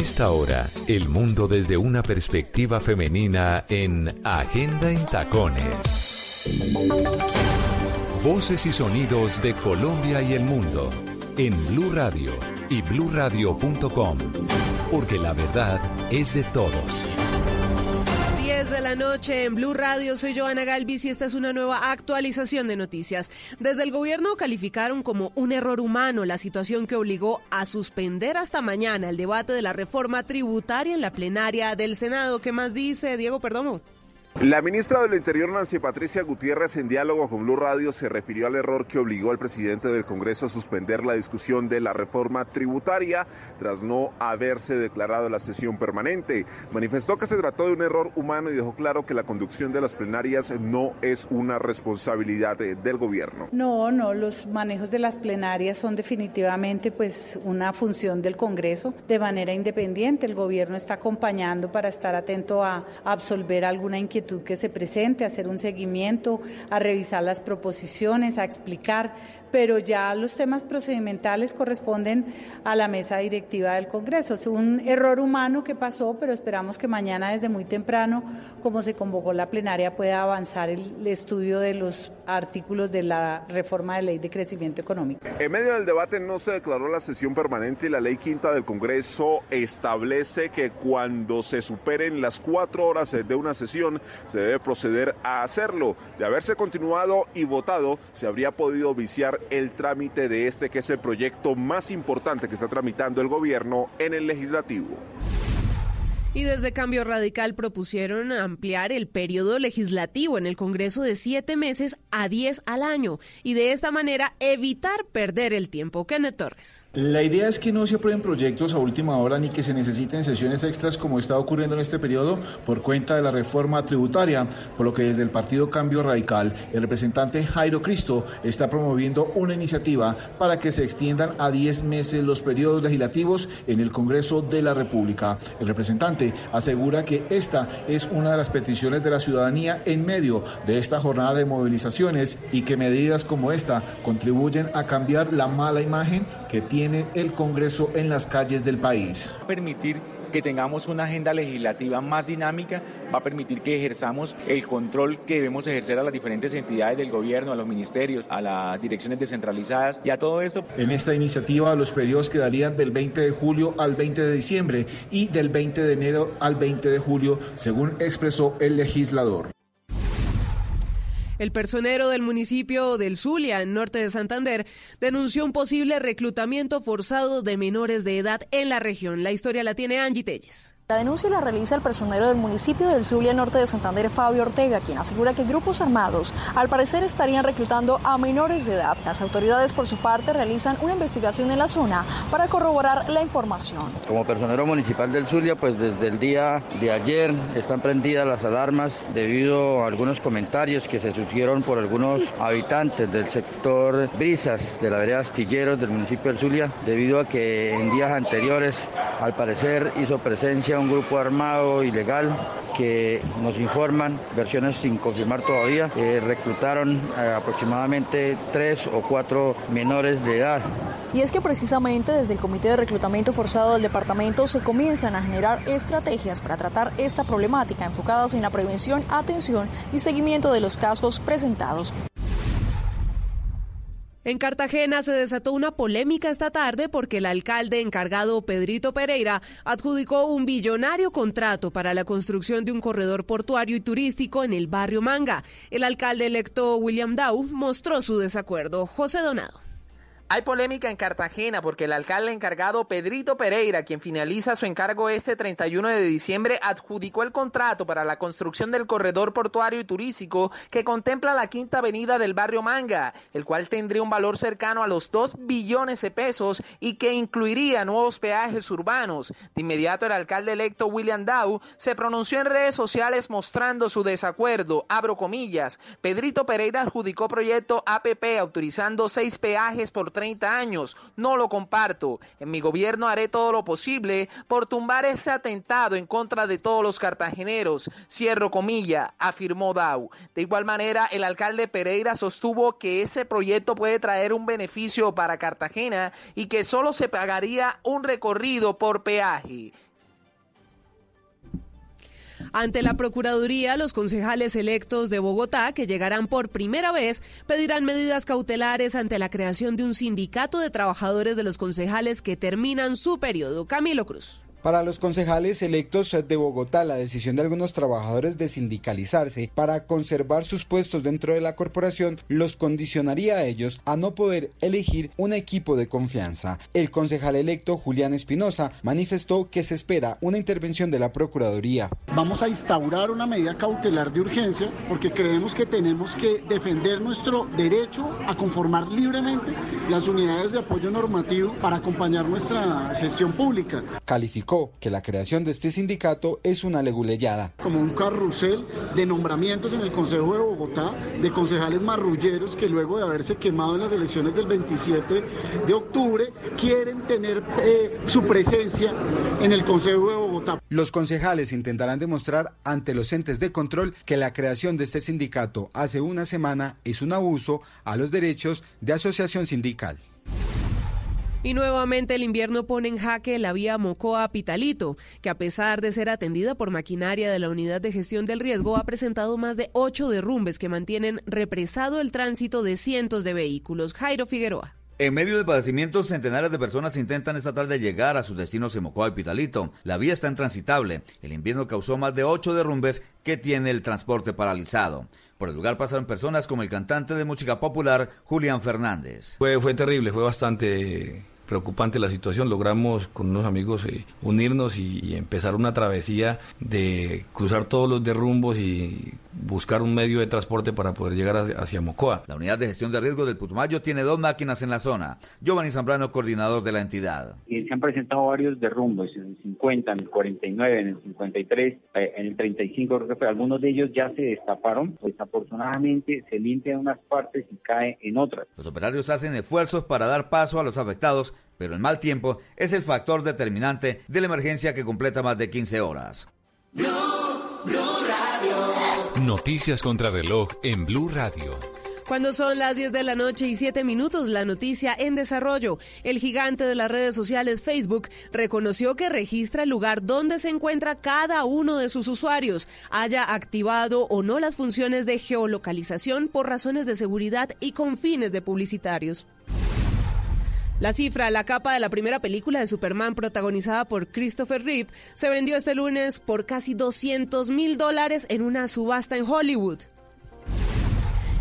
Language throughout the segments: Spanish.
esta hora, el mundo desde una perspectiva femenina en Agenda en Tacones. Voces y sonidos de Colombia y el mundo en Blue Radio y bluradio.com, porque la verdad es de todos. 10 de la noche en Blue Radio. Soy Joana Galvis y esta es una nueva actualización de noticias. Desde el gobierno calificaron como un error humano la situación que obligó a suspender hasta mañana el debate de la reforma tributaria en la plenaria del Senado. ¿Qué más dice Diego Perdomo? La ministra del Interior, Nancy Patricia Gutiérrez, en diálogo con Blue Radio, se refirió al error que obligó al presidente del Congreso a suspender la discusión de la reforma tributaria tras no haberse declarado la sesión permanente. Manifestó que se trató de un error humano y dejó claro que la conducción de las plenarias no es una responsabilidad eh, del gobierno. No, no, los manejos de las plenarias son definitivamente pues una función del Congreso de manera independiente. El gobierno está acompañando para estar atento a, a absolver alguna inquietud que se presente, hacer un seguimiento, a revisar las proposiciones, a explicar, pero ya los temas procedimentales corresponden a la mesa directiva del Congreso. Es un error humano que pasó, pero esperamos que mañana desde muy temprano, como se convocó la plenaria, pueda avanzar el estudio de los artículos de la reforma de ley de crecimiento económico. En medio del debate no se declaró la sesión permanente y la ley quinta del Congreso establece que cuando se superen las cuatro horas de una sesión se debe proceder a hacerlo. De haberse continuado y votado, se habría podido viciar el trámite de este que es el proyecto más importante que está tramitando el gobierno en el legislativo. Y desde Cambio Radical propusieron ampliar el periodo legislativo en el Congreso de siete meses a diez al año y de esta manera evitar perder el tiempo. Kenneth Torres. La idea es que no se aprueben proyectos a última hora ni que se necesiten sesiones extras como está ocurriendo en este periodo por cuenta de la reforma tributaria, por lo que desde el Partido Cambio Radical el representante Jairo Cristo está promoviendo una iniciativa para que se extiendan a 10 meses los periodos legislativos en el Congreso de la República. El representante asegura que esta es una de las peticiones de la ciudadanía en medio de esta jornada de movilizaciones y que medidas como esta contribuyen a cambiar la mala imagen que tiene el Congreso en las calles del país. Permitir que tengamos una agenda legislativa más dinámica, va a permitir que ejerzamos el control que debemos ejercer a las diferentes entidades del gobierno, a los ministerios, a las direcciones descentralizadas y a todo esto. En esta iniciativa los periodos quedarían del 20 de julio al 20 de diciembre y del 20 de enero al 20 de julio, según expresó el legislador. El personero del municipio del Zulia, en norte de Santander, denunció un posible reclutamiento forzado de menores de edad en la región. La historia la tiene Angie Telles. La denuncia la realiza el personero del municipio del Zulia Norte de Santander, Fabio Ortega, quien asegura que grupos armados al parecer estarían reclutando a menores de edad. Las autoridades, por su parte, realizan una investigación en la zona para corroborar la información. Como personero municipal del Zulia, pues desde el día de ayer están prendidas las alarmas debido a algunos comentarios que se surgieron por algunos habitantes del sector Brisas de la vereda Astilleros del municipio del Zulia, debido a que en días anteriores, al parecer, hizo presencia un grupo armado ilegal que nos informan, versiones sin confirmar todavía, eh, reclutaron aproximadamente tres o cuatro menores de edad. Y es que precisamente desde el Comité de Reclutamiento Forzado del departamento se comienzan a generar estrategias para tratar esta problemática enfocadas en la prevención, atención y seguimiento de los casos presentados. En Cartagena se desató una polémica esta tarde porque el alcalde encargado Pedrito Pereira adjudicó un billonario contrato para la construcción de un corredor portuario y turístico en el barrio Manga. El alcalde electo William Dow mostró su desacuerdo. José Donado. Hay polémica en Cartagena porque el alcalde encargado Pedrito Pereira, quien finaliza su encargo ese 31 de diciembre, adjudicó el contrato para la construcción del corredor portuario y turístico que contempla la quinta avenida del barrio Manga, el cual tendría un valor cercano a los 2 billones de pesos y que incluiría nuevos peajes urbanos. De inmediato el alcalde electo William Dow se pronunció en redes sociales mostrando su desacuerdo. Abro comillas. Pedrito Pereira adjudicó proyecto APP autorizando seis peajes por 30 años. No lo comparto. En mi gobierno haré todo lo posible por tumbar ese atentado en contra de todos los cartageneros. Cierro comilla, afirmó Dau. De igual manera, el alcalde Pereira sostuvo que ese proyecto puede traer un beneficio para Cartagena y que solo se pagaría un recorrido por peaje. Ante la Procuraduría, los concejales electos de Bogotá, que llegarán por primera vez, pedirán medidas cautelares ante la creación de un sindicato de trabajadores de los concejales que terminan su periodo. Camilo Cruz. Para los concejales electos de Bogotá, la decisión de algunos trabajadores de sindicalizarse para conservar sus puestos dentro de la corporación los condicionaría a ellos a no poder elegir un equipo de confianza. El concejal electo Julián Espinosa manifestó que se espera una intervención de la Procuraduría. Vamos a instaurar una medida cautelar de urgencia porque creemos que tenemos que defender nuestro derecho a conformar libremente las unidades de apoyo normativo para acompañar nuestra gestión pública. Calificó que la creación de este sindicato es una leguleyada. Como un carrusel de nombramientos en el Consejo de Bogotá de concejales marrulleros que luego de haberse quemado en las elecciones del 27 de octubre quieren tener eh, su presencia en el Consejo de Bogotá. Los concejales intentarán demostrar ante los entes de control que la creación de este sindicato hace una semana es un abuso a los derechos de asociación sindical. Y nuevamente el invierno pone en jaque la vía Mocoa-Pitalito, que a pesar de ser atendida por maquinaria de la Unidad de Gestión del Riesgo, ha presentado más de ocho derrumbes que mantienen represado el tránsito de cientos de vehículos. Jairo Figueroa. En medio del padecimiento, centenares de personas intentan esta tarde llegar a sus destinos en Mocoa y Pitalito. La vía está intransitable. El invierno causó más de ocho derrumbes que tiene el transporte paralizado. Por el lugar pasaron personas como el cantante de música popular Julián Fernández. Fue, fue terrible, fue bastante preocupante la situación. Logramos con unos amigos eh, unirnos y, y, empezar una travesía de cruzar todos los derrumbos y buscar un medio de transporte para poder llegar hacia, hacia Mocoa. La unidad de gestión de riesgos del Putumayo tiene dos máquinas en la zona. Giovanni Zambrano, coordinador de la entidad. Y se han presentado varios derrumbos en el 50, en el 49, en el 53, eh, en el 35, creo que fue. algunos de ellos ya se destaparon. Desafortunadamente se limpia unas partes y cae en otras. Los operarios hacen esfuerzos para dar paso a los afectados pero el mal tiempo es el factor determinante de la emergencia que completa más de 15 horas. Blue, Blue. Noticias contra reloj en Blue Radio. Cuando son las 10 de la noche y 7 minutos, la noticia en desarrollo. El gigante de las redes sociales Facebook reconoció que registra el lugar donde se encuentra cada uno de sus usuarios, haya activado o no las funciones de geolocalización por razones de seguridad y con fines de publicitarios. La cifra, la capa de la primera película de Superman protagonizada por Christopher Reeve, se vendió este lunes por casi 200 mil dólares en una subasta en Hollywood.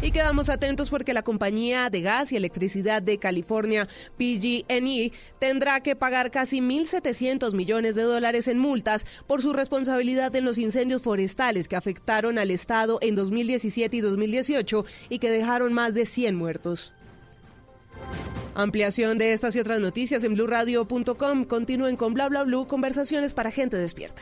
Y quedamos atentos porque la compañía de gas y electricidad de California, PG&E, tendrá que pagar casi 1.700 millones de dólares en multas por su responsabilidad en los incendios forestales que afectaron al estado en 2017 y 2018 y que dejaron más de 100 muertos. Ampliación de estas y otras noticias en blurradio.com. Continúen con bla bla blue, conversaciones para gente despierta.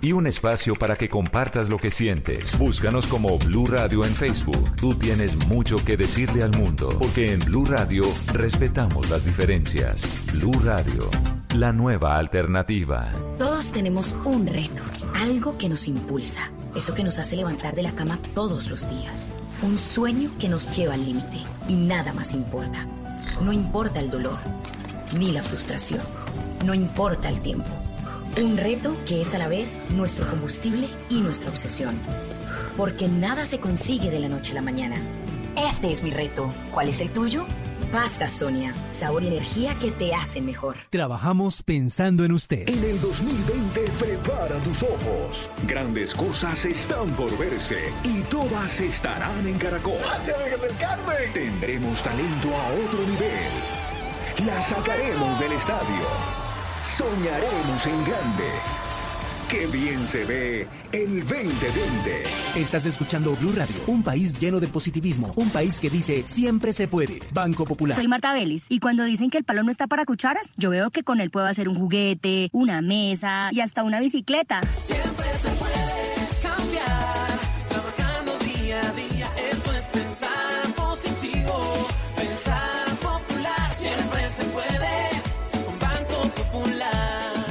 Y un espacio para que compartas lo que sientes. Búscanos como Blue Radio en Facebook. Tú tienes mucho que decirle al mundo, porque en Blue Radio respetamos las diferencias. Blue Radio, la nueva alternativa. Todos tenemos un reto, algo que nos impulsa, eso que nos hace levantar de la cama todos los días, un sueño que nos lleva al límite y nada más importa. No importa el dolor, ni la frustración, no importa el tiempo. Un reto que es a la vez nuestro combustible y nuestra obsesión. Porque nada se consigue de la noche a la mañana. Este es mi reto. ¿Cuál es el tuyo? Pasta Sonia, sabor y energía que te hacen mejor. Trabajamos pensando en usted. En el 2020 prepara tus ojos. Grandes cosas están por verse y todas estarán en Caracol. Carmen! Tendremos talento a otro nivel. La sacaremos del estadio. Soñaremos en grande. Qué bien se ve el 2020. Estás escuchando Blue Radio, un país lleno de positivismo, un país que dice siempre se puede. Banco Popular. Soy Marta Vélez y cuando dicen que el palo no está para cucharas, yo veo que con él puedo hacer un juguete, una mesa y hasta una bicicleta. Siempre se puede cambiar,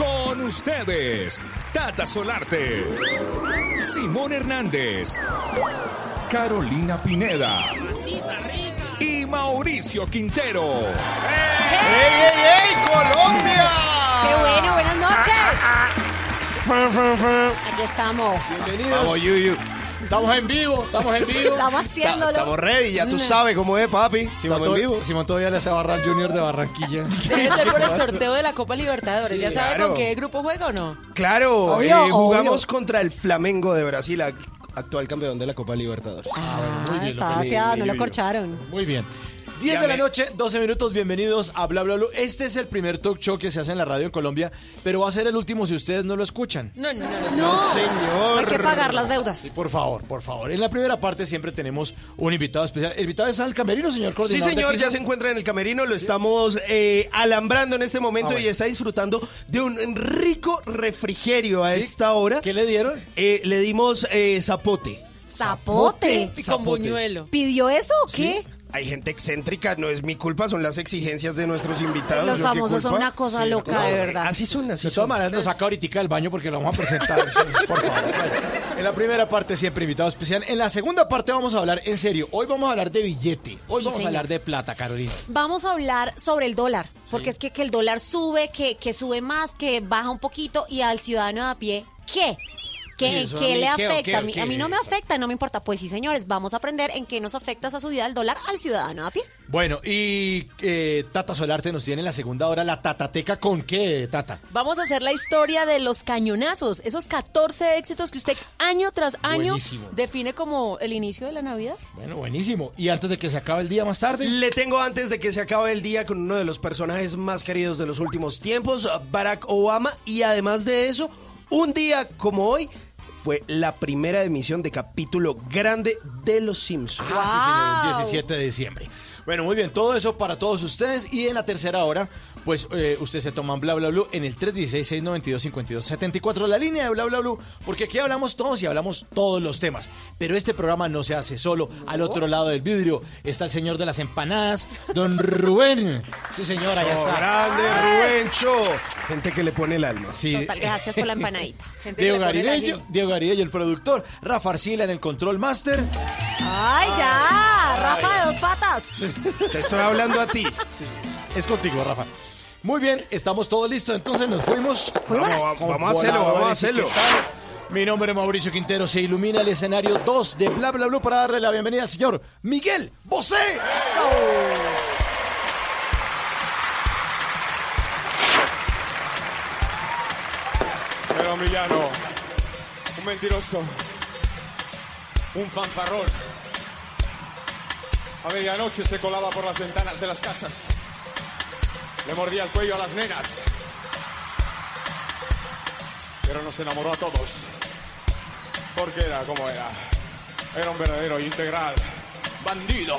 Con ustedes, Tata Solarte, Simón Hernández, Carolina Pineda y Mauricio Quintero. ¡Ey, ey, ey! ¡Colombia! ¡Qué bueno! ¡Buenas noches! Aquí estamos. Bienvenidos. Vamos, Yuyu. Estamos en vivo, estamos en vivo. Estamos haciéndolo. Estamos ready, ya tú Mm. sabes cómo es, papi. Simón, Estamos en vivo. Simón todavía le hace barra al Junior de Barranquilla. Debe ser por el sorteo de la Copa Libertadores. ¿Ya sabe claro. con qué grupo juega o no? Claro, Obvio, eh, jugamos obvio. contra el Flamengo de Brasil, ac- actual campeón de la Copa Libertadores. Ah, estaba fiado, no lo corcharon. Muy bien. 10 de la noche, 12 minutos, bienvenidos a Bla Bla Blue. Este es el primer talk show que se hace en la radio en Colombia, pero va a ser el último si ustedes no lo escuchan. No, no, no. No, señor. Hay que pagar las deudas. Sí, por favor, por favor. En la primera parte siempre tenemos un invitado especial. ¿El invitado está en el camerino, señor Sí, señor, ya se encuentra en el camerino, lo estamos eh, alambrando en este momento Ah, y está disfrutando de un rico refrigerio a ¿Sí? esta hora. ¿Qué le dieron? Eh, le dimos eh, zapote. Zapote. Y con buñuelo. ¿Pidió eso o qué? Hay gente excéntrica, no es mi culpa, son las exigencias de nuestros invitados. Los ¿yo qué famosos son una cosa Sí, loca, no, de verdad. Así son, así De todas son. maneras, nos saca ahorita del baño porque lo vamos a presentar. sí, por favor. En la primera parte siempre invitado especial. En la segunda parte vamos a hablar en serio. Hoy vamos a hablar de billete. Hoy Sí, vamos señor. a hablar de plata, Carolina. Vamos a hablar sobre el dólar, porque es que, que el dólar sube, que, que sube más, que baja un poquito y al ciudadano de a pie, ¿qué? ¿Qué, Sí, eso a qué mí, le ¿qué o afecta? qué o a, mí, a mí no me afecta, no me importa. Pues sí, señores, vamos a aprender en qué nos afecta esa subida del dólar al ciudadano a pie. Bueno, y eh, Tata Solarte nos tiene en la segunda hora la Tatateca con qué, Tata. Vamos a hacer la historia de los cañonazos, esos 14 éxitos que usted año tras año Buenísimo. define como el inicio de la Navidad. Bueno, buenísimo. Y antes de que se acabe el día más tarde. Le tengo antes de que se acabe el día con uno de los personajes más queridos de los últimos tiempos, Barack Obama, y además de eso, un día como hoy fue la primera emisión de capítulo grande de Los Simpsons. Ah, sí, señor, el 17 de diciembre. Bueno, muy bien, todo eso para todos ustedes. Y en la tercera hora, pues eh, ustedes se toman bla bla bla en el 316-692-5274, la línea de bla bla bla, porque aquí hablamos todos y hablamos todos los temas. Pero este programa no se hace solo. Al otro lado del vidrio está el señor de las empanadas, don Rubén. Sí, señora, ya Oh, está. grande Rubencho. Gente que le pone el alma. Sí. Total, gracias por la empanadita. Gente Diego ají. Diego Garibello, el productor, Rafa Arcila en el control master. ¡Ay, ya! ¡Rafa de dos patas! Te estoy hablando a ti. Es contigo, Rafa. Muy bien, estamos todos listos, entonces nos fuimos. Vamos, vamos a hacerlo, vamos a hacerlo. Mi nombre es Mauricio Quintero, se ilumina el escenario 2 de Bla Bla Blue para darle la bienvenida al señor Miguel Bosé. Era un villano, un mentiroso, un fanfarrón. A medianoche se colaba por las ventanas de las casas. Le mordía el cuello a las nenas. Pero nos enamoró a todos. Porque era como era. Era un verdadero integral. Bandido.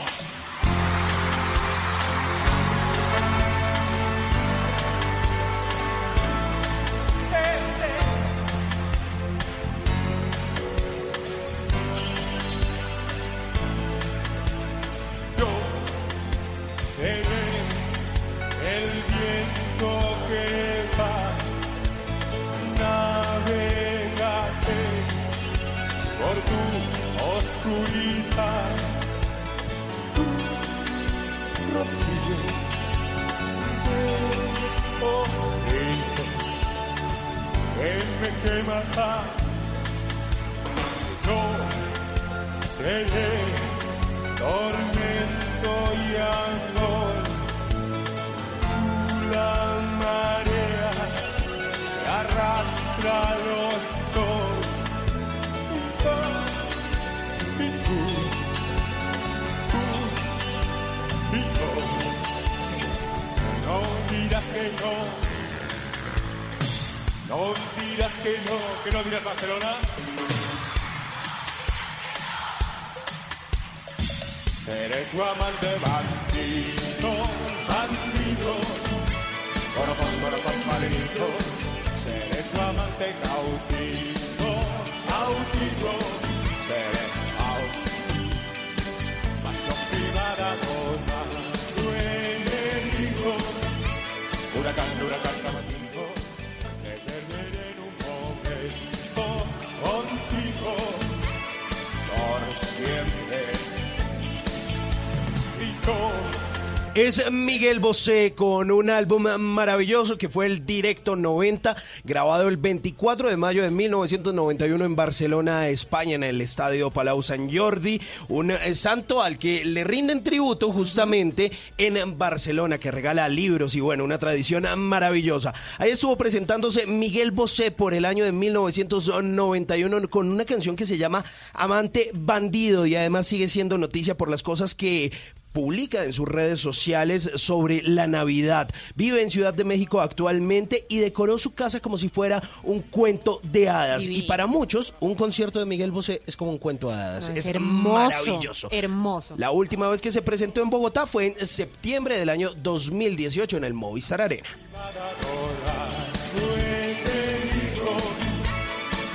Es Miguel Bosé con un álbum maravilloso que fue el Directo 90, grabado el 24 de mayo de 1991 en Barcelona, España, en el Estadio Palau San Jordi. Un eh, santo al que le rinden tributo justamente en Barcelona, que regala libros y bueno, una tradición maravillosa. Ahí estuvo presentándose Miguel Bosé por el año de 1991 con una canción que se llama Amante Bandido y además sigue siendo noticia por las cosas que publica en sus redes sociales sobre la Navidad. Vive en Ciudad de México actualmente y decoró su casa como si fuera un cuento de hadas. Y para muchos, un concierto de Miguel Bosé es como un cuento de hadas. Es es hermoso, maravilloso. hermoso. La última vez que se presentó en Bogotá fue en septiembre del año 2018 en el Movistar Arena.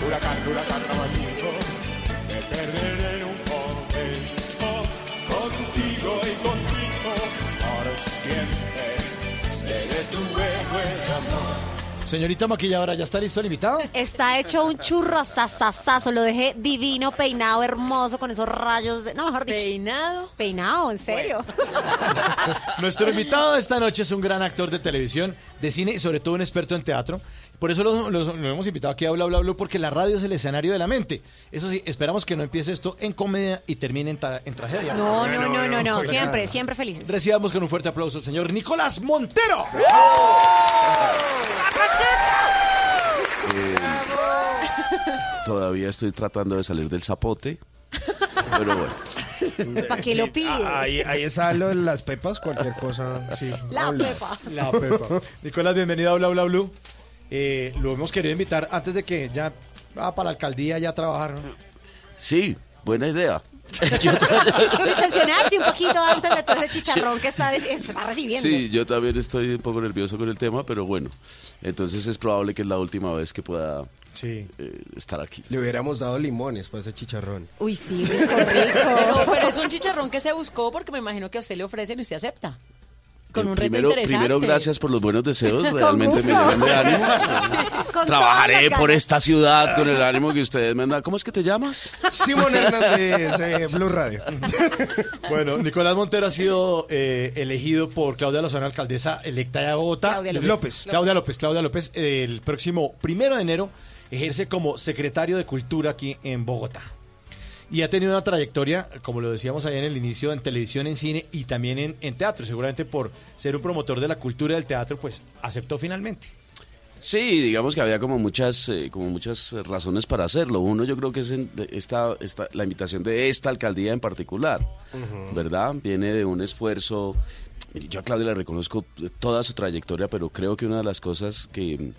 Huracán, huracán siempre. Seré tu de amor. Señorita maquilladora, ¿ya está listo el invitado? Está hecho un churro sasasazo, lo dejé divino, peinado, hermoso, con esos rayos de... No, mejor dicho. ¿Peinado? Peinado, en serio. Nuestro invitado de esta noche es un gran actor de televisión, de cine y sobre todo un experto en teatro. Por eso lo, lo- lo hemos invitado aquí a Bla Bla Bla, porque la radio es el escenario de la mente. Eso sí, esperamos que no empiece esto en comedia y termine en, tra- en tragedia. No, no, no, no, no, siempre, siempre felices. Recibamos con un fuerte aplauso al señor Nicolás Montero. Eh, todavía estoy tratando de salir del zapote, pero bueno. ¿Para qué lo pide? Ah, Ahí, ahí está lo de las pepas, cualquier cosa. Sí. La Habla. pepa. La Pepa. Nicolás, bienvenido a Bla Bla Blue. Eh, lo hemos querido invitar antes de que ya va para la alcaldía ya a trabajar. ¿no? Sí, buena idea. Decepcionarse un poquito antes de todo ese chicharrón que está, está recibiendo. Sí, yo también estoy un poco nervioso con el tema, pero bueno, entonces es probable que es la última vez que pueda Sí. eh, estar aquí. Le hubiéramos dado limones para ese chicharrón. Uy, sí, rico, Pero, rico. pero es un chicharrón que se buscó porque me imagino que a usted le ofrecen y usted acepta. Con Eh, un primero, primero, gracias por los buenos deseos. Realmente me llenan de ánimo. Trabajaré por esta ciudad con el ánimo que ustedes me dan. ¿Cómo es que te llamas? Simón Hernández, eh, Blue Radio. Bueno, Nicolás Montero ha sido eh, elegido por Claudia Lozano, alcaldesa electa de Bogotá. Claudia López. López. Claudia López. Claudia López, el próximo primero de enero ejerce como secretario de Cultura aquí en Bogotá. Y ha tenido una trayectoria, como lo decíamos ahí en el inicio, en televisión, en cine y también en, en teatro. Seguramente por ser un promotor de la cultura del teatro, pues aceptó finalmente. Sí, digamos que había como muchas, eh, como muchas razones para hacerlo. Uno, yo creo que es esta, esta, la invitación de esta alcaldía en particular, ¿verdad? Viene de un esfuerzo. Yo a Claudia le reconozco toda su trayectoria, pero creo que una de las cosas que,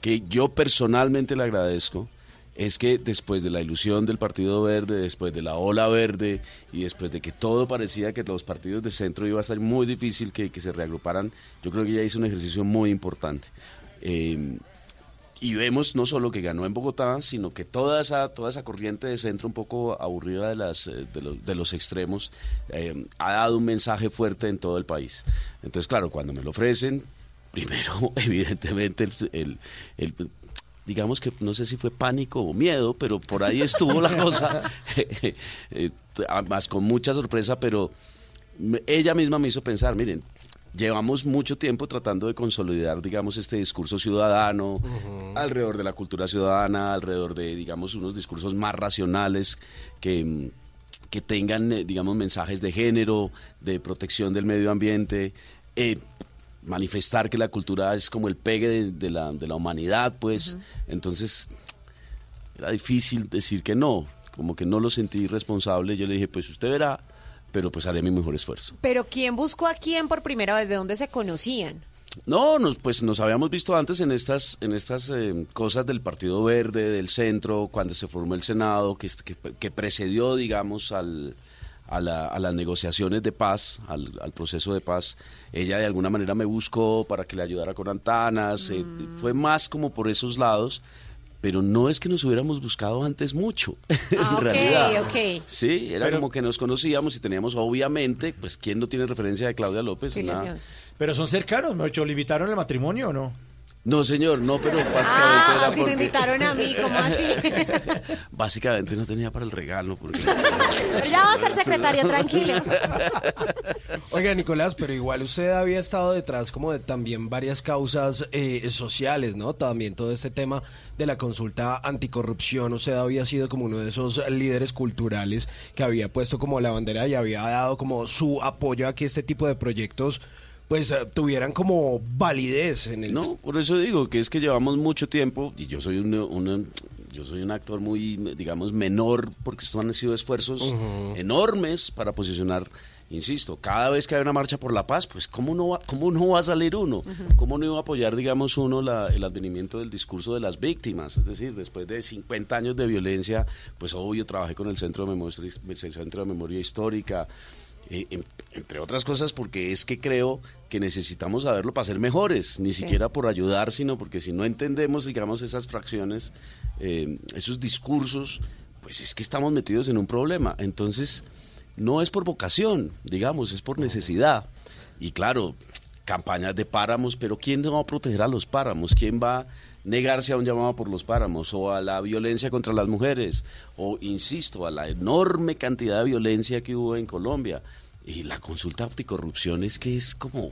que yo personalmente le agradezco es que después de la ilusión del Partido Verde, después de la ola verde y después de que todo parecía que los partidos de centro iba a estar muy difícil que, se reagruparan, yo creo que ella hizo un ejercicio muy importante. Eh, y vemos no solo que ganó en Bogotá, sino que toda esa, toda esa corriente de centro un poco aburrida de, las, eh, de, los, extremos eh, ha dado un mensaje fuerte en todo el país. Entonces, claro, cuando me lo ofrecen, primero, evidentemente, el- el- digamos que no sé si fue pánico o miedo, pero por ahí estuvo la cosa, Eh, más con mucha sorpresa, pero ella misma me hizo pensar, miren, llevamos mucho tiempo tratando de consolidar, digamos, este discurso ciudadano alrededor de la cultura ciudadana, alrededor de, digamos, unos discursos más racionales que, mm, que tengan, eh, digamos, mensajes de género, de protección del medio ambiente, eh, manifestar que la cultura es como el pegue de, de la, de la humanidad, pues. Entonces, era difícil decir que no, como que no lo sentí responsable. Yo le dije, pues usted verá, pero pues haré mi mejor esfuerzo. Pero ¿quién buscó a quién por primera vez? ¿De dónde se conocían? No, nos, pues nos habíamos visto antes en estas, en estas eh, cosas del Partido Verde, del centro, cuando se formó el Senado, que, que, que precedió, digamos, al, a, la- a las negociaciones de paz, al, al proceso de paz. Ella de alguna manera me buscó para que le ayudara con Antanas, eh, fue más como por esos lados. Pero no es que nos hubiéramos buscado antes mucho, Ah, en ok, realidad. ok. Sí, era Pero- como que nos conocíamos y teníamos, obviamente, pues, ¿quién no tiene referencia de Claudia López? Pero son cercanos, ¿me hecho, ¿le invitaron al matrimonio o no? No, señor, no, pero básicamente Ah, era si me invitaron a mí, ¿cómo así? Básicamente no tenía para el regalo. Porque... Pero ya va a ser secretaria, tranquilo. Oiga, Nicolás, pero igual usted había estado detrás como de también varias causas eh, sociales, ¿no? También todo este tema de la consulta anticorrupción, usted había sido como uno de esos líderes culturales que había puesto como la bandera y había dado como su apoyo a que este tipo de proyectos pues eh, tuvieran como validez en el... No, por eso digo que es que llevamos mucho tiempo y yo soy un, un- yo soy un actor muy, digamos, menor porque estos han sido esfuerzos enormes para posicionar, insisto, cada vez que hay una marcha por la paz, pues cómo no va, cómo no va a salir uno, cómo no iba a apoyar, digamos, uno la- el advenimiento del discurso de las víctimas, es decir, después de 50 años de violencia, pues obvio trabajé con el Centro de Memoria, el Centro de Memoria Histórica. Eh, en- entre otras cosas porque es que creo que necesitamos saberlo para ser mejores, ni Sí. siquiera por ayudar, sino porque si no entendemos, digamos, esas fracciones, eh, esos discursos, pues es que estamos metidos en un problema. Entonces, no es por vocación, digamos, es por necesidad. Y claro, campañas de páramos, pero ¿quién va a proteger a los páramos? ¿Quién va a negarse a un llamado por los páramos o a la violencia contra las mujeres? O, insisto, a la enorme cantidad de violencia que hubo en Colombia. Y la consulta anticorrupción es que es como...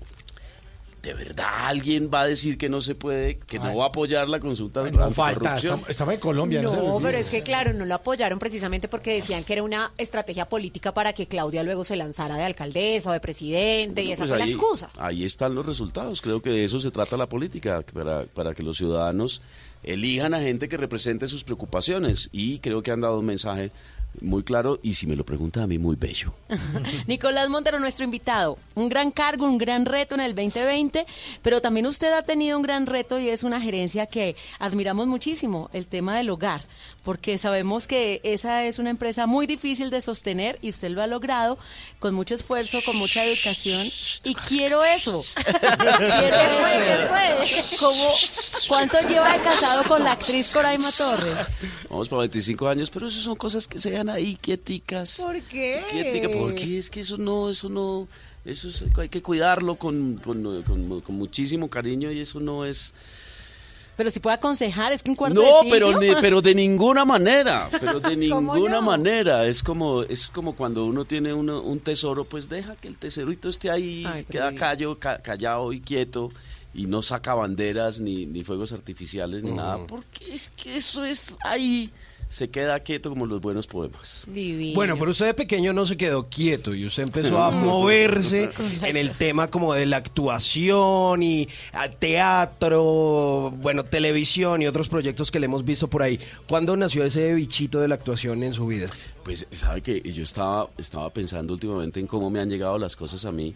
¿De verdad alguien va a decir que no se puede, que no va a apoyar la consulta No falta, anticorrupción? estamos, estamos en Colombia. No, olviden. pero es que claro, no lo apoyaron precisamente porque decían que era una estrategia política para que Claudia luego se lanzara de alcaldesa o de presidente y esa Pues fue la excusa. Ahí están los resultados. Creo que de eso se trata la política, para, para que los ciudadanos elijan a gente que represente sus preocupaciones. Y creo que han dado un mensaje muy claro y, si me lo pregunta a mí, muy bello. Nicolás Montero, nuestro invitado. Un gran cargo, un gran reto en el 2020, pero también usted ha tenido un gran reto y es una gerencia que admiramos muchísimo, el tema del hogar, porque sabemos que esa es una empresa muy difícil de sostener y usted lo ha logrado con mucho esfuerzo, con mucha dedicación y quiero eso. quiero eso. ¿Cómo, ¿Cuánto lleva de casado con la actriz Coraima Torres? Vamos para 25 años, pero eso son cosas que se ahí quieticas. ¿Por qué? Quietica, porque es que eso no, eso no, eso es- hay que cuidarlo con, con- con- con muchísimo cariño y eso no es... Pero si puede aconsejar, es que un cuarto No, de pero, ni- pero de ninguna manera, pero de ¿Cómo ninguna no? manera. Es como, es como cuando uno tiene uno- un tesoro, pues deja que el tesorito esté ahí, Ay, queda callo, ca- callado y quieto y no saca banderas ni, ni fuegos artificiales ni nada, porque es que eso es ahí, se queda quieto como los buenos poemas. Divino. Bueno, pero usted de pequeño no se quedó quieto y usted empezó a moverse en el tema como de la actuación y ah, teatro, bueno, televisión y otros proyectos que le hemos visto por ahí. ¿Cuándo nació ese bichito de la actuación en su vida? Pues sabe que yo estaba, estaba pensando últimamente en cómo me han llegado las cosas a mí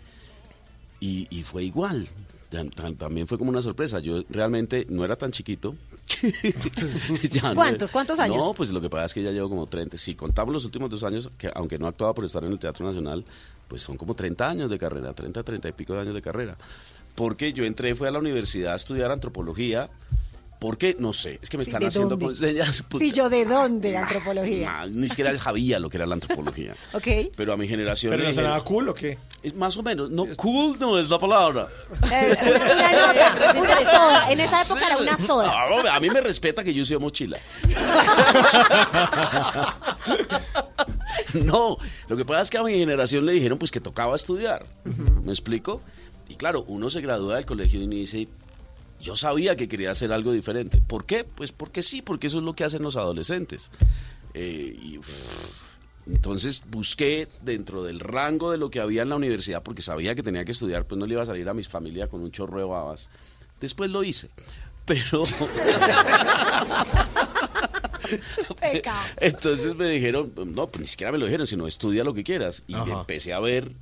y, y fue igual. Tam- tam- También fue como una sorpresa. Yo realmente no era tan chiquito. Ya no- ¿Cuántos? ¿Cuántos años? No, pues lo que pasa es que ya llevo como 30. Si contamos los últimos dos años, que aunque no actuaba por estar en el Teatro Nacional, pues son como 30 años de carrera, 30, 30 y pico de años de carrera. Porque yo entré, fui a la universidad a estudiar antropología. Porque No sé, es que me Sí, están ¿de haciendo dónde? puta. Sí, yo de dónde, antropología. Ah, ni siquiera sabía lo que era la antropología. Ok. Pero a mi generación. ¿Pero no sonaba cool o qué? Es más o menos. No, cool no es la palabra. Eh, una nota, una soda. En esa época era una soda. Ah, a mí me respeta que yo sea mochila. No, lo que pasa es que a mi generación le dijeron pues que tocaba estudiar. ¿Me explico? Y claro, uno se gradúa del colegio y dice, yo sabía que quería hacer algo diferente. ¿Por qué? Pues porque sí, porque eso es lo que hacen los adolescentes. Eh, y, entonces busqué dentro del rango de lo que había en la universidad, porque sabía que tenía que estudiar, pues no le iba a salir a mi familia con un chorro de babas. Después lo hice. Pero... Entonces me dijeron, no, pues ni siquiera me lo dijeron, sino estudia lo que quieras. Y Ajá. empecé a ver,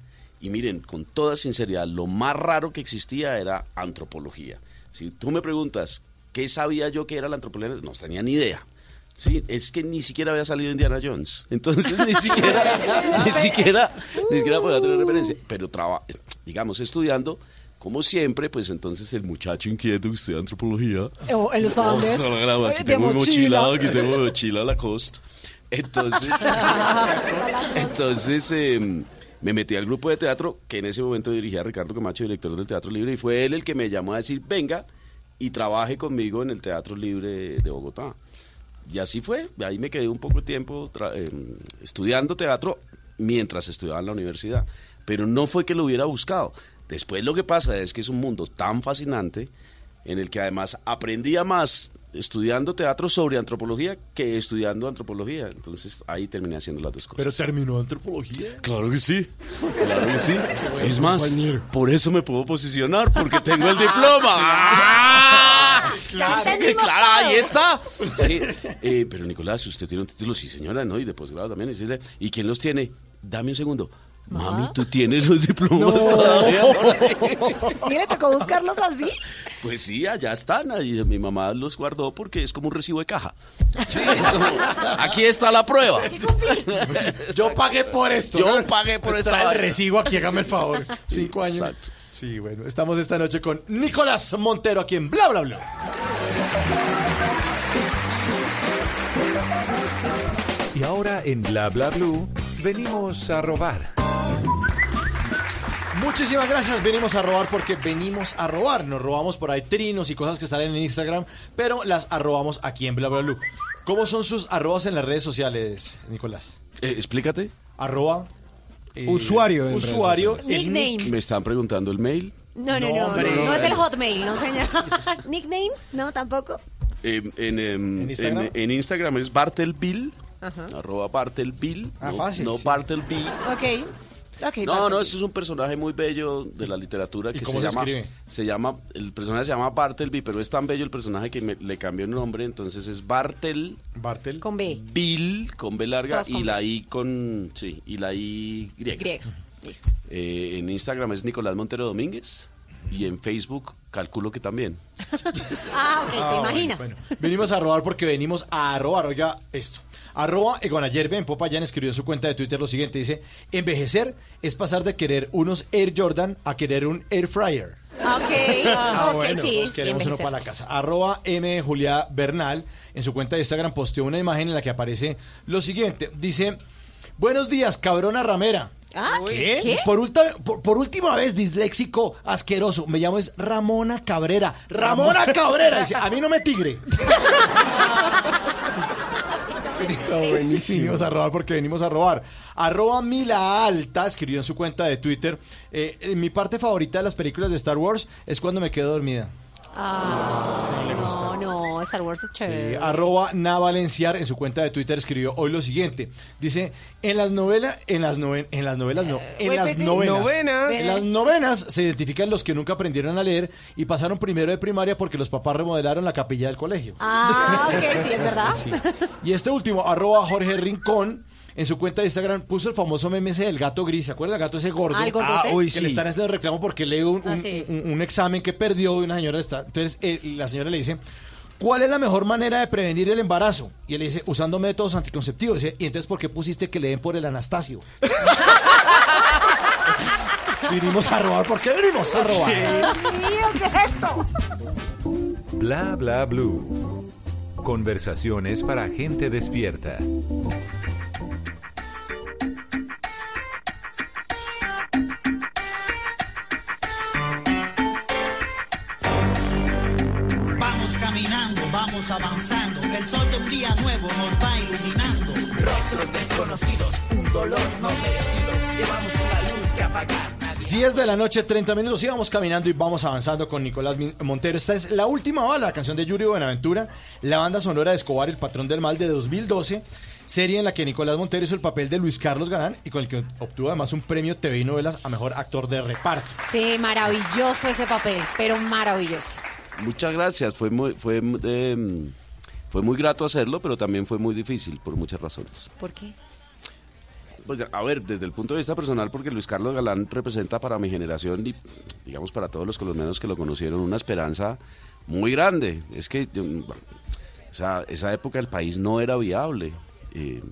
y miren, con toda sinceridad, lo más raro que existía era antropología. Si tú me preguntas, ¿qué sabía yo que era la antropología? No tenía ni idea. Sí, es que ni siquiera había salido Indiana Jones. Entonces ni siquiera, ni siquiera, ni siquiera podía tener referencia. Pero traba, digamos, estudiando, como siempre, pues entonces el muchacho inquieto que estudia antropología. O en los Andes. Oh, aquí tengo mi mochila, aquí tengo mi mochila Lacoste. Entonces, entonces eh, me metí al grupo de teatro que en ese momento dirigía a Ricardo Camacho, director del Teatro Libre, y fue él el que me llamó a decir, venga y trabaje conmigo en el Teatro Libre de Bogotá. Y así fue, ahí me quedé un poco de tiempo eh, estudiando teatro mientras estudiaba en la universidad. Pero no fue que lo hubiera buscado. Después lo que pasa es que es un mundo tan fascinante en el que además aprendía más estudiando teatro sobre antropología que estudiando antropología. Entonces ahí terminé haciendo las dos cosas. ¿Pero terminó antropología? Claro que sí, claro que sí. Es más, por eso me puedo posicionar, porque tengo el diploma. ¡Ah! Sí, entendimos claro, ahí está. Sí, eh, pero Nicolás, usted tiene un título, sí señora, ¿no? Y de posgrado también. ¿Y quién los tiene? Dame un segundo. Mami, ¿tú tienes los diplomas todavía? ¿Sí le tocó buscarlos así? Pues sí, allá están. ahí mi mamá los guardó porque es como un recibo de caja. Sí, es como, aquí está la prueba. Yo pagué por esto. Yo ¿no? pagué por Trae el recibo aquí, hágame el favor. Cinco años. Exacto. Sí, bueno, estamos esta noche con Nicolás Montero aquí en Bla Bla Bla. Y ahora en Bla Bla Blue venimos a robar. Muchísimas gracias. Venimos a robar porque venimos a robar. Nos robamos por ahí trinos y cosas que salen en Instagram, pero las arrobamos aquí en Bla Bla Blue. ¿Cómo son sus arrobas en las redes sociales, Nicolás? Eh, explícate. Arroba. eh, Usuario en Usuario. Nickname. Me están preguntando el mail. No, no, no, no, hombre. no es el Hotmail, no señor. Nicknames, no, tampoco. Eh, en, em, ¿En Instagram? en- en Instagram es Bartelbill, Ajá. arroba Bartelbill. Ah, no, fácil, No sí. Ok. No, Bartleby. no, ese es un personaje muy bello de la literatura ¿Y que cómo se, se llama, escribe? se llama, el personaje se llama Bartelby, pero es tan bello el personaje que me- le cambió el nombre, entonces es Bartel Bartel. Con B. Bill con B larga Todas y con la B. I con sí, y la I griega. Griega. Listo. Eh, en Instagram es Nicolás Montero Domínguez y en Facebook calculo que también. Ah, ok, te Ah, bueno, imaginas. bueno. Venimos a robar porque venimos a robar. Oiga, esto. Arroba Egonayerbe en Popayán escribió en su cuenta de Twitter lo siguiente. Dice, envejecer es pasar de querer unos Air Jordan a querer un Air Fryer. Ok, Ah, ok, bueno, sí, sí, queremos uno para la casa. Arroba M. Julia Bernal en su cuenta de Instagram posteó una imagen en la que aparece lo siguiente. Dice, buenos días, cabrona ramera. Ah, ¿Qué? ¿qué? Por, ulta- por, por última vez, disléxico, asqueroso. Me llamo es Ramona Cabrera. Ramona Cabrera. Dice, a mí no me tigre. Venimos a robar porque venimos a robar. Arroba Mila Alta escribió en su cuenta de Twitter. eh, mi parte favorita de las películas de Star Wars es cuando me quedo dormida. Ah, le gusta. no, no, Star Wars es Eh, chévere. arroba Navalenciar en su cuenta de Twitter escribió hoy lo siguiente. Dice, en las novelas, en las noven- en las novelas no, en Güey, las novenas. Novenas. En las novenas se identifican los que nunca aprendieron a leer y pasaron primero de primaria porque los papás remodelaron la capilla del colegio. Ah, ok, sí, es verdad. Sí. Y este último, arroba Jorge Rincón, en su cuenta de Instagram puso el famoso meme ese del gato gris, ¿se acuerda? El gato ese gordo. Ah, ¿el gordote? uy, Que que le están reclamo porque lee un, Ah, un- sí. un- un examen que perdió y una señora está. Entonces eh, la señora le dice, ¿cuál es la mejor manera de prevenir el embarazo? Y él le dice, usando métodos anticonceptivos. Dice, Y entonces, ¿por qué pusiste que le den por el Anastasio? Vinimos a robar, ¿por qué venimos a robar? ¿qué es esto? Bla bla blue. Conversaciones para gente despierta. Avanzando. El sol de un día nuevo nos va iluminando. Rostros desconocidos, un dolor no merecido. Llevamos una luz que apagar. 10 de la noche, 30 minutos. Y vamos caminando y vamos avanzando con Nicolás Montero. Esta es la última bala, la canción de Yuri Buenaventura, la banda sonora de Escobar, El Patrón del Mal de 2012. Serie en la que Nicolás Montero hizo el papel de Luis Carlos Galán y con el que obtuvo además un premio TV y novelas a mejor actor de reparto. Sí, maravilloso ese papel, pero maravilloso. Muchas gracias, fue muy, fue, eh, fue muy grato hacerlo, pero también fue muy difícil por muchas razones. ¿Por qué? Pues a ver, desde el punto de vista personal, porque Luis Carlos Galán representa para mi generación y digamos para todos los colombianos que lo conocieron una esperanza muy grande. Es que bueno, esa, esa época el país no era viable. eh,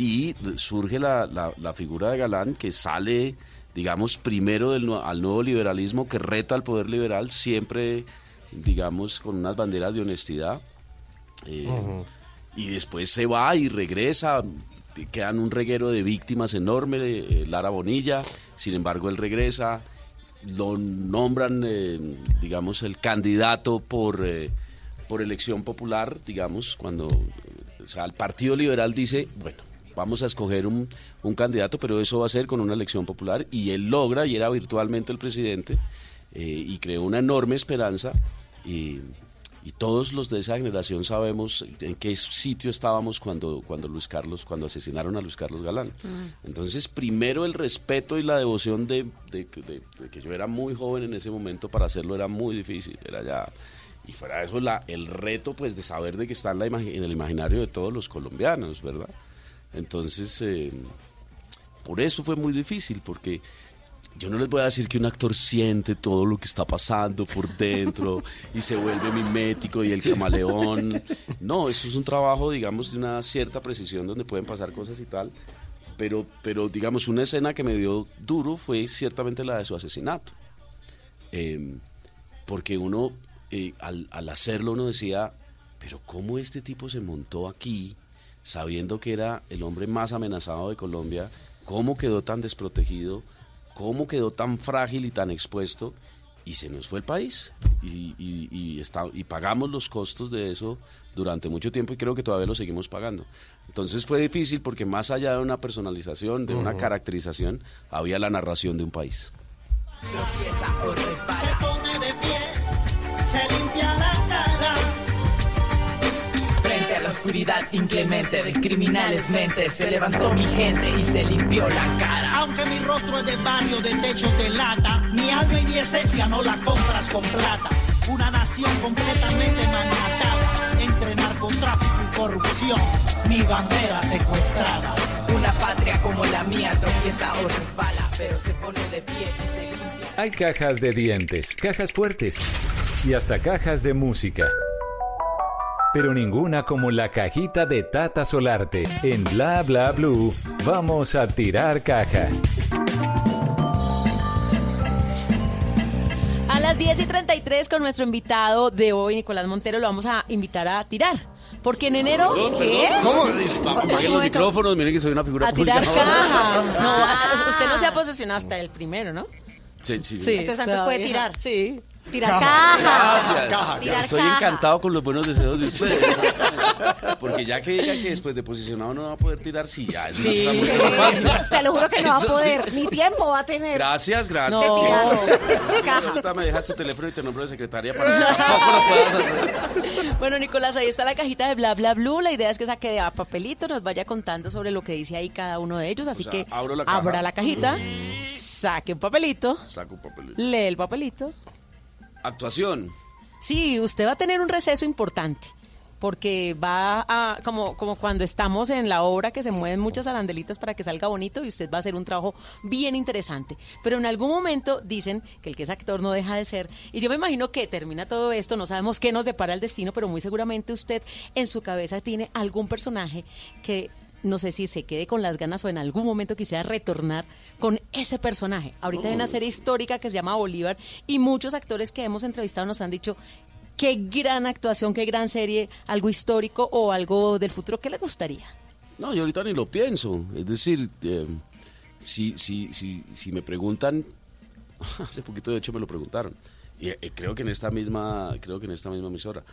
y surge la, la- la figura de Galán que sale, digamos, primero del, al nuevo liberalismo, que reta al poder liberal, siempre, digamos, con unas banderas de honestidad. eh, y después se va y regresa. Quedan un reguero de víctimas enorme, de, eh, Lara Bonilla. Sin embargo, él regresa. Lo nombran, eh, digamos, el candidato por, eh, por elección popular, digamos, cuando o sea, el Partido Liberal dice, bueno, vamos a escoger un, un candidato, pero eso va a ser con una elección popular. Y él logra, y era virtualmente el presidente, eh, y creó una enorme esperanza. Y, y todos los de esa generación sabemos en qué sitio estábamos cuando, cuando Luis Carlos, cuando asesinaron a Luis Carlos Galán. Entonces, primero el respeto y la devoción de, de- de- de que yo era muy joven en ese momento para hacerlo era muy difícil, era ya y fuera de eso la, el reto pues de saber de que está en, la en el imaginario de todos los colombianos, ¿verdad? Entonces, eh, por eso fue muy difícil, porque yo no les voy a decir que un actor siente todo lo que está pasando por dentro y se vuelve mimético y el camaleón. No, eso es un trabajo, digamos, de una cierta precisión donde pueden pasar cosas y tal. Pero, pero digamos, una escena que me dio duro fue ciertamente la de su asesinato. Eh, porque uno, eh, al, al hacerlo, uno decía, pero ¿cómo este tipo se montó aquí sabiendo que era el hombre más amenazado de Colombia? ¿Cómo quedó tan desprotegido? ¿Cómo quedó tan frágil y tan expuesto? Y se nos fue el país. Y, y- y está- y pagamos los costos de eso durante mucho tiempo y creo que todavía lo seguimos pagando. Entonces fue difícil porque más allá de una personalización, de una caracterización, había la narración de un país. Se pone de pie, se oscuridad inclemente de criminales mentes, se levantó mi gente y se limpió la cara. Aunque mi rostro es de barrio, de techo de lata, mi alma y mi esencia no la compras con plata. Una nación completamente maniatada entre narcotráfico y corrupción. Mi bandera secuestrada. Una patria como la mía tropieza o resbala, pero se pone de pie y se limpia. Hay cajas de dientes, cajas fuertes y hasta cajas de música. Pero ninguna como la cajita de Tata Solarte. En Bla Bla Blue, vamos a tirar caja. las 10 y 33 con nuestro invitado de hoy, Nicolás Montero, lo vamos a invitar a tirar. Porque en enero, Perdón, ¿qué? perdón. ¿Cómo? Apaguen los micrófonos, miren que soy una figura A tirar pública. caja. No, usted no se ha posesionado hasta el primero, ¿no? Sí, sí, Sí, Entonces antes puede tirar. Sí. Tirar caja. Gracias. Caja, Tirar Estoy caja. encantado con los buenos deseos de ustedes. Porque ya que diga que después de posicionado no va a poder tirar, sí, ya. eso Sí. está muy preocupante. Te lo juro que no va a Eso sí. poder. Ni tiempo va a tener. Gracias, gracias. No. Caja. Ahorita me dejas tu teléfono y tu nombre de secretaria para que tampoco lo puedas hacer. Bueno, Nicolás, ahí está la cajita de bla bla blue. La idea es que saque de a papelito, nos vaya contando sobre lo que dice ahí cada uno de ellos. Así sea, que abro la caja. abra la cajita, saque un papelito, Saco un papelito. lee el papelito. Actuación. Sí, usted va a tener un receso importante. Porque va a, como, como cuando estamos en la obra que se mueven muchas arandelitas para que salga bonito y usted va a hacer un trabajo bien interesante. Pero en algún momento dicen que el que es actor no deja de ser. Y yo me imagino que termina todo esto, no sabemos qué nos depara el destino, pero muy seguramente usted en su cabeza tiene algún personaje que no sé si se quede con las ganas o en algún momento quisiera retornar con ese personaje. Ahorita hay una serie histórica que se llama Bolívar y muchos actores que hemos entrevistado nos han dicho qué gran actuación, qué gran serie, algo histórico o algo del futuro. ¿Qué le gustaría? No, yo ahorita ni lo pienso. Es decir, eh, si, si, si, si me preguntan, hace poquito de hecho me lo preguntaron, y eh, creo que en esta misma, creo que en esta misma emisora,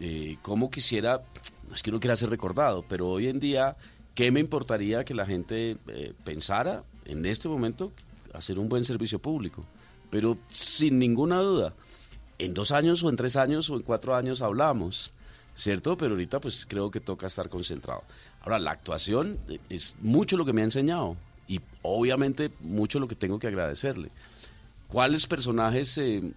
eh, cómo quisiera, no es que uno quiera ser recordado, pero hoy en día, ¿qué me importaría que la gente eh, pensara en este momento hacer un buen servicio público? Pero sin ninguna duda, en dos años o en tres años o en cuatro años hablamos, ¿cierto? Pero ahorita pues creo que toca estar concentrado. Ahora, la actuación eh, es mucho lo que me ha enseñado y obviamente mucho lo que tengo que agradecerle. ¿Cuáles personajes eh,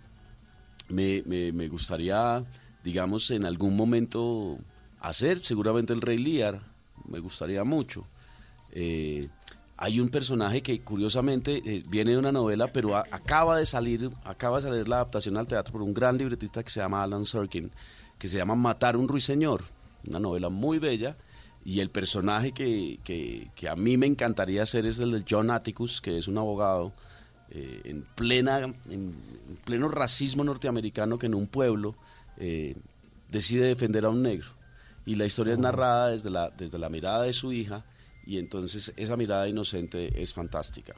me, me- me gustaría, digamos, en algún momento hacer? Seguramente el Rey Lear, me gustaría mucho. Eh, hay un personaje que curiosamente eh, viene de una novela, pero acaba de salir, acaba de salir la adaptación al teatro por un gran libretista que se llama Alan Sorkin, que se llama Matar un ruiseñor, una novela muy bella. Y el personaje que, que- que a mí me encantaría hacer es el de John Atticus, que es un abogado eh, en, plena, en, en pleno racismo norteamericano que en un pueblo decide defender a un negro. Y la historia es narrada desde la, desde la mirada de su hija y entonces esa mirada inocente es fantástica.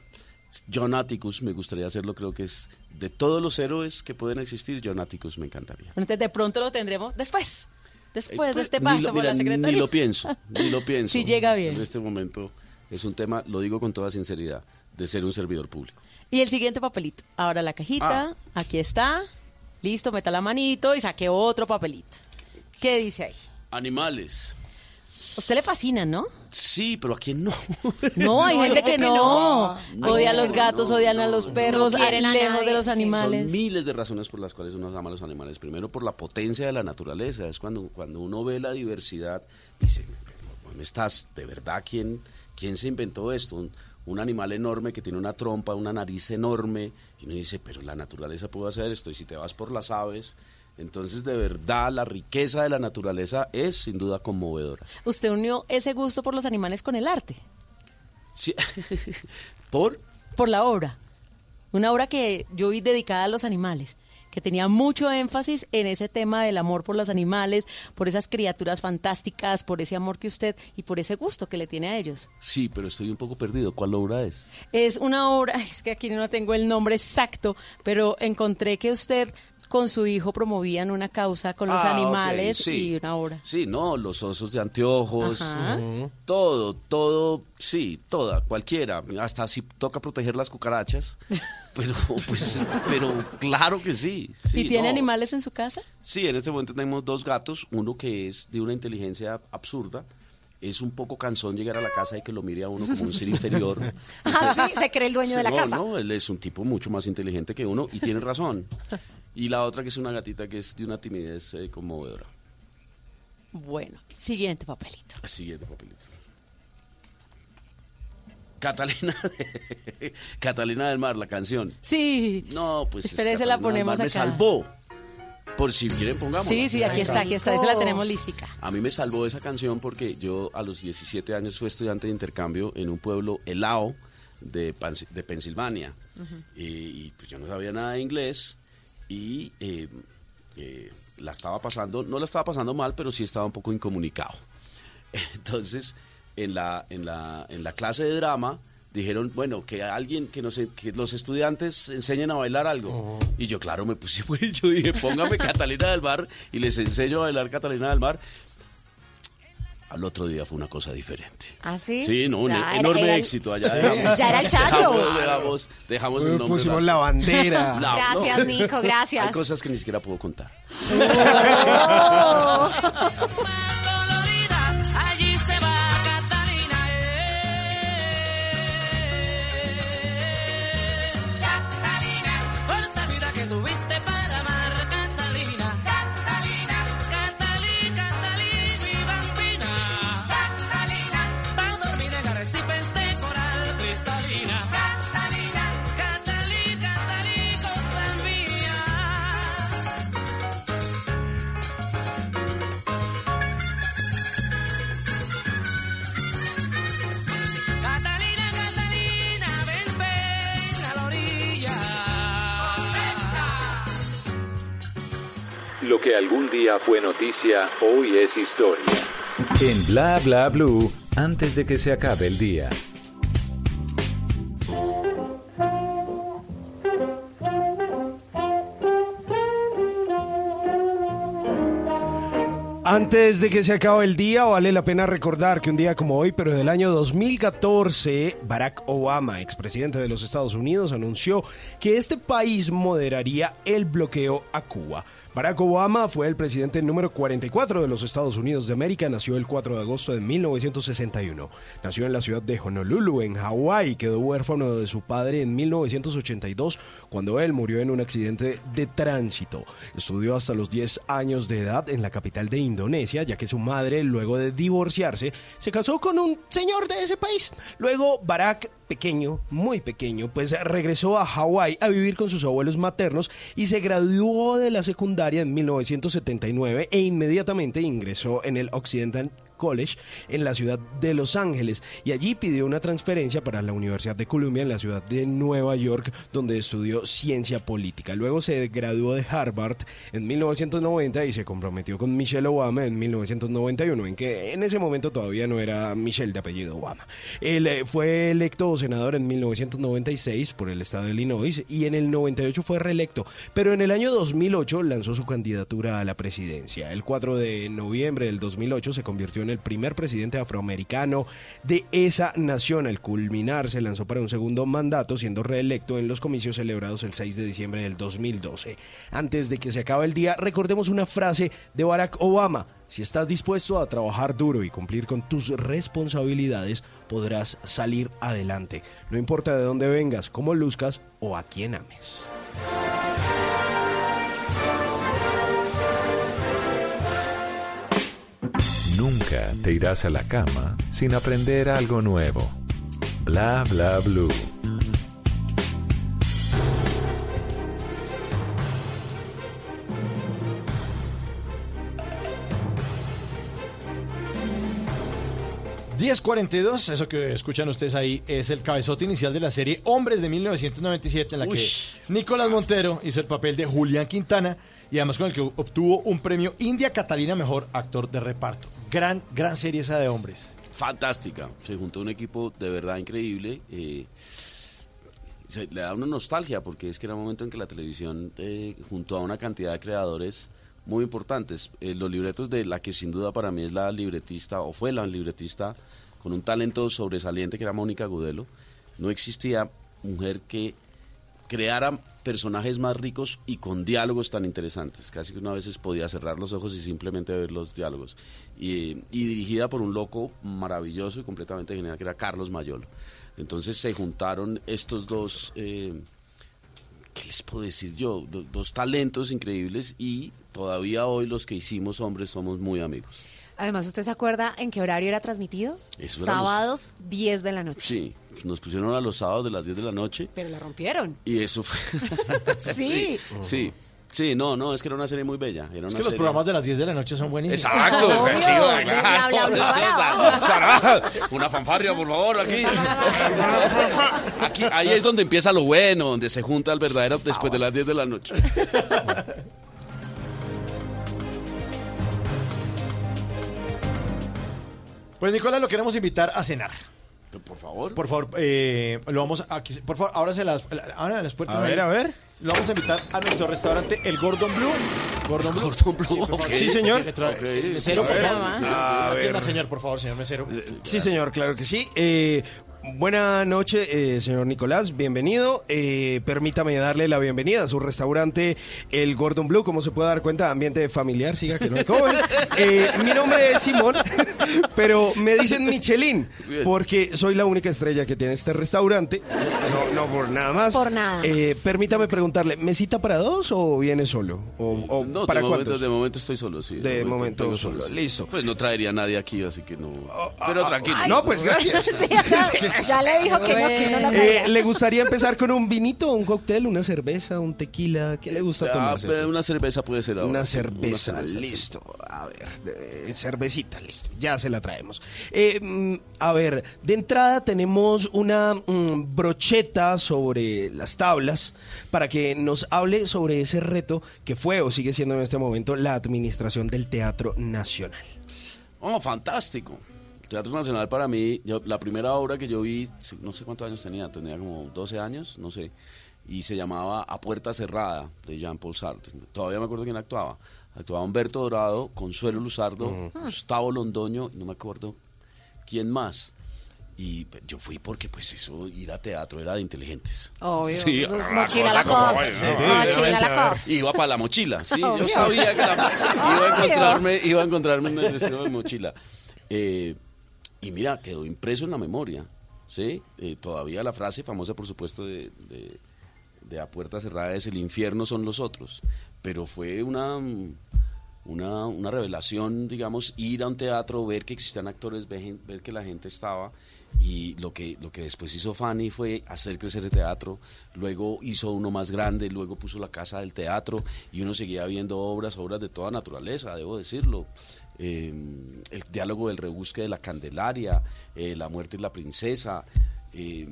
John Atticus me gustaría hacerlo, creo que es de todos los héroes que pueden existir, John Atticus me encantaría. Entonces de pronto lo tendremos después, después de este Ni paso lo- por mira, la secretaría. Ni lo pienso, ni lo pienso. Si llega bien. En este momento es un tema, lo digo con toda sinceridad, de ser un servidor público. Y el siguiente papelito. Ahora la cajita, Ah. aquí está. Listo, meta la manito y saque otro papelito. ¿Qué dice ahí? Animales. A usted le fascina, ¿no? Sí, pero a quién no. No, hay No, gente ¿cómo que que no. no? Odia a los gatos, no, odian a los perros, No quieren a hablemos de los Sí. animales. Son miles de razones por las cuales uno ama a los animales. Primero, por la potencia de la naturaleza. Es cuando, cuando uno ve la diversidad, dice, ¿dónde estás? ¿De verdad quién, quién se inventó esto? Un, un animal enorme que tiene una trompa, una nariz enorme. Y uno dice, pero la naturaleza puede hacer esto. Y si te vas por las aves, entonces de verdad la riqueza de la naturaleza es sin duda conmovedora. Usted unió ese gusto por los animales con el arte, Sí. ¿Por? por la obra. Una obra que yo vi dedicada a los animales, que tenía mucho énfasis en ese tema del amor por los animales, por esas criaturas fantásticas, por ese amor que usted y por ese gusto que le tiene a ellos. Sí, pero estoy un poco perdido. ¿Cuál obra es? Es una obra, es que aquí no tengo el nombre exacto, pero encontré que usted con su hijo promovían una causa con los Ah, animales sí. y una obra. Sí, no, los osos de anteojos, Ajá. Todo, todo, sí, toda, cualquiera, hasta si toca proteger las cucarachas, pero pues, pero claro que sí. sí, ¿Y tiene no. animales en su casa? Sí, en este momento tenemos dos gatos, uno que es de una inteligencia absurda, es un poco cansón llegar a la casa y que lo mire a uno como un ser inferior. Ah, sí, se cree el dueño de la no, casa. No, él es un tipo mucho más inteligente que uno y tiene razón. Y la otra que es una gatita que es de una timidez eh, conmovedora. Bueno, siguiente papelito. Siguiente papelito. Catalina, de- Catalina del Mar, la canción. Sí. No, pues. es Espérese, la ponemos acá. Me salvó. Por si quieren, pongamos. Sí, sí, aquí está, aquí está, esa la tenemos listica. A mí me salvó esa canción porque yo a los 17 años fui estudiante de intercambio en un pueblo helado de, de Pensilvania. y, y, pues yo no sabía nada de inglés y eh, eh, la estaba pasando, no la estaba pasando mal, pero sí estaba un poco incomunicado. Entonces, en la, en la, en la clase de drama dijeron, bueno, que alguien, que, nos, que los estudiantes enseñen a bailar algo. Y yo, claro, me puse, pues, yo dije, póngame Catalina del Mar y les enseño a bailar Catalina del Mar. Al otro día fue una cosa diferente. ¿Ah, sí? Sí, no, un Ya enorme era éxito allá. Dejamos, Ya era el chacho. Dejamos, dejamos, dejamos el Uy, nombre. pusimos la bandera. Gracias, no. Nico, gracias. Hay cosas que ni siquiera puedo contar. Oh. Lo que algún día fue noticia, hoy es historia. En Bla Bla Blue, antes de que se acabe el día. Antes de que se acabe el día, vale la pena recordar que un día como hoy, pero del año 2014, Barack Obama, expresidente de los Estados Unidos, anunció que este país moderaría el bloqueo a Cuba. Barack Obama fue el presidente número 44 de los Estados Unidos de América, nació el 4 de agosto de 1961. Nació en la ciudad de Honolulu, en Hawái, quedó huérfano de su padre en 1982 cuando él murió en un accidente de tránsito. Estudió hasta los 10 años de edad en la capital de Indonesia, ya que su madre, luego de divorciarse, se casó con un señor de ese país. Luego Barack pequeño, muy pequeño, pues regresó a Hawái a vivir con sus abuelos maternos y se graduó de la secundaria en 1979 e inmediatamente ingresó en el Occidental College en la ciudad de Los Ángeles y allí pidió una transferencia para la Universidad de Columbia en la ciudad de Nueva York donde estudió ciencia política. Luego se graduó de Harvard en 1990 y se comprometió con Michelle Obama en 1991, en que en ese momento todavía no era Michelle de apellido Obama. Él eh, fue electo senador en 1996 por el estado de Illinois y en el 98 fue reelecto, pero en el año 2008 lanzó su candidatura a la presidencia. El 4 de noviembre del 2008 se convirtió en el primer presidente afroamericano de esa nación. Al culminar se lanzó para un segundo mandato, siendo reelecto en los comicios celebrados el 6 de diciembre del 2012. Antes de que se acabe el día, recordemos una frase de Barack Obama. Si estás dispuesto a trabajar duro y cumplir con tus responsabilidades, podrás salir adelante. No importa de dónde vengas, cómo luzcas o a quién ames. Nunca te irás a la cama sin aprender algo nuevo. Bla Bla Blue. ...10.42, eso que escuchan ustedes ahí... ...es el cabezote inicial de la serie Hombres de 1997... ...en la Uy. que Nicolás Montero hizo el papel de Julián Quintana... ...y además con el que obtuvo un premio India Catalina Mejor Actor de Reparto. Gran, gran serie esa de Hombres. Fantástica. Se juntó un equipo de verdad increíble. eh, se, le da una nostalgia porque es que era un momento en que la televisión eh, junto a una cantidad de creadores muy importantes. Eh, los libretos de la que sin duda para mí es la libretista o fue la libretista con un talento sobresaliente que era Mónica Gudelo. No existía mujer que creara personajes más ricos y con diálogos tan interesantes. Casi que una veces podía cerrar los ojos y simplemente ver los diálogos. Y, dirigida por un loco maravilloso y completamente genial que era Carlos Mayolo. Entonces se juntaron estos dos, eh, ¿qué les puedo decir yo? Do- dos talentos increíbles y todavía hoy los que hicimos hombres somos muy amigos. Además, ¿usted se acuerda en qué horario era transmitido? Eso era Sábados, 10 de la noche. Sí, nos pusieron a los sábados de las 10 de la noche Pero la rompieron. y eso fue... Sí. Sí, sí, no, no, es que era una serie muy bella. Era Es que los programas de las 10 de la noche son buenísimos. Exacto, o sea, sí, bla, bla, bla, Una fanfarria, por favor, aquí. Aquí, ahí es donde empieza lo bueno, donde se junta el verdadero después de las 10 de la noche. Pues Nicolás lo queremos invitar a cenar. Por favor. Por favor, eh, lo vamos a, por favor, ábranse las, ábranse las puertas. A ver, ahí. a ver. Lo vamos a invitar a nuestro restaurante El Gordon Blue. Gordon Blue. Gordon Blue, Sí, señor. Que trae- Ok. Mesero, por A ver. favor. A ver. señor, por favor, señor mesero. Sí, señor, claro que sí. Eh, buena noche, eh, señor Nicolás, bienvenido. Eh, permítame darle la bienvenida a su restaurante El Gordon Blue, como se puede dar cuenta, ambiente familiar, siga que no es joven. Eh, mi nombre es Simón, pero me dicen Michelin, porque soy la única estrella que tiene este restaurante. No, no por nada más. Por nada Eh, permítame preguntarle, ¿mesita para dos o viene solo? ¿O, o No, para de momento, de momento estoy solo, sí. De momento tengo solo, sí. listo. Pues no traería a nadie aquí, así que no. Pero tranquilo. No, pues gracias. Sí, ya le dijo que no, que no la Eh. ¿Le gustaría empezar con un vinito, un cóctel, una cerveza, un tequila? ¿Qué le gusta tomar? una cerveza puede ser ahora. Una cerveza, sí. listo. A ver, de- cervecita, listo. Ya se la traemos. Eh, mm, a ver, de entrada tenemos una mm, brocheta sobre las tablas para que nos hable sobre ese reto que fue o sigue siendo en este momento la administración del Teatro Nacional. Oh, fantástico. El Teatro Nacional para mí, yo- la primera obra que yo vi, sí, no sé cuántos años tenía, tenía como 12 años, no sé, y se llamaba A Puerta Cerrada, de Jean-Paul Sartre. Todavía me acuerdo quién actuaba. Actuaba Humberto Dorado, Consuelo Luzardo, Gustavo Londoño, no me acuerdo quién más. Y yo fui porque pues eso, ir a teatro era de inteligentes. Obvio. Sí, Mochila la cosa como ¿no? Mochila Lacoste. Iba para la mochila, sí. Obvio. Yo sabía que la- iba, a encontrarme, iba a encontrarme un destino de mochila. Eh, y mira, quedó impreso en la memoria. ¿sí? Eh, todavía la frase famosa, por supuesto, de, de, de A Puerta Cerrada es el infierno son los otros. Pero fue una, una, una revelación, digamos, ir a un teatro, ver que existían actores, ver, ver que la gente estaba. Y lo que, lo que después hizo Fanny fue hacer crecer el teatro, luego hizo uno más grande, luego puso la casa del teatro y uno seguía viendo obras, obras de toda naturaleza, debo decirlo. Eh, el diálogo del rebusque de la Candelaria, eh, La muerte y la princesa. eh,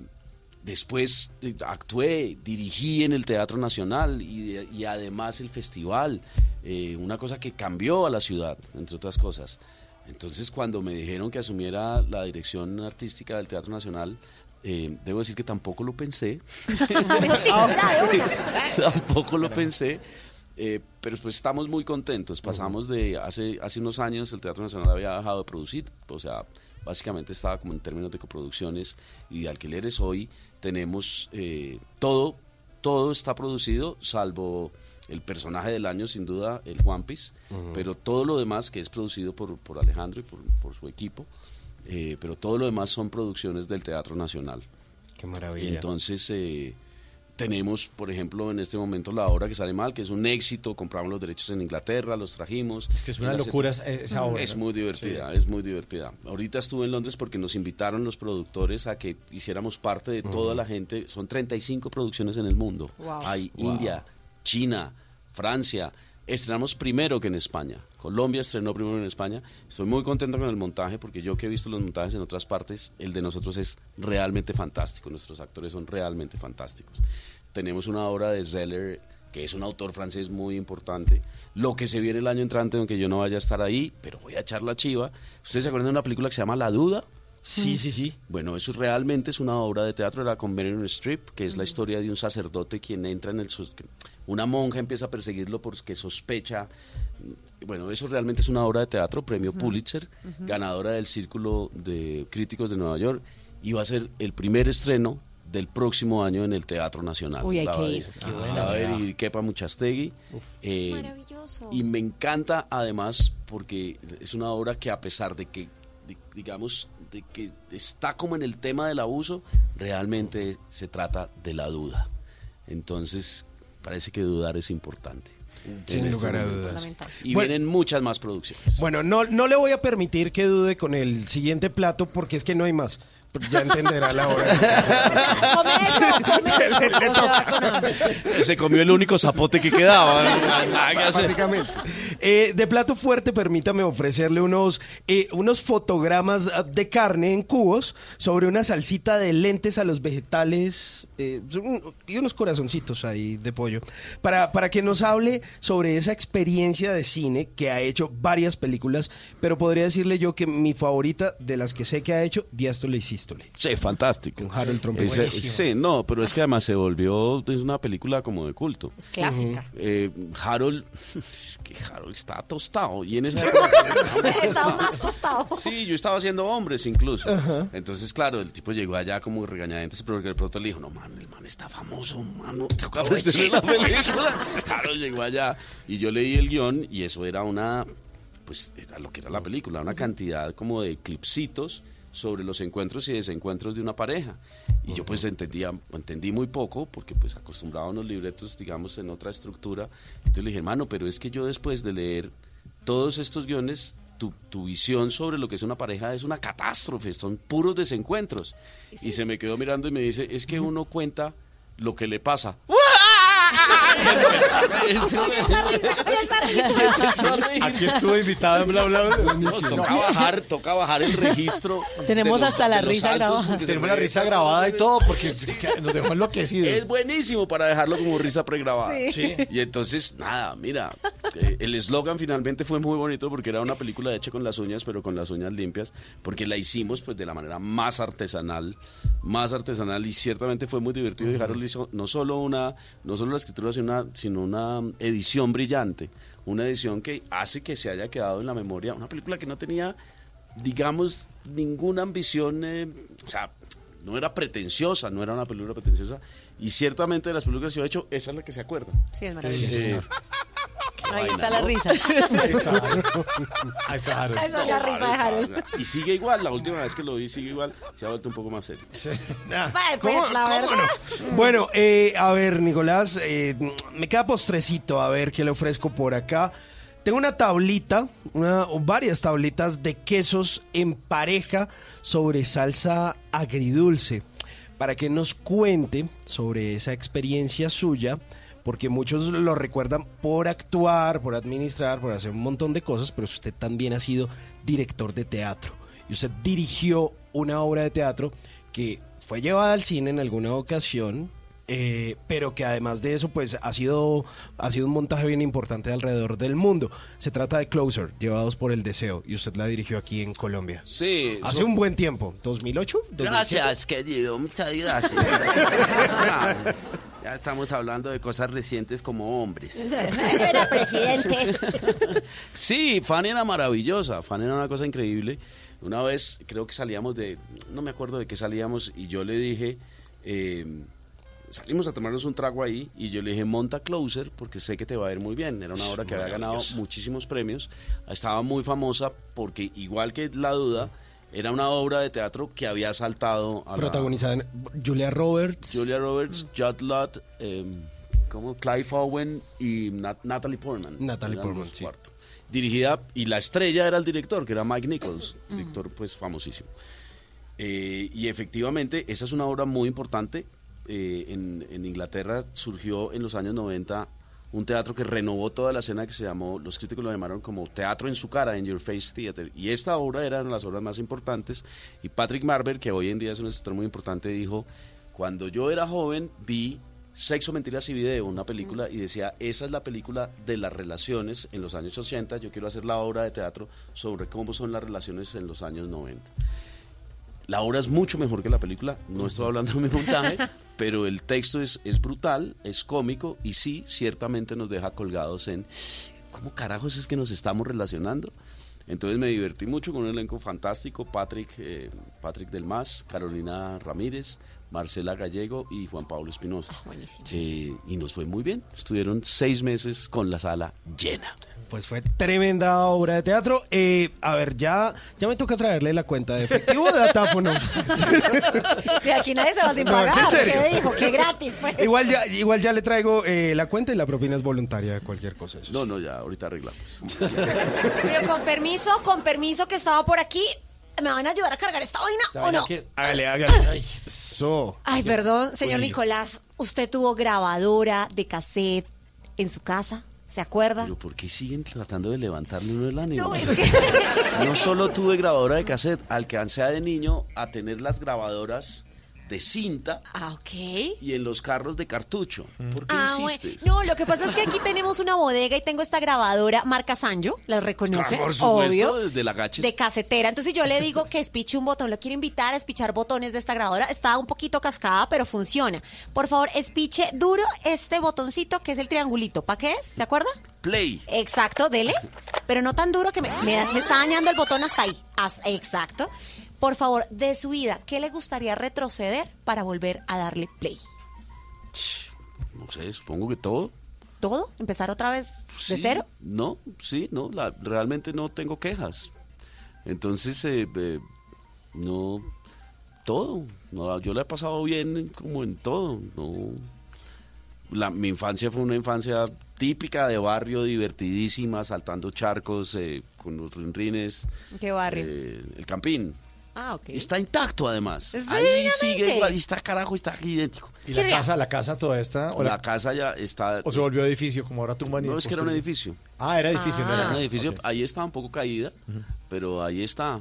después actué, dirigí en el Teatro Nacional y, y además el festival, eh, una cosa que cambió a la ciudad, entre otras cosas. Entonces, cuando me dijeron que asumiera la dirección artística del Teatro Nacional, eh, debo decir que tampoco lo pensé. tampoco lo pensé. Eh, pero pues estamos muy contentos. Pasamos de hace, hace unos años el Teatro Nacional había dejado de producir, o sea, básicamente estaba como en términos de coproducciones y de alquileres. Hoy tenemos eh, todo, todo está producido, salvo el personaje del año, sin duda, el One Piece, Ujú. pero todo lo demás que es producido por, por Alejandro y por, por su equipo, eh, pero todo lo demás son producciones del Teatro Nacional. Qué maravilla. Entonces, eh, tenemos, por ejemplo, en este momento la obra que sale mal, que es un éxito, compramos los derechos en Inglaterra, los trajimos. Es que es una locura esa- esa obra, Es muy divertida, es muy divertida. Ahorita estuve en Londres porque nos invitaron los productores a que hiciéramos parte de toda la gente. Son 35 producciones en el mundo. Wow. Hay Wow. India, China, Francia. Estrenamos primero que en España. Colombia estrenó primero en España. Estoy muy contento con el montaje porque yo que he visto los montajes en otras partes, el de nosotros es realmente fantástico. Nuestros actores son realmente fantásticos. Tenemos una obra de Zeller que es un autor francés muy importante. Lo que se viene el año entrante, aunque yo no vaya a estar ahí, pero voy a echar la chiva. ¿Ustedes se acuerdan de una película que se llama La Duda? Sí, sí, sí. Bueno, eso realmente es una obra de teatro la con Meryl Streep, que es la historia de un sacerdote quien entra en el... Una monja empieza a perseguirlo porque sospecha... Bueno, eso realmente es una obra de teatro, premio. Pulitzer, ganadora del Círculo de Críticos de Nueva York, y va a ser el primer estreno del próximo año en el Teatro Nacional. Uy, hay La que va a ir. la va a dirigir Kepa Muchastegui. eh, Maravilloso. y me encanta además porque es una obra que a pesar de que, di- digamos, de que está como en el tema del abuso, realmente se trata de la duda. Entonces, parece que dudar es importante. Sin este lugar a dudas. Y Bueno. vienen muchas más producciones. Bueno, no, no le voy a permitir que dude con el siguiente plato porque es que no hay más. Ya entenderá la hora. Se comió el único zapote que quedaba. Básicamente. Eh, de plato fuerte, permítame ofrecerle unos, eh, unos fotogramas ah, de carne en cubos sobre una salsita de lentes a los vegetales eh, y unos corazoncitos ahí de pollo. Para, para que nos hable sobre esa experiencia de cine que ha hecho varias películas, pero podría decirle yo que mi favorita de las que sé que ha hecho, Diástole y Sístole. Sí, fantástico. Con Harold Buenísimo. sí, no, pero es que además se volvió, es una película como de culto. Es clásica. Eh, Harold, es que Harold está tostado y en esa época Estaba más tostado. Sí, yo estaba haciendo hombres incluso. Entonces, claro, el tipo llegó allá como regañadientes, pero de pronto le dijo, no, man, el man está famoso, mano, toca ofrecerle la película. Harold llegó allá y yo leí el guion y eso era una, pues, era lo que era la película, una cantidad como de clipsitos sobre los encuentros y desencuentros de una pareja. Y yo pues entendía, entendí muy poco, porque pues acostumbrado a unos libretos, digamos, en otra estructura. Entonces le dije, hermano, pero es que yo después de leer todos estos guiones, tu, tu visión sobre lo que es una pareja es una catástrofe, son puros desencuentros. Y se me quedó mirando y me dice, es que uno cuenta lo que le pasa. Aquí estuvo invitado en bla bla bla. No, toca bajar, toca bajar el registro. Tenemos los- hasta la risa grabada. Tenemos la risa grabada y todo porque nos dejó enloquecidos. Es buenísimo para dejarlo como risa pregrabada. Sí. Sí. Y entonces, nada, mira, eh, el eslogan finalmente fue muy bonito porque era una película hecha con las uñas, pero con las uñas limpias, porque la hicimos pues de la manera más artesanal, más artesanal y ciertamente fue muy divertido. Y Harold hizo no solo una, no solo la escritura, sino una, sino una edición brillante, una edición que hace que se haya quedado en la memoria, una película que no tenía, digamos, ninguna ambición, eh, o sea, no era pretenciosa, no era una película pretenciosa. Y ciertamente de las películas que yo he hecho, esa es la que se acuerda. Sí, es maravilloso. Eh, Ahí está la risa. Ahí está Harold. Ahí está Harold. Esa es la risa de Harold. Y sigue igual, la última vez que lo vi sigue igual, se ha vuelto un poco más serio. Pues, pues, la verdad. Bueno, eh, a ver, Nicolás, eh, me queda postrecito, a ver qué le ofrezco por acá. Tengo una tablita, una, o varias tablitas de quesos en pareja sobre salsa agridulce, para que nos cuente sobre esa experiencia suya, porque muchos lo recuerdan por actuar, por administrar, por hacer un montón de cosas, pero usted también ha sido director de teatro y usted dirigió una obra de teatro que fue llevada al cine en alguna ocasión, eh, pero que además de eso, pues ha sido, ha sido un montaje bien importante alrededor del mundo. Se trata de Closer, llevados por el deseo, y usted la dirigió aquí en Colombia. Sí. Hace so- un buen tiempo, 2008. 2007. Gracias, querido, muchas gracias. Ya estamos hablando de cosas recientes como hombres. Era presidente. Sí, Fanny era maravillosa, Fanny era una cosa increíble. Una vez creo que salíamos de, no me acuerdo de qué salíamos, y yo le dije, eh, salimos a tomarnos un trago ahí, y yo le dije, monta Closer, porque sé que te va a ir muy bien. Era una obra que había ganado muchísimos premios, estaba muy famosa, porque igual que La Duda, era una obra de teatro que había saltado a la- Protagonizada en Julia Roberts. Julia Roberts, Judd Law, eh, como Clive Owen y Nat- Natalie Portman. Natalie Portman, sí. cuarto. Dirigida, y la estrella era el director, que era Mike Nichols, director pues famosísimo. Eh, y efectivamente, esa es una obra muy importante. Eh, en, en Inglaterra surgió en los años 90 un teatro que renovó toda la escena que se llamó, los críticos lo llamaron como teatro en su cara, en Your Face Theater. Y esta obra era una de las obras más importantes. Y Patrick Marber, que hoy en día es un escritor muy importante, dijo, cuando yo era joven vi Sexo, Mentiras y Video, una película, y decía, esa es la película de las relaciones en los años 80, yo quiero hacer la obra de teatro sobre cómo son las relaciones en los años 90. La obra es mucho mejor que la película, no estoy hablando de mi montaje, pero el texto es, es brutal, es cómico y sí, ciertamente nos deja colgados en cómo carajos es que nos estamos relacionando. Entonces me divertí mucho con un elenco fantástico, Patrick, eh, Patrick Delmas, Carolina Ramírez, Marcela Gallego y Juan Pablo Espinosa. Eh, y nos fue muy bien, estuvieron seis meses con la sala llena. Pues fue tremenda obra de teatro. Eh, a ver, ya, ya me toca traerle la cuenta de efectivo o de datáfono. Si aquí nadie se va sin No, es en pagar. serio. ¿Qué dijo? Que gratis, pues. igual, ya, igual ya le traigo eh, la cuenta y la propina es voluntaria de cualquier cosa. eso. No, no, ya ahorita arreglamos. Pero con permiso, con permiso que estaba por aquí. ¿Me van a ayudar a cargar esta vaina o no? Hágale, hágale. Ay, perdón, señor Uy. Nicolás. ¿Usted tuvo grabadora de cassette en su casa? ¿Se acuerda? Pero ¿por qué siguen tratando de levantarle uno el ánimo? No, es que... No solo tuve grabadora de cassette, alcancé de niño a tener las grabadoras de cinta Ah, ok. y en los carros de cartucho. ¿Por qué Ah, bueno. insistes? No, lo que pasa es que aquí tenemos una bodega y tengo esta grabadora marca Sanyo, ¿las reconoce? Ah, por supuesto, Obvio. desde la gaches. De casetera. Entonces yo le digo que espiche un botón. Lo quiero invitar a espichar botones de esta grabadora. Está un poquito cascada, pero funciona. Por favor, espiche duro este botoncito que es el triangulito. ¿Para qué es? ¿Se acuerda? Play. Exacto, dele. Pero no tan duro que me, me- me está dañando el botón hasta ahí. Haz- exacto. Por favor, de su vida, ¿qué le gustaría retroceder para volver a darle play? No sé, supongo que todo. ¿Todo? ¿Empezar otra vez de Sí, cero? No, sí, no, la- realmente no tengo quejas. Entonces, eh, eh, no, todo. No, yo la he pasado bien como en todo. No, la, mi infancia fue una infancia típica de barrio, divertidísima, saltando charcos eh, con los rinrines. ¿Qué barrio? eh, el campín. Ah, ok. Está intacto además. Sí, Ahí sigue igual, y está carajo, está idéntico. ¿Y la casa, la casa toda esta? ¿O, La la- casa ya está... o se volvió edificio como ahora Tumban y No, es que era un edificio. Ah, era edificio, no Era era un edificio, Ok. ahí está un poco caída, pero ahí está.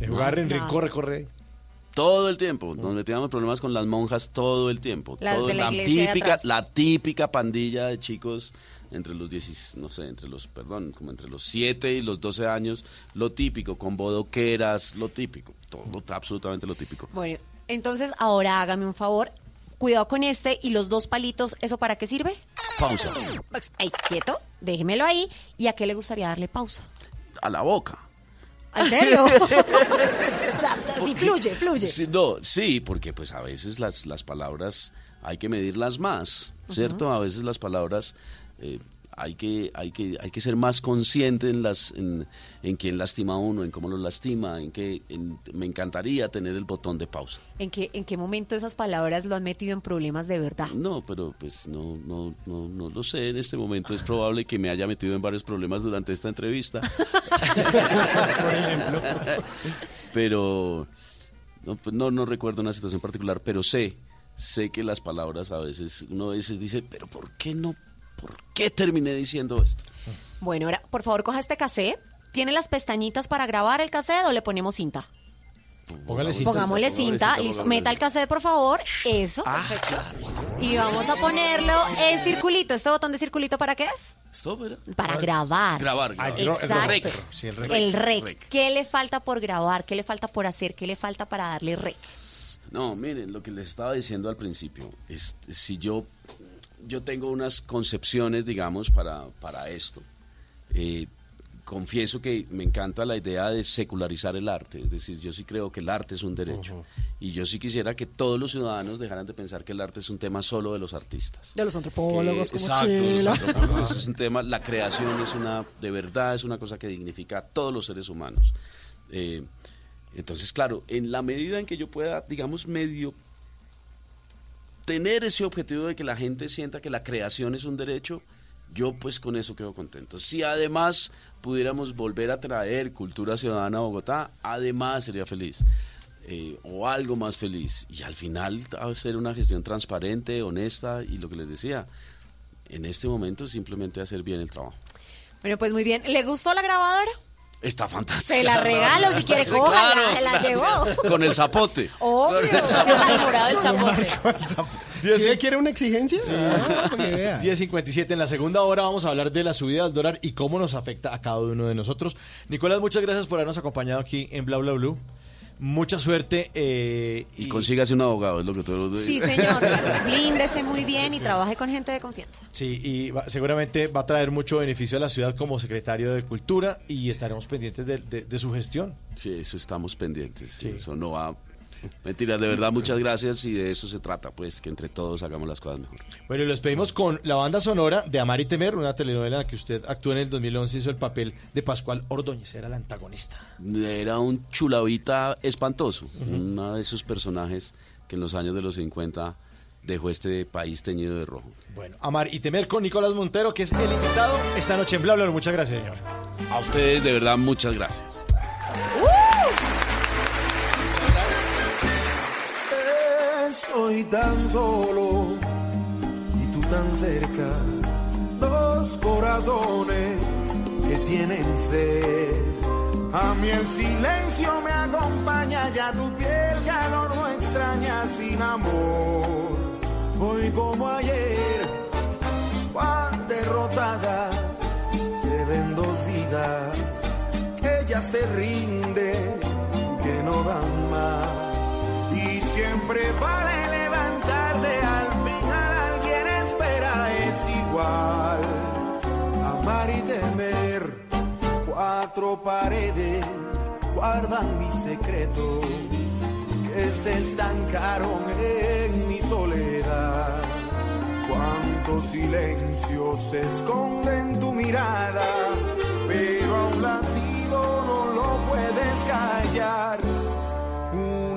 De jugar en No. corre, corre. Todo el tiempo, nos metíamos problemas con las monjas todo el tiempo. Las Todo- de la iglesia de típica, atrás. la típica pandilla de chicos entre los 10, no sé, entre los, perdón, como entre los 7 y los 12 años, lo típico, con bodoqueras, lo típico, todo, absolutamente lo típico. Bueno, entonces ahora hágame un favor. Cuidado con este y los dos palitos, ¿eso para qué sirve? Pausa. Pues, Ay, quieto, déjemelo ahí. ¿Y a qué le gustaría darle pausa? A la boca. ¿En serio? Sí, fluye, fluye. Sí, no, sí, porque pues a veces las, las palabras hay que medirlas más, ¿cierto? A veces las palabras eh, hay, que, hay, que, hay que ser más consciente en, las, en, en quién lastima a uno, en cómo lo lastima, en que en- me encantaría tener el botón de pausa. ¿En qué, ¿En qué momento esas palabras lo han metido en problemas de verdad? No, pero pues no, no, no, no lo sé en este momento. Es probable que me haya metido en varios problemas durante esta entrevista. Por ejemplo. pero no, pues, no, no recuerdo una situación particular, pero sé, sé que las palabras a veces, uno a veces dice, pero ¿por qué no? ¿Por qué terminé diciendo esto? Bueno, ahora, por favor, coja este cassette. ¿Tiene las pestañitas para grabar el cassette o le ponemos cinta? Póngale cinta. Pongámosle cinta, listo. Meta el cassette, por favor. Eso, perfecto. Y vamos a ponerlo en circulito. ¿Este botón de circulito para qué es? ¿Esto era? Para grabar. Grabar, Ah, grabar. el ro- el Exacto. rec. Sí, el rec. El rec. Rec. ¿Qué le falta por grabar? ¿Qué le falta por hacer? ¿Qué le falta para darle rec? No, miren, lo que les estaba diciendo al principio, es si yo, yo tengo unas concepciones, digamos, para, para esto. Eh, confieso que me encanta la idea de secularizar el arte, es decir, yo sí creo que el arte es un derecho. Y yo sí quisiera que todos los ciudadanos dejaran de pensar que el arte es un tema solo de los artistas. De los antropólogos, Que- como exacto, los Chela. antropólogos es un tema, la creación es una, de verdad es una cosa que dignifica a todos los seres humanos. Eh, entonces, claro, en la medida en que yo pueda, digamos, medio tener ese objetivo de que la gente sienta que la creación es un derecho, yo pues con eso quedo contento. Si además pudiéramos volver a traer cultura ciudadana a Bogotá, además sería feliz. Eh, o algo más feliz. Y al final hacer una gestión transparente, honesta y lo que les decía, en este momento simplemente hacer bien el trabajo. Bueno, pues muy bien. ¿Le gustó la grabadora? Está fantástico. Se la regalo si quiere, cójala, se la llevó. Con el zapote. Obvio. Del zapote. ¿Sí quiere una exigencia? Ah, que vea. 10.57 en la segunda hora vamos a hablar de la subida del dólar y cómo nos afecta a cada uno de nosotros. Nicolás, muchas gracias por habernos acompañado aquí en Bla Bla Blue. Mucha suerte. eh, Y consígase un abogado, es lo que todos los Sí, señor. Blíndese muy bien y trabaje con gente de confianza. Sí, y va- seguramente va a traer mucho beneficio a la ciudad como secretario de Cultura y estaremos pendientes de, de- de su gestión. Sí, eso estamos pendientes. Eso no va. Mentiras, de verdad, muchas gracias y de eso se trata, pues, que entre todos hagamos las cosas mejor. Bueno, y lo despedimos con la banda sonora de Amar y Temer, una telenovela en la que usted actuó en el 2011, hizo el papel de Pascual Ordóñez, era el antagonista. Era un chulavita espantoso, uno de esos personajes que en los años de los 50 dejó este país teñido de rojo. Bueno, Amar y Temer con Nicolás Montero, que es el invitado esta noche en Bla. Muchas gracias, señor. A ustedes, de verdad, muchas gracias. Estoy tan solo y tú tan cerca. dos corazones que tienen sed. A mí el silencio me acompaña, ya tu piel calor no extraña sin amor. Hoy como ayer, cuán derrotadas se ven dos vidas, que ya se rinde, que no dan más. Siempre vale levantarse, al final alguien espera, es igual. Amar y temer, cuatro paredes guardan mis secretos que se estancaron en mi soledad. Cuánto silencio se esconde en tu mirada, pero a un latido no lo puedes callar.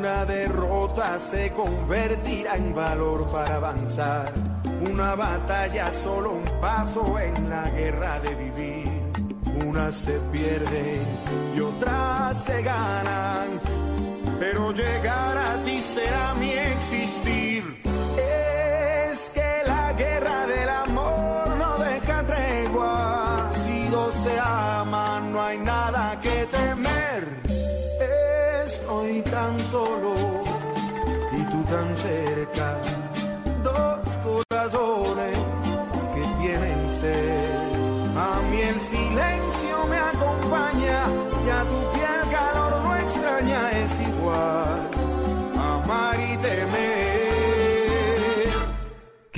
Una derrota se convertirá en valor para avanzar. Una batalla solo un paso en la guerra de vivir. Unas se pierden y otras se ganan pero llegar a ti será mi existir.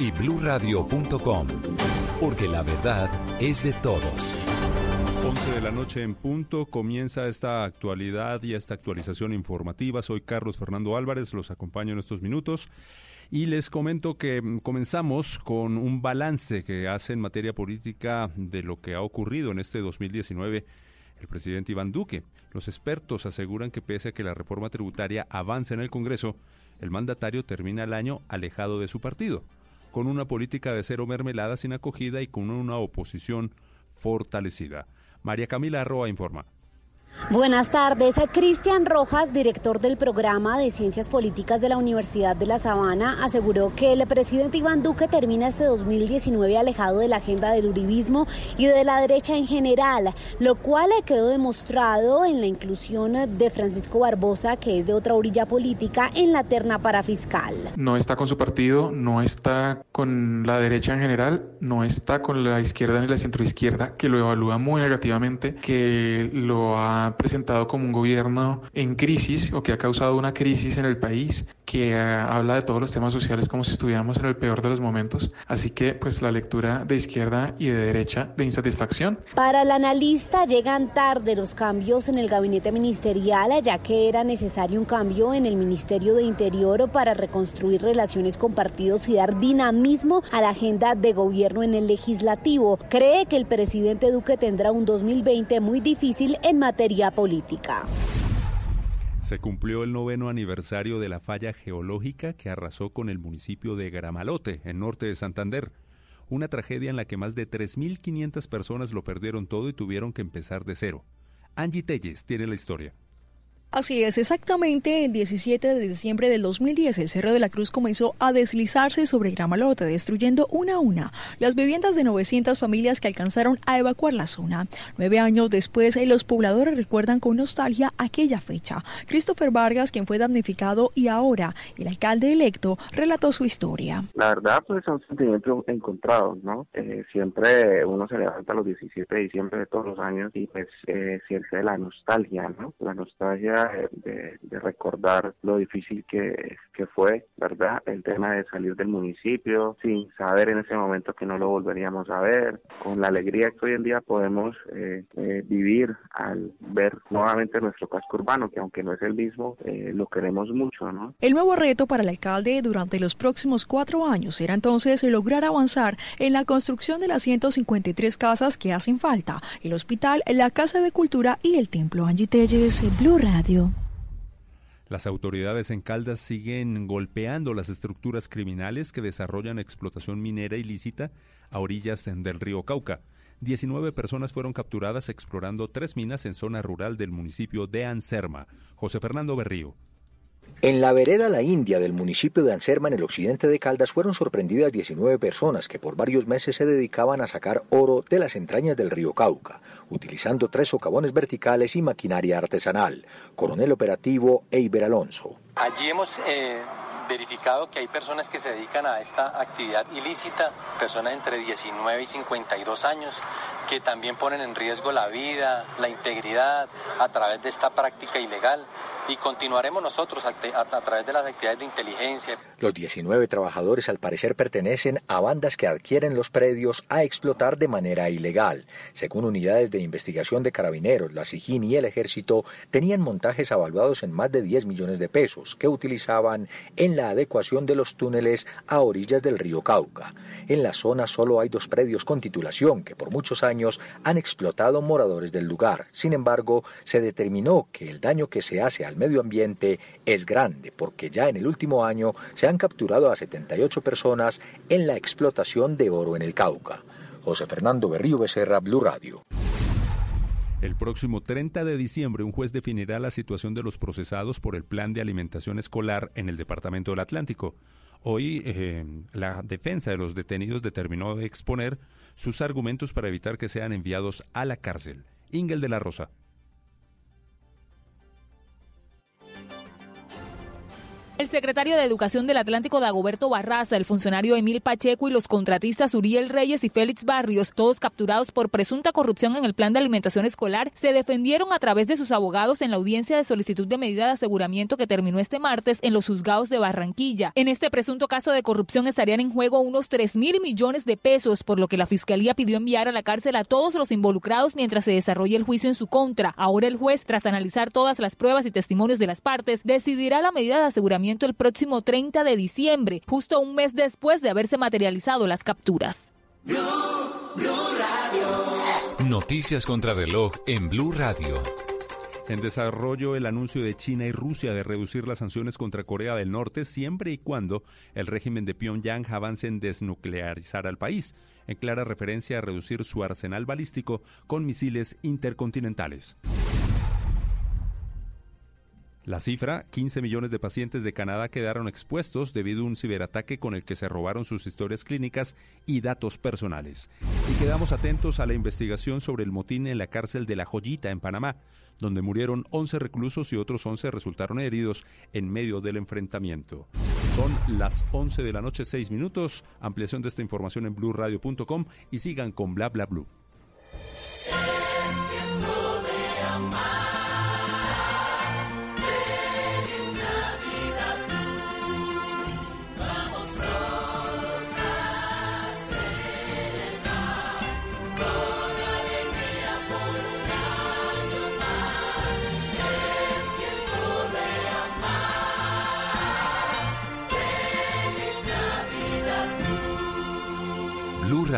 y bluradio.com, porque la verdad es de todos. 11 de la noche en punto comienza esta actualidad y esta actualización informativa. Soy Carlos Fernando Álvarez, los acompaño en estos minutos y les comento que mm, comenzamos con un balance que hace en materia política de lo que ha ocurrido en este 2019 el presidente Iván Duque. Los expertos aseguran que pese a que la reforma tributaria avance en el Congreso, el mandatario termina el año alejado de su partido, con una política de cero mermelada sin acogida y con una oposición fortalecida. María Camila Arroa informa. Buenas tardes. Cristian Rojas, director del programa de Ciencias Políticas de la Universidad de La Sabana, aseguró que el presidente Iván Duque termina este 2019 alejado de la agenda del uribismo y de la derecha en general, lo cual quedó demostrado en la inclusión de Francisco Barbosa, que es de otra orilla política, en la terna para fiscal. No está con su partido, no está con la derecha en general, no está con la izquierda ni la centroizquierda, que lo evalúa muy negativamente, que lo ha presentado como un gobierno en crisis o que ha causado una crisis en el país, que eh, habla de todos los temas sociales como si estuviéramos en el peor de los momentos. Así que pues la lectura de izquierda y de derecha de insatisfacción. Para el analista llegan tarde los cambios en el gabinete ministerial, ya que era necesario un cambio en el Ministerio de Interior para reconstruir relaciones con partidos y dar dinamismo a la agenda de gobierno en el legislativo. Cree que el presidente Duque tendrá un 2020 muy difícil en materia política. Se cumplió el noveno aniversario de la falla geológica que arrasó con el municipio de Gramalote, en norte de Santander. Una tragedia en la que más de 3.500 personas lo perdieron todo y tuvieron que empezar de cero. Angie Telles tiene la historia. Así es, exactamente el 17 de diciembre del 2010 el Cerro de la Cruz comenzó a deslizarse sobre Gramalote, destruyendo una a una las viviendas de 900 familias que alcanzaron a evacuar la zona. Nueve años después, los pobladores recuerdan con nostalgia aquella fecha. Christopher Vargas, quien fue damnificado y ahora el alcalde electo, relató su historia. La verdad, pues son sentimientos encontrados, ¿no? Eh, siempre uno se levanta los 17 de diciembre de todos los años y pues eh, siente la nostalgia, ¿no? La nostalgia deja de, de- recordar lo difícil que, que fue, ¿verdad? El tema de salir del municipio sin saber en ese momento que no lo volveríamos a ver, con la alegría que hoy en día podemos eh, eh, vivir al ver nuevamente nuestro casco urbano, que aunque no es el mismo, eh, lo queremos mucho, ¿no? El nuevo reto para el alcalde durante los próximos cuatro años será entonces lograr avanzar en la construcción de las 153 casas que hacen falta, el hospital, la Casa de Cultura y el Templo Angie Telles, Blue Radio. Las autoridades en Caldas siguen golpeando las estructuras criminales que desarrollan explotación minera ilícita a orillas del río Cauca. 19 personas fueron capturadas explorando tres minas en zona rural del municipio de Anserma. José Fernando Berrío. En la vereda La India del municipio de Anserma, en el occidente de Caldas, fueron sorprendidas 19 personas que por varios meses se dedicaban a sacar oro de las entrañas del río Cauca, utilizando tres socavones verticales y maquinaria artesanal. Coronel operativo Eiber Alonso. Allí hemos eh, verificado que hay personas que se dedican a esta actividad ilícita, personas entre 19 y 52 años, que también ponen en riesgo la vida, la integridad a través de esta práctica ilegal y continuaremos nosotros a través de las actividades de inteligencia. Los 19 trabajadores al parecer pertenecen a bandas que adquieren los predios a explotar de manera ilegal. Según unidades de investigación de carabineros, la SIGIN y el ejército tenían montajes avaluados en más de 10 millones de pesos que utilizaban en la adecuación de los túneles a orillas del río Cauca. En la zona solo hay dos predios con titulación que por muchos años han explotado moradores del lugar. Sin embargo, se determinó que el daño que se hace al medio ambiente es grande porque ya en el último año se han capturado a 78 personas en la explotación de oro en el Cauca. José Fernando Berrío Becerra, Blue Radio. El próximo 30 de diciembre, un juez definirá la situación de los procesados por el plan de alimentación escolar en el Departamento del Atlántico. Hoy, eh, la defensa de los detenidos determinó exponer sus argumentos para evitar que sean enviados a la cárcel. Ingel de la Rosa. El secretario de Educación del Atlántico, Dagoberto Barraza, el funcionario Emil Pacheco y los contratistas Uriel Reyes y Félix Barrios, todos capturados por presunta corrupción en el plan de alimentación escolar, se defendieron a través de sus abogados en la audiencia de solicitud de medida de aseguramiento que terminó este martes en los juzgados de Barranquilla. En este presunto caso de corrupción estarían en juego unos 3 mil millones de pesos, por lo que la Fiscalía pidió enviar a la cárcel a todos los involucrados mientras se desarrolla el juicio en su contra. Ahora el juez, tras analizar todas las pruebas y testimonios de las partes, decidirá la medida de aseguramiento el próximo 30 de diciembre, justo un mes después de haberse materializado las capturas. Noticias contra reloj en Blue Radio. En desarrollo el anuncio de China y Rusia de reducir las sanciones contra Corea del Norte siempre y cuando el régimen de Pyongyang avance en desnuclearizar al país, en clara referencia a reducir su arsenal balístico con misiles intercontinentales. La cifra, 15 millones de pacientes de Canadá quedaron expuestos debido a un ciberataque con el que se robaron sus historias clínicas y datos personales. Y quedamos atentos a la investigación sobre el motín en la cárcel de La Joyita en Panamá, donde murieron 11 reclusos y otros 11 resultaron heridos en medio del enfrentamiento. Son las 11 de la noche, 6 minutos. Ampliación de esta información en blueradio.com y sigan con bla bla blue.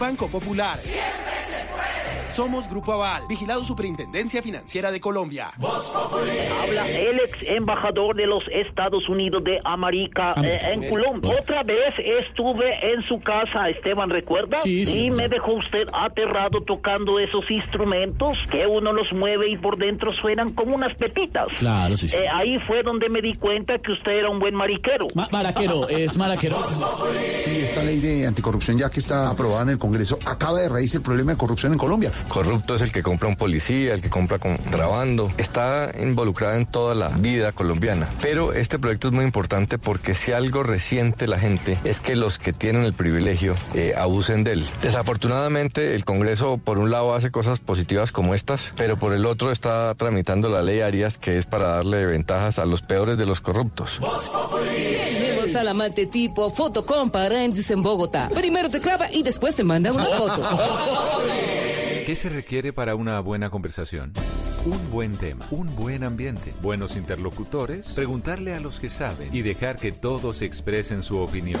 Banco Popular. Siempre se puede. Somos Grupo Aval, vigilado Superintendencia Financiera de Colombia. Habla el ex embajador de los Estados Unidos de América eh, en Colombia. Otra vez estuve en su casa, Esteban, ¿recuerda? Sí, sí. Y me dejó usted aterrado tocando esos instrumentos que uno los mueve y por dentro suenan como unas pepitas. Claro, sí, sí. Eh, ahí fue donde me di cuenta que usted era un buen mariquero. Ma- maraquero, es maraquero. Sí, esta ley de anticorrupción ya que está aprobada en el Congreso acaba de raíz el problema de corrupción en Colombia. Corrupto es el que compra un policía, el que compra contrabando. Está involucrada en toda la vida colombiana. Pero este proyecto es muy importante porque si algo resiente la gente es que los que tienen el privilegio eh, abusen de él. Desafortunadamente el Congreso por un lado hace cosas positivas como estas, pero por el otro está tramitando la ley Arias que es para darle ventajas a los peores de los corruptos. Al amante tipo foto con parentes en Bogotá. Primero te clava y después te manda una foto. ¿Qué se requiere para una buena conversación? Un buen tema, un buen ambiente, buenos interlocutores, preguntarle a los que saben y dejar que todos expresen su opinión.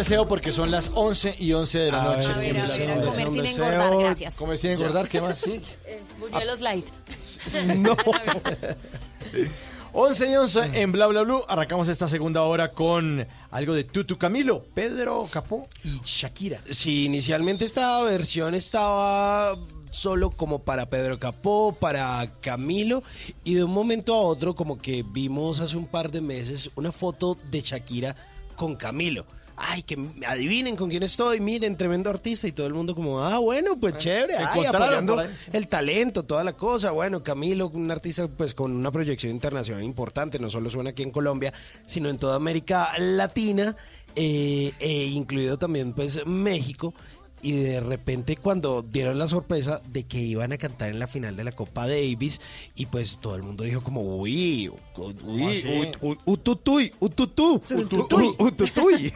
deseo porque son las 11 y 11 de la A noche. ver, A ver, a ver, a ver, comer sin engordar, gracias. Comer sin engordar, ¿qué más? Sí. Buñuelos light. No. 11 y 11 en Bla Bla Blue. Arrancamos esta segunda hora con algo de Tutu Camilo, Pedro Capó y Shakira. Sí, inicialmente esta versión estaba solo como para Pedro Capó, para Camilo, y de un momento a otro como que vimos hace un par de meses una foto de Shakira con Camilo. Ay, que adivinen con quién estoy, miren, tremendo artista y todo el mundo como, ah, bueno, pues chévere, ay, apoyando el talento, toda la cosa. Bueno, Camilo, un artista pues con una proyección internacional importante, no solo suena aquí en Colombia, sino en toda América Latina, eh, e incluido también pues México. Y de repente cuando dieron la sorpresa de que iban a cantar en la final de la Copa Davis y pues todo el mundo dijo como uy, uy, uy, Ututuy. ututuy, ututuy.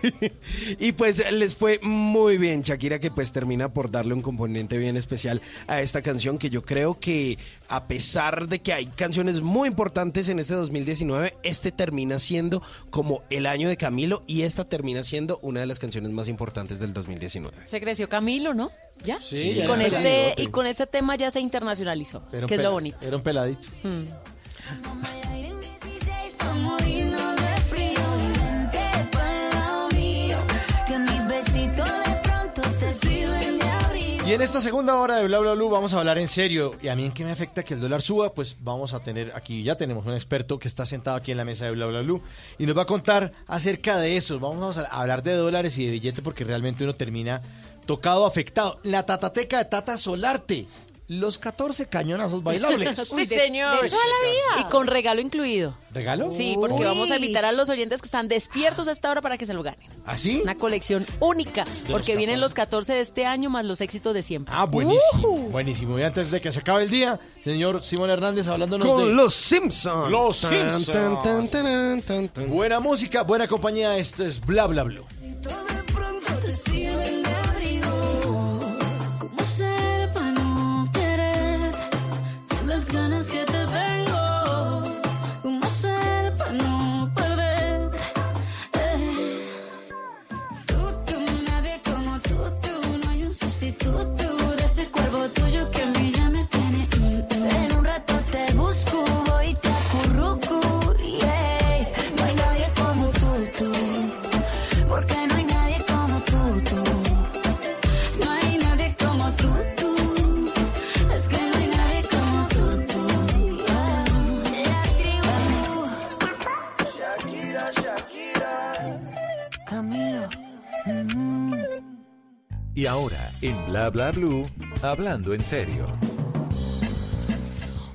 y pues les fue muy bien Shakira que pues termina por darle un componente bien especial a esta canción que yo creo que a pesar de que hay canciones muy importantes en este 2019, este termina siendo como el año de Camilo y esta termina siendo una de las canciones más importantes del 2019. Se creció Camilo, ¿no? ¿Ya? Sí, y, ya con este, y con este tema ya se internacionalizó, Era un que es lo bonito. Era un peladito. Mm. Y en esta segunda hora de Bla Bla Blue vamos a hablar en serio. ¿Y a mí en qué me afecta que el dólar suba? Pues vamos a tener aquí, ya tenemos un experto que está sentado aquí en la mesa de Bla Bla Blue y nos va a contar acerca de eso. Vamos a hablar de dólares y de billetes porque realmente uno termina tocado, afectado. La tatateca de Tata Solarte. Los 14 cañonazos bailables. Sí, señor. de toda la vida. Y con regalo incluido. ¿Regalo? Sí, porque Uy. vamos a invitar a los oyentes que están despiertos a esta hora para que se lo ganen. ¿Así? Una colección única, porque vienen los 14 de este año más los éxitos de siempre. Ah, buenísimo. Buenísimo. Y antes de que se acabe el día, señor Simón Hernández hablándonos Con de los Simpsons. Los Simpsons. tan, tan, tan, tan, tan. Buena música, buena compañía. Esto es Bla Bla Blue. Y ahora, en Bla Bla Blue, hablando en serio.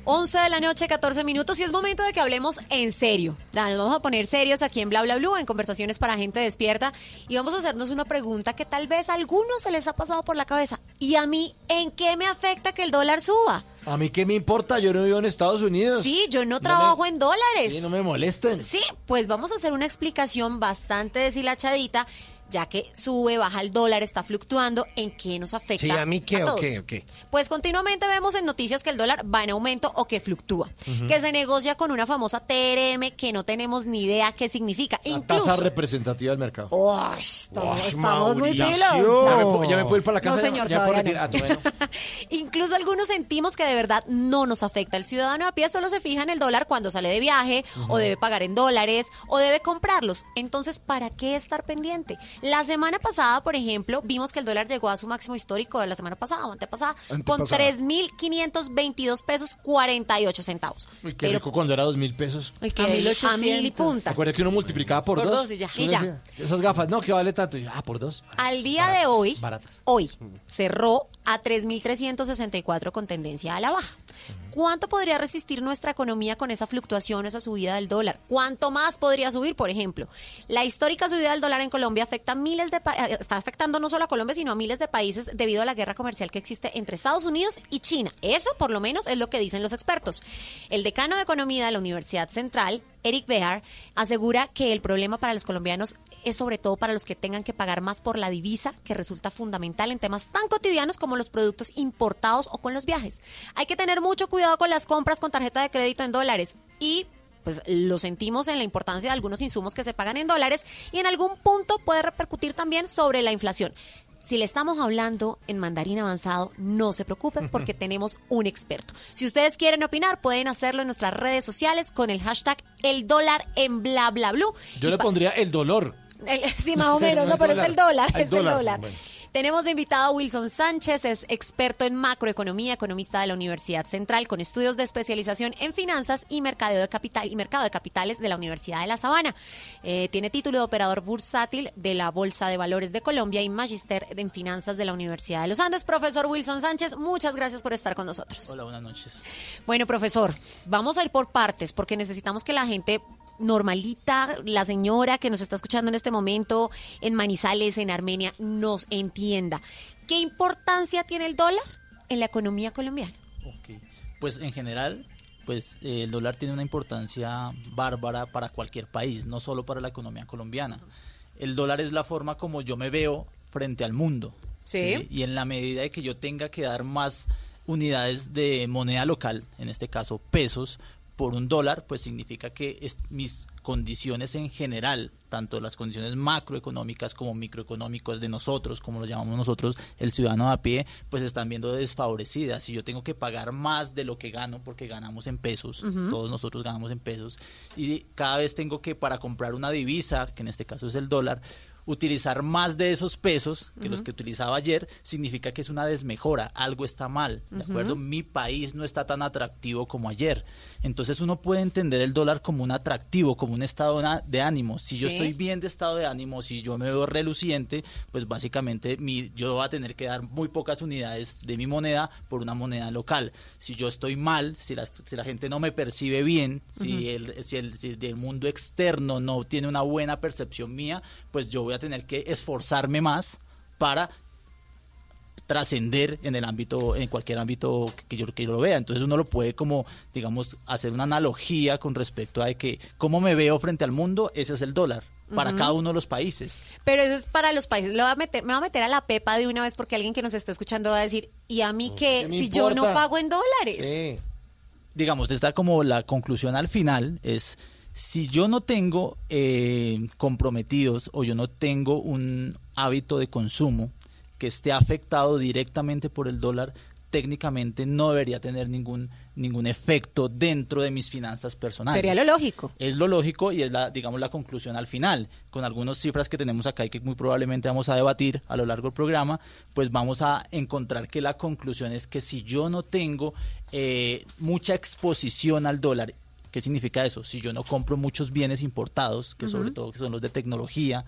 11 de la noche, 14 minutos y es momento de que hablemos en serio. Nos vamos a poner serios aquí en Bla Bla Blue, en conversaciones para gente despierta y vamos a hacernos una pregunta que tal vez a algunos se les ha pasado por la cabeza. ¿Y a mí en qué me afecta que el dólar suba? A mí qué me importa, yo no vivo en Estados Unidos. Sí, yo no trabajo en dólares. Sí, no me molesten. Sí, pues vamos a hacer una explicación bastante deshilachadita, ya que sube, baja el dólar, está fluctuando, ¿en qué nos afecta? Sí, a mí qué, todos? o qué, o qué. Pues continuamente vemos en noticias que el dólar va en aumento o que fluctúa, que se negocia con una famosa TRM que no tenemos ni idea qué significa. La Incluso, tasa representativa del mercado. Uy, estamos, Uy, estamos muy pilas. Ya me, puedo, ya me puedo ir para la No, casa. señor, ya puedo todavía retirar. no. Ah, todavía no. Incluso algunos sentimos que de verdad no nos afecta. El ciudadano a pie solo se fija en el dólar cuando sale de viaje o debe pagar en dólares o debe comprarlos. Entonces, ¿para qué estar pendiente? La semana pasada, por ejemplo, vimos que el dólar llegó a su máximo histórico de la semana pasada o antepasada, con Antepasada. 3.522 pesos 48 centavos. Uy, qué Pero- rico cuando era dos mil pesos. Uy, que a mil y punta. ¿Te que uno multiplicaba por, Por dos? dos y ya. Y ya. decía, Esas gafas, no, que vale tanto. Ah, por dos. Al día de hoy, Baratas. hoy cerró a 3.364 con tendencia a la baja. ¿Cuánto podría resistir nuestra economía con esa fluctuación, esa subida del dólar? ¿Cuánto más podría subir, por ejemplo? La histórica subida del dólar en Colombia afecta a miles de eh, está afectando no solo a Colombia, sino a miles de países debido a la guerra comercial que existe entre Estados Unidos y China. Eso, por lo menos, es lo que dicen los expertos. El decano de Economía de la Universidad Central, Eric Behar, asegura que el problema para los colombianos es sobre todo para los que tengan que pagar más por la divisa, que resulta fundamental en temas tan cotidianos como los productos importados o con los viajes. Hay que tener mucho cuidado con las compras con tarjeta de crédito en dólares y pues lo sentimos en la importancia de algunos insumos que se pagan en dólares y en algún punto puede repercutir también sobre la inflación. Si le estamos hablando en mandarín avanzado, no se preocupen porque tenemos un experto. Si ustedes quieren opinar, pueden hacerlo en nuestras redes sociales con el hashtag el dólar en bla bla blue. Yo le pondría el dolor. El- sí, más o menos, No pero es el dólar, El es el dólar, dólar. bueno. Tenemos de invitado a Wilson Sánchez, es experto en macroeconomía, economista de la Universidad Central, con estudios de especialización en finanzas y mercado de capital y mercado de capitales de la Universidad de La Sabana. Eh, tiene título de operador bursátil de la Bolsa de Valores de Colombia y magíster en finanzas de la Universidad de los Andes. Profesor Wilson Sánchez, muchas gracias por estar con nosotros. Hola, buenas noches. Bueno, profesor, vamos a ir por partes porque necesitamos que la gente normalita, la señora que nos está escuchando en este momento en Manizales, en Armenia, nos entienda. ¿Qué importancia tiene el dólar en la economía colombiana? Pues en general, pues eh, el dólar tiene una importancia bárbara para cualquier país, no solo para la economía colombiana. El dólar es la forma como yo me veo frente al mundo. Sí. Y en la medida de que yo tenga que dar más unidades de moneda local, en este caso pesos, por un dólar, pues significa que es- mis condiciones en general, tanto las condiciones macroeconómicas como microeconómicas de nosotros, como lo llamamos nosotros, el ciudadano a pie, pues están viendo desfavorecidas. Si yo tengo que pagar más de lo que gano, porque ganamos en pesos, todos nosotros ganamos en pesos, y cada vez tengo que, para comprar una divisa, que en este caso es el dólar, utilizar más de esos pesos que los que utilizaba ayer significa que es una desmejora, algo está mal, ¿de acuerdo? Mi país no está tan atractivo como ayer. Entonces uno puede entender el dólar como un atractivo, como un estado de ánimo. Si yo estoy bien de estado de ánimo, si yo me veo reluciente, pues básicamente mi, yo voy a tener que dar muy pocas unidades de mi moneda por una moneda local. Si yo estoy mal, si la, si la gente no me percibe bien, si, el, si, el, si el mundo externo no tiene una buena percepción mía, pues yo voy a tener que esforzarme más para trascender en el ámbito, en cualquier ámbito que yo, que yo lo vea. Entonces uno lo puede como, digamos, hacer una analogía con respecto a de que cómo me veo frente al mundo, ese es el dólar para cada uno de los países. Pero eso es para los países. Lo voy a meter, me voy a meter a la pepa de una vez porque alguien que nos está escuchando va a decir, ¿y a mí qué? ¿qué me Si yo no pago en dólares. digamos, está como la conclusión al final es si yo no tengo eh, comprometidos o yo no tengo un hábito de consumo que esté afectado directamente por el dólar, técnicamente no debería tener ningún ningún efecto dentro de mis finanzas personales. Sería lo lógico. Es lo lógico y es la, digamos, la conclusión al final. Con algunas cifras que tenemos acá y que muy probablemente vamos a debatir a lo largo del programa, pues vamos a encontrar que la conclusión es que si yo no tengo eh, mucha exposición al dólar, ¿qué significa eso? Si yo no compro muchos bienes importados, que sobre todo que son los de tecnología,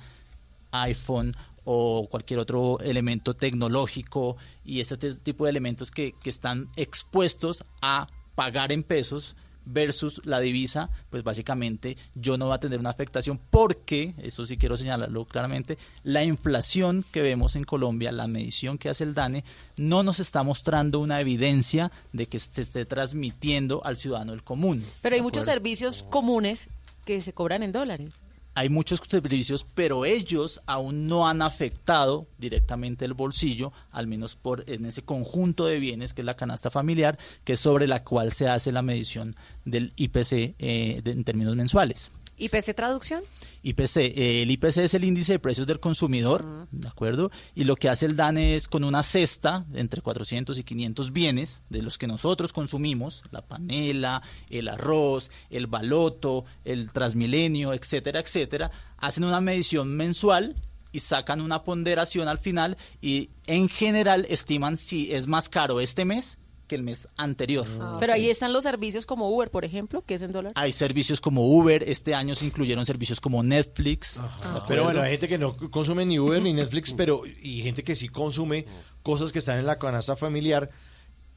iPhone o cualquier otro elemento tecnológico y ese tipo de elementos que, que están expuestos a pagar en pesos versus la divisa, pues básicamente yo no va a tener una afectación porque, eso sí quiero señalarlo claramente, la inflación que vemos en Colombia, la medición que hace el DANE, no nos está mostrando una evidencia de que se esté transmitiendo al ciudadano del común. Pero hay ¿de muchos servicios comunes que se cobran en dólares. Hay muchos servicios, pero ellos aún no han afectado directamente el bolsillo, al menos por en ese conjunto de bienes que es la canasta familiar, que es sobre la cual se hace la medición del IPC eh, de- en términos mensuales. ¿IPC traducción? IPC, eh, el IPC es el índice de precios del consumidor, ¿de acuerdo? Y lo que hace el DANE es con una cesta entre 400 y 500 bienes de los que nosotros consumimos, la panela, el arroz, el baloto, el transmilenio, etcétera, etcétera, hacen una medición mensual y sacan una ponderación al final y en general estiman si es más caro este mes que el mes anterior. Pero ahí están los servicios como Uber, por ejemplo, que es en dólares. Hay servicios como Uber, este año se incluyeron servicios como Netflix. ¿de Pero bueno, hay gente que no consume ni Uber ni Netflix, pero y gente que sí consume cosas que están en la canasta familiar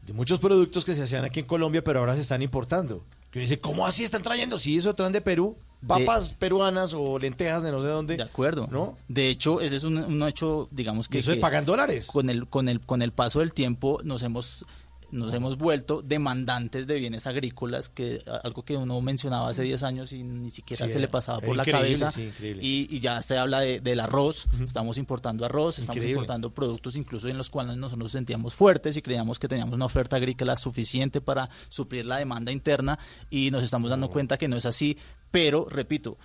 de muchos productos que se hacían aquí en Colombia, pero ahora se están importando. Que dice, ¿cómo así están trayendo? Si eso traen de Perú, papas peruanas o lentejas de no sé dónde. De acuerdo. ¿No? De hecho, ese es un, un hecho, digamos que... Eso se que paga en dólares. Con el, con, el, con el paso del tiempo nos hemos nos hemos vuelto demandantes de bienes agrícolas, que algo que uno mencionaba hace 10 años y ni siquiera Sí, se le pasaba por la cabeza. sí, y, y ya se habla de- del arroz, estamos importando arroz, estamos Increíble. importando productos incluso en los cuales nosotros nos sentíamos fuertes y creíamos que teníamos una oferta agrícola suficiente para suplir la demanda interna y nos estamos dando cuenta que no es así, pero repito,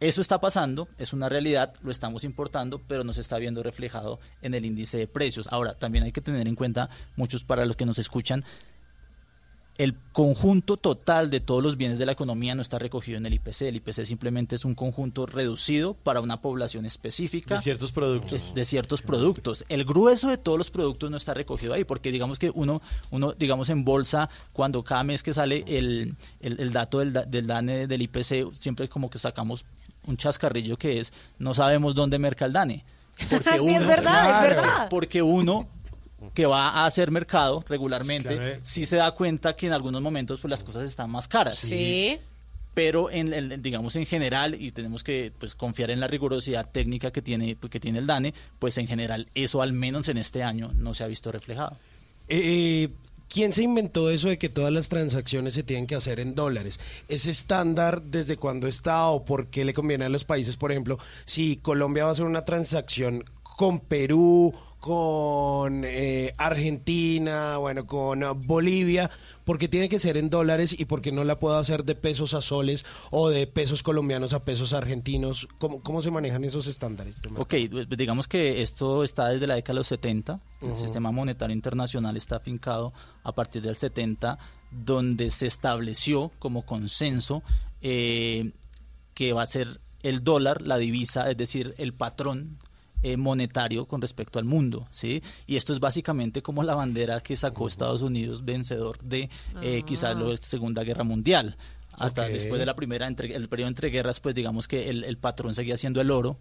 eso está pasando, es una realidad, lo estamos importando, pero no se está viendo reflejado en el índice de precios. Ahora, también hay que tener en cuenta, muchos para los que nos escuchan, el conjunto total de todos los bienes de la economía no está recogido en el IPC. El IPC simplemente es un conjunto reducido para una población específica. De ciertos productos. De ciertos productos. El grueso de todos los productos no está recogido ahí, porque digamos que uno, uno digamos en bolsa, cuando cada mes que sale el, el, el dato del, del DANE del IPC, siempre como que sacamos un chascarrillo que es, no sabemos dónde merca el DANE. Porque Sí, es verdad, es verdad. Porque uno que va a hacer mercado regularmente, Claro, eh. sí se da cuenta que en algunos momentos pues las cosas están más caras. Sí. Pero en, el- digamos en general y tenemos que pues confiar en la rigurosidad técnica que tiene que tiene el DANE, pues en general eso al menos en este año no se ha visto reflejado. Eh, ¿Quién se inventó eso de que todas las transacciones se tienen que hacer en dólares? ¿Es estándar desde cuándo está o por qué le conviene a los países? Por ejemplo, si Colombia va a hacer una transacción con Perú, con eh, Argentina, bueno, con ah, Bolivia, ¿por qué tiene que ser en dólares y por qué no la puedo hacer de pesos a soles o de pesos colombianos a pesos argentinos? ¿Cómo, cómo se manejan esos estándares? Ok, digamos que esto está desde la década de los 70. El sistema monetario internacional está afincado a partir del 70, donde se estableció como consenso eh, que va a ser el dólar, la divisa, es decir, el patrón eh, monetario con respecto al mundo, ¿sí? Y esto es básicamente como la bandera que sacó Estados Unidos vencedor de eh, quizás la Segunda Guerra Mundial. Hasta después de la primera, entre, el periodo entre guerras, pues digamos que el, el patrón seguía siendo el oro.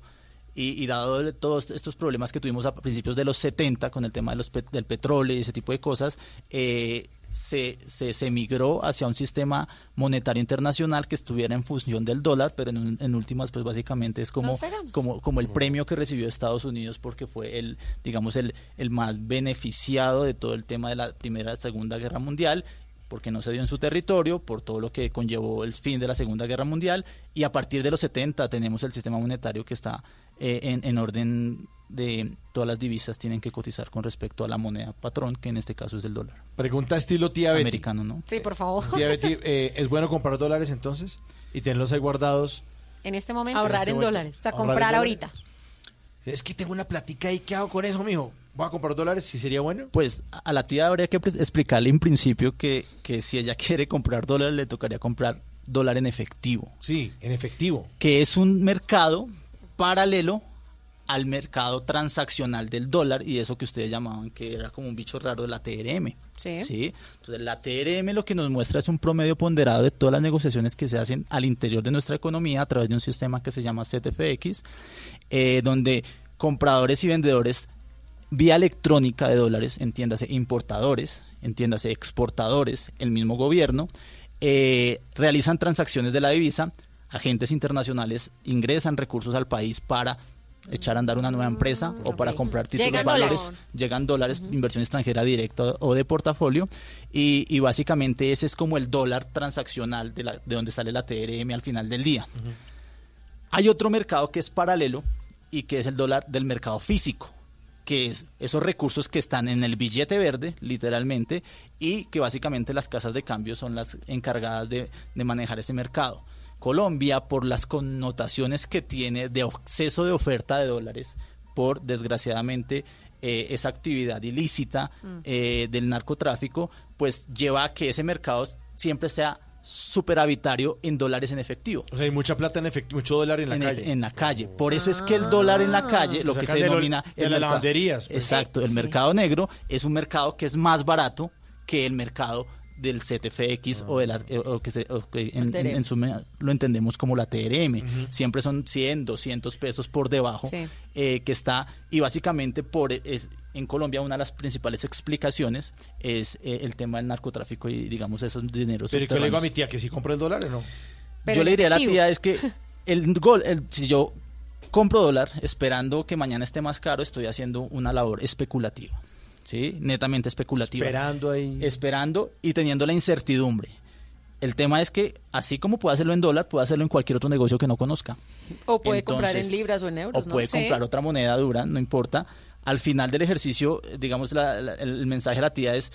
Y, y dado todos estos problemas que tuvimos a principios de los 70 con el tema de los pet- del petróleo y ese tipo de cosas, eh, se, se, se migró hacia un sistema monetario internacional que estuviera en función del dólar, pero en, últimas, pues básicamente es como, como el premio que recibió Estados Unidos porque fue el, digamos, el, el más beneficiado de todo el tema de la Primera y Segunda Guerra Mundial porque no se dio en su territorio, por todo lo que conllevó el fin de la Segunda Guerra Mundial, y a partir de los 70 tenemos el sistema monetario que está eh, en, en orden de todas las divisas tienen que cotizar con respecto a la moneda patrón, que en este caso es el dólar. Pregunta estilo tía Betty. Americano, ¿no? Sí, por favor. Tía Betty, eh, ¿es bueno comprar dólares entonces? Y tenerlos ahí guardados. En este momento. Ahorrar Este en momento. dólares. O sea, comprar dólares. ahorita. Es que tengo una platica ahí, ¿qué hago con eso, mijo? ¿Voy a comprar dólares? ¿Si sería bueno? Pues a la tía habría que explicarle en principio que, que si ella quiere comprar dólares, le tocaría comprar dólar en efectivo. Sí, en efectivo. Que es un mercado paralelo al mercado transaccional del dólar y eso que ustedes llamaban que era como un bicho raro de la TRM. Sí. Entonces la TRM lo que nos muestra es un promedio ponderado de todas las negociaciones que se hacen al interior de nuestra economía a través de un sistema que se llama ZFX, eh, donde compradores y vendedores vía electrónica de dólares, entiéndase importadores, entiéndase exportadores, el mismo gobierno, eh, realizan transacciones de la divisa, agentes internacionales ingresan recursos al país para echar a andar una nueva empresa o para comprar títulos Llegan valores, dólares. llegan dólares, inversión extranjera directa o de portafolio y, y básicamente ese es como el dólar transaccional de, la, de donde sale la TRM al final del día. Hay otro mercado que es paralelo y que es el dólar del mercado físico, que es esos recursos que están en el billete verde, literalmente, y que básicamente las casas de cambio son las encargadas de, de manejar ese mercado. Colombia, por las connotaciones que tiene de exceso de oferta de dólares, por desgraciadamente eh, esa actividad ilícita Mm. eh, del narcotráfico, pues lleva a que ese mercado siempre sea superavitario en dólares en efectivo. O sea, hay mucha plata en efectivo, mucho dólar en la en, calle. El, en la calle. Por eso es que el dólar en la calle, lo Se que se denomina... de el las lavanderías, pues. Exacto, el Sí. mercado negro es un mercado que es más barato que el mercado del CTFX o de la eh, o que, se- o que en, TRM. en- en suma lo entendemos como la TRM. Ujú. Siempre son 100, 200 pesos por debajo Sí. eh, que está y básicamente por es en Colombia una de las principales explicaciones es eh, el tema del narcotráfico y digamos esos dineros Pero ¿y qué le digo a mi tía? ¿Que si compro el dólar o no? Yo le diría a la tía es que el gol, el- si yo compro dólar esperando que mañana esté más caro, estoy haciendo una labor especulativa, ¿sí? Netamente especulativa. Esperando ahí. Esperando y teniendo la incertidumbre. El tema es que así como puede hacerlo en dólar, puede hacerlo en cualquier otro negocio que no conozca. O puede comprar en libras o en euros. o ¿no? puede Sí. comprar otra moneda dura, no importa. Al final del ejercicio, digamos, la- la- el mensaje de la tía es,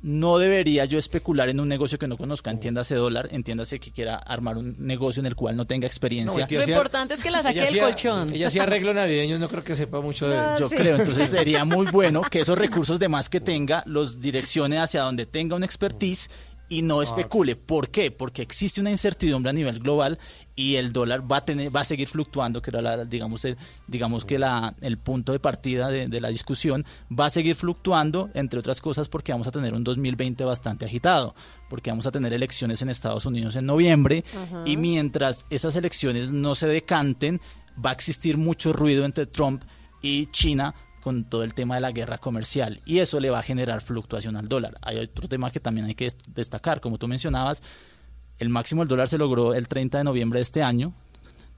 no debería yo especular en un negocio que no conozca, entiéndase dólar, entiéndase que quiera armar un negocio en el cual no tenga experiencia. Lo importante es que la saque Ella del colchón. Ella hacía arreglo navideño, no creo que sepa mucho de Ah, Yo sí. creo, entonces sería muy bueno que esos recursos de más que tenga los direccione hacia donde tenga un expertise y no especule. ¿Por qué? Porque existe una incertidumbre a nivel global y el dólar va a tener, va a seguir fluctuando, que era la, digamos, el, digamos que la, el punto de partida de, de la discusión, va a seguir fluctuando, entre otras cosas, porque vamos a tener un 2020 bastante agitado, porque vamos a tener elecciones en Estados Unidos en noviembre y mientras esas elecciones no se decanten, va a existir mucho ruido entre Trump y China con todo el tema de la guerra comercial y eso le va a generar fluctuación al dólar. Hay otro tema que también hay que dest- destacar, como tú mencionabas, el máximo del dólar se logró el 30 de noviembre de este año,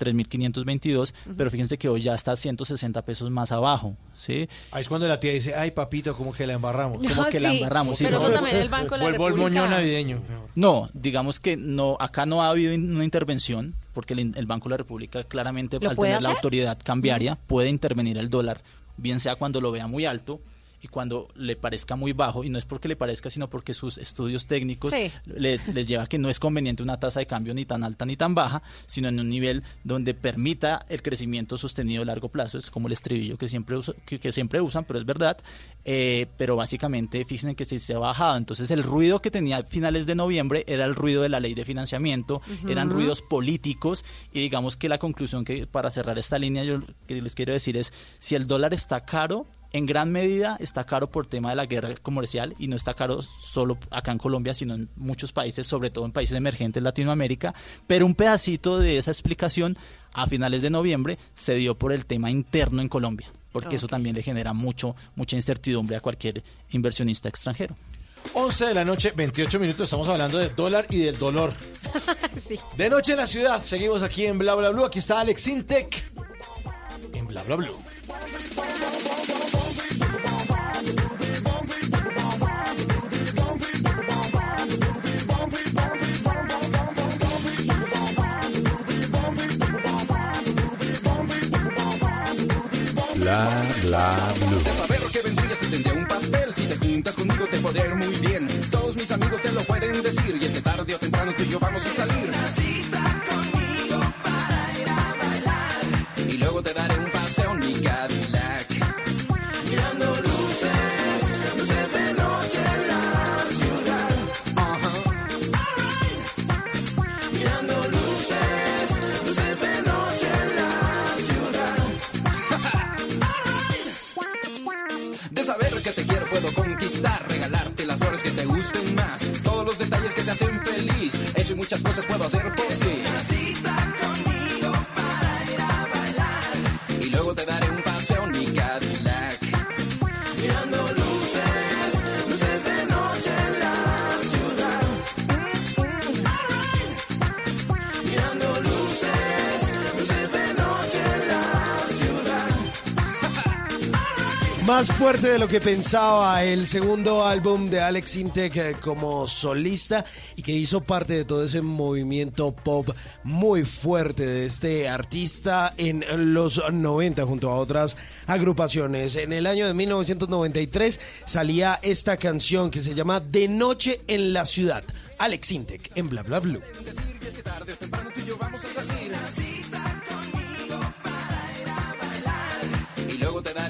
3.522, pero fíjense que hoy ya está 160 pesos más abajo, ¿sí? Ahí es cuando la tía dice, ay papito, como que la embarramos. Como que la embarramos, sí, Pero no. eso también el Banco de la Vuelvo al República. moño navideño. No, digamos que no, acá no ha habido in- una intervención, porque el, el Banco de la República claramente ¿Lo al tener la autoridad cambiaria puede intervenir el dólar, bien sea cuando lo vea muy alto y cuando le parezca muy bajo, y no es porque le parezca, sino porque sus estudios técnicos Sí. les, les lleva a que no es conveniente una tasa de cambio ni tan alta ni tan baja, sino en un nivel donde permita el crecimiento sostenido a largo plazo, es como el estribillo que siempre, que siempre usan, pero es verdad, eh, pero básicamente fíjense que sí se ha bajado. Entonces el ruido que tenía a finales de noviembre era el ruido de la ley de financiamiento, eran ruidos políticos y digamos que la conclusión que para cerrar esta línea yo que les quiero decir es si el dólar está caro en gran medida está caro por tema de la guerra comercial y no está caro solo acá en Colombia, sino en muchos países, sobre todo en países emergentes Latinoamérica. Pero un pedacito de esa explicación a finales de noviembre se dio por el tema interno en Colombia, porque eso también le genera mucho mucha incertidumbre a cualquier inversionista extranjero. 11 de la noche, 28 minutos. Estamos hablando del dólar y del dolor. De noche en la ciudad. Seguimos aquí en Bla Bla Blue. Aquí está Alex Intec. En Bla Bla Blue. Bla bla blue. De saber que vendrías te tendría un pastel. Si te juntas conmigo te podría ir muy bien. Todos mis amigos te lo pueden decir. Y es que tarde o temprano tú y yo vamos a salir. Y luego te daré un paseo en mi Cadillac. Que te gusten más, todos los detalles que te hacen feliz, eso y muchas cosas puedo hacer por ti. Más fuerte de lo que pensaba el segundo álbum de Alex Intec eh, como solista y que hizo parte de todo ese movimiento pop muy fuerte de este artista en los 90 junto a otras agrupaciones. En el año de 1993 salía esta canción que se llama De Noche en la Ciudad. Alex Intec en Bla Bla Blue. Y luego te daré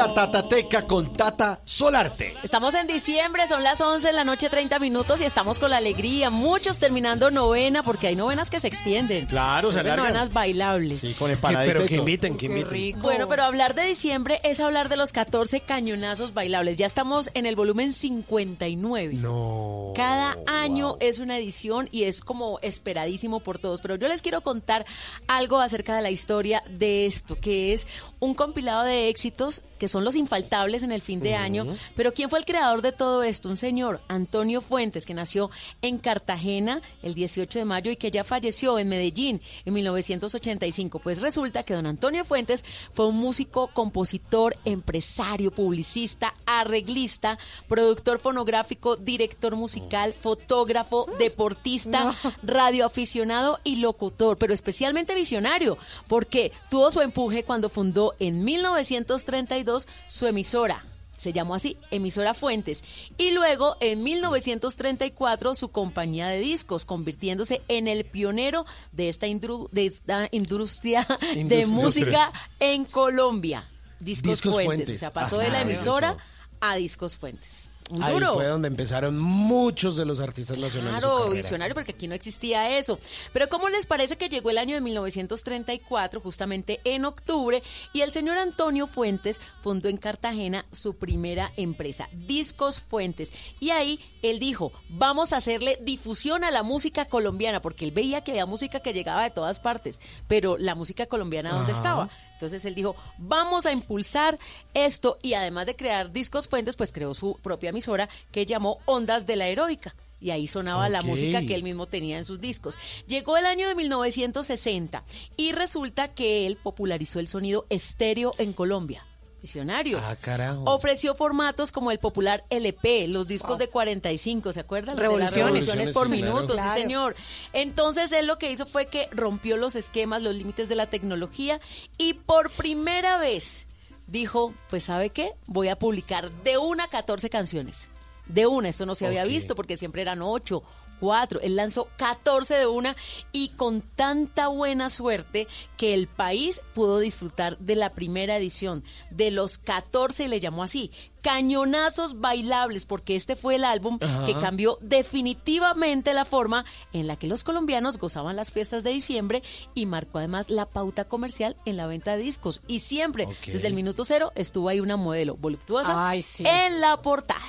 la Tatateca con Tata Solarte. Estamos en diciembre, son las 11 de la noche, 30 minutos y estamos con la alegría. Muchos terminando novena porque hay novenas que se extienden. Claro, se alargan. novenas bailables. Sí, con empanadita pero que inviten, que inviten. Bueno, pero hablar de diciembre es hablar de los 14 cañonazos bailables. Ya estamos en el volumen 59. No. Cada año es una edición y es como esperadísimo por todos. Pero yo les quiero contar algo acerca de la historia de esto, que es un compilado de éxitos que son los infaltables en el fin de año. Pero ¿quién fue el creador de todo esto? Un señor, Antonio Fuentes, que nació en Cartagena el 18 de mayo y que ya falleció en Medellín en 1985. Pues resulta que don Antonio Fuentes fue un músico, compositor, empresario, publicista, arreglista, productor fonográfico, director musical, fotógrafo, deportista, radioaficionado y locutor, pero especialmente visionario, porque tuvo su empuje cuando fundó en 1932 su emisora. Se llamó así, Emisora Fuentes. Y luego, en 1934, su compañía de discos, convirtiéndose en el pionero de esta, indru- de esta industria de música en Colombia. Discos, Discos Fuentes. Fuentes. O sea, pasó de la emisora a Discos Fuentes. Un Ahí duro. fue donde empezaron muchos de los artistas nacionales. Claro, visionario, porque aquí no existía eso. Pero ¿cómo les parece que llegó el año de 1934, justamente en octubre, y el señor Antonio Fuentes fundó en Cartagena su primera empresa, Discos Fuentes? Y ahí él dijo, vamos a hacerle difusión a la música colombiana, porque él veía que había música que llegaba de todas partes, pero la música colombiana, ¿dónde Ajá. estaba? Entonces él dijo, vamos a impulsar esto y además de crear Discos Fuentes, pues creó su propia emisora que llamó Ondas de la Heroica. Y ahí sonaba la música que él mismo tenía en sus discos. Llegó el año de 1960 y resulta que él popularizó el sonido estéreo en Colombia. Visionario. Ah, carajo. Ofreció formatos como el popular LP, los discos de 45, ¿se acuerdan? Revoluciones. revoluciones por Sí, claro. minuto, Claro. sí señor. Entonces él lo que hizo fue que rompió los esquemas, los límites de la tecnología y por primera vez dijo, pues ¿sabe qué? Voy a publicar de una a 14 canciones. De una, esto no se había visto porque siempre eran 8, 4. Él lanzó 14 de una y con tanta buena suerte que el país pudo disfrutar de la primera edición de los 14 y le llamó así, Cañonazos Bailables, porque este fue el álbum Ajá. que cambió definitivamente la forma en la que los colombianos gozaban las fiestas de diciembre y marcó además la pauta comercial en la venta de discos. Y siempre, desde el minuto cero, estuvo ahí una modelo voluptuosa Ay, sí. en la portada.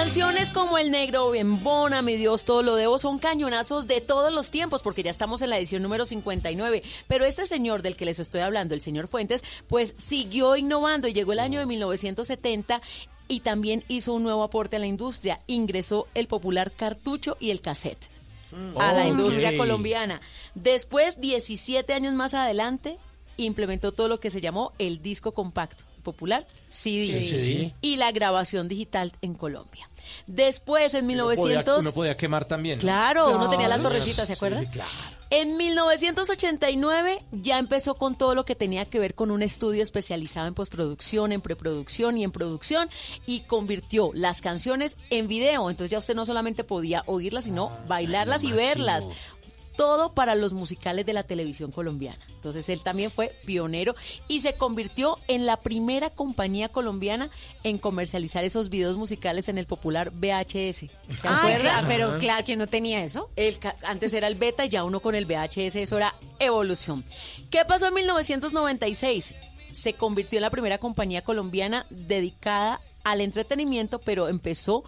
Canciones como El Negro, Bembona, Mi Dios, Todo lo Debo son cañonazos de todos los tiempos, porque ya estamos en la edición número 59. Pero este señor del que les estoy hablando, el señor Fuentes, pues siguió innovando y llegó el año de 1970 y también hizo un nuevo aporte a la industria. Ingresó el popular cartucho y el cassette a la industria colombiana. Después, 17 años más adelante, implementó todo lo que se llamó el disco compacto popular CD, Sí, y la grabación digital en Colombia. Después, en Uno podía- 1900... Uno podía quemar también. ¿no? Claro, uno tenía la torrecita, ¿se acuerdan? sí, claro. En 1989 ya empezó con todo lo que tenía que ver con un estudio especializado en postproducción, en preproducción y en producción y convirtió las canciones en video. Entonces ya usted no solamente podía oírlas, sino bailarlas y verlas. Todo para los musicales de la televisión colombiana. Entonces él también fue pionero y se convirtió en la primera compañía colombiana en comercializar esos videos musicales en el popular VHS. ¿Se Ay, acuerdan? pero claro, ¿quién no tenía eso? El antes era el beta y ya uno con el VHS, eso era evolución. ¿Qué pasó en 1996? Se convirtió en la primera compañía colombiana dedicada al entretenimiento, pero empezó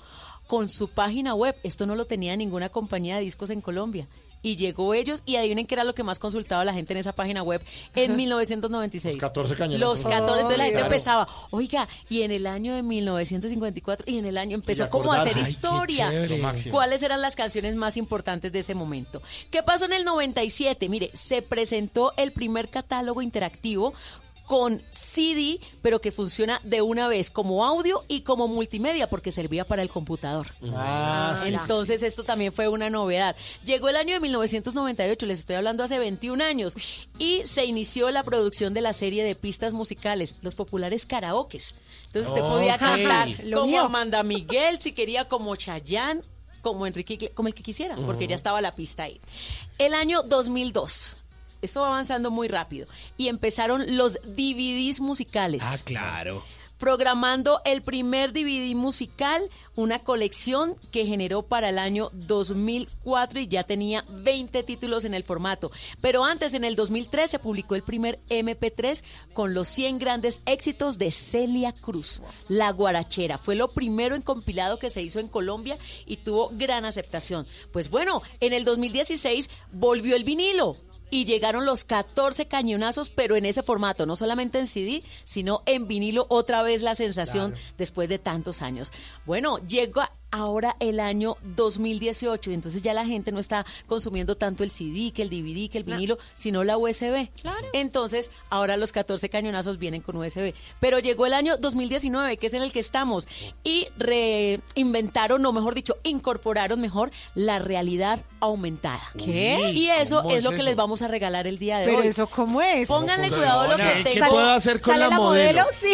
con su página web. Esto no lo tenía ninguna compañía de discos en Colombia. Y llegó ellos y adivinen qué era lo que más consultaba la gente en esa página web en 1996. Los 14 cañonazos. Los 14, entonces la gente Claro. empezaba, oiga, y en el año de 1954 y en el año empezó como a hacer. Ay, historia. ¿Cuáles eran las canciones más importantes de ese momento? ¿Qué pasó en el 97? Mire, se presentó el primer catálogo interactivo con CD, pero que funciona de una vez como audio y como multimedia, porque servía para el computador. Ah, sí. Entonces esto también fue una novedad. Llegó el año de 1998, les estoy hablando hace 21 años, y se inició la producción de la serie de pistas musicales, los populares karaokes. Entonces usted podía cantar Lo como mío. Amanda Miguel, si quería como Chayanne, como Enrique, como el que quisiera, porque ya estaba la pista ahí. El año 2002. Esto va avanzando muy rápido. Y empezaron los DVDs musicales Ah, claro. programando el primer DVD musical, una colección que generó para el año 2004 y ya tenía 20 títulos en el formato. Pero antes, en el 2003, se publicó el primer MP3 con los 100 grandes éxitos de Celia Cruz, La Guarachera. Fue lo primero en compilado que se hizo en Colombia y tuvo gran aceptación. Pues bueno, en el 2016 volvió el vinilo. Y llegaron los 14 cañonazos, pero en ese formato, no solamente en CD, sino en vinilo, otra vez la sensación después de tantos años. Bueno, llega ahora el año 2018 y entonces ya la gente no está consumiendo tanto el CD, que el DVD, que el vinilo, sino la USB. Claro. Entonces, ahora los 14 cañonazos vienen con USB. Pero llegó el año 2019, que es en el que estamos, y reinventaron, o mejor dicho, incorporaron mejor la realidad aumentada. ¿Qué? Y eso ¿Cómo es lo que eso? les vamos a regalar el día de Pero hoy. eso, ¿cómo es? Pónganle ¿Cómo cuidado lo que tengo. ¿Qué puedo hacer con ¿Sale la modelo? Sí.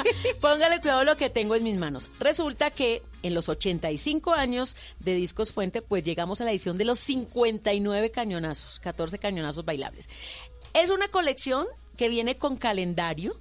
Póngale cuidado lo que tengo en mis manos. Resulta que en los 85 años de Discos Fuente, pues llegamos a la edición de los 59 cañonazos, 14 cañonazos bailables. Es una colección que viene con calendario.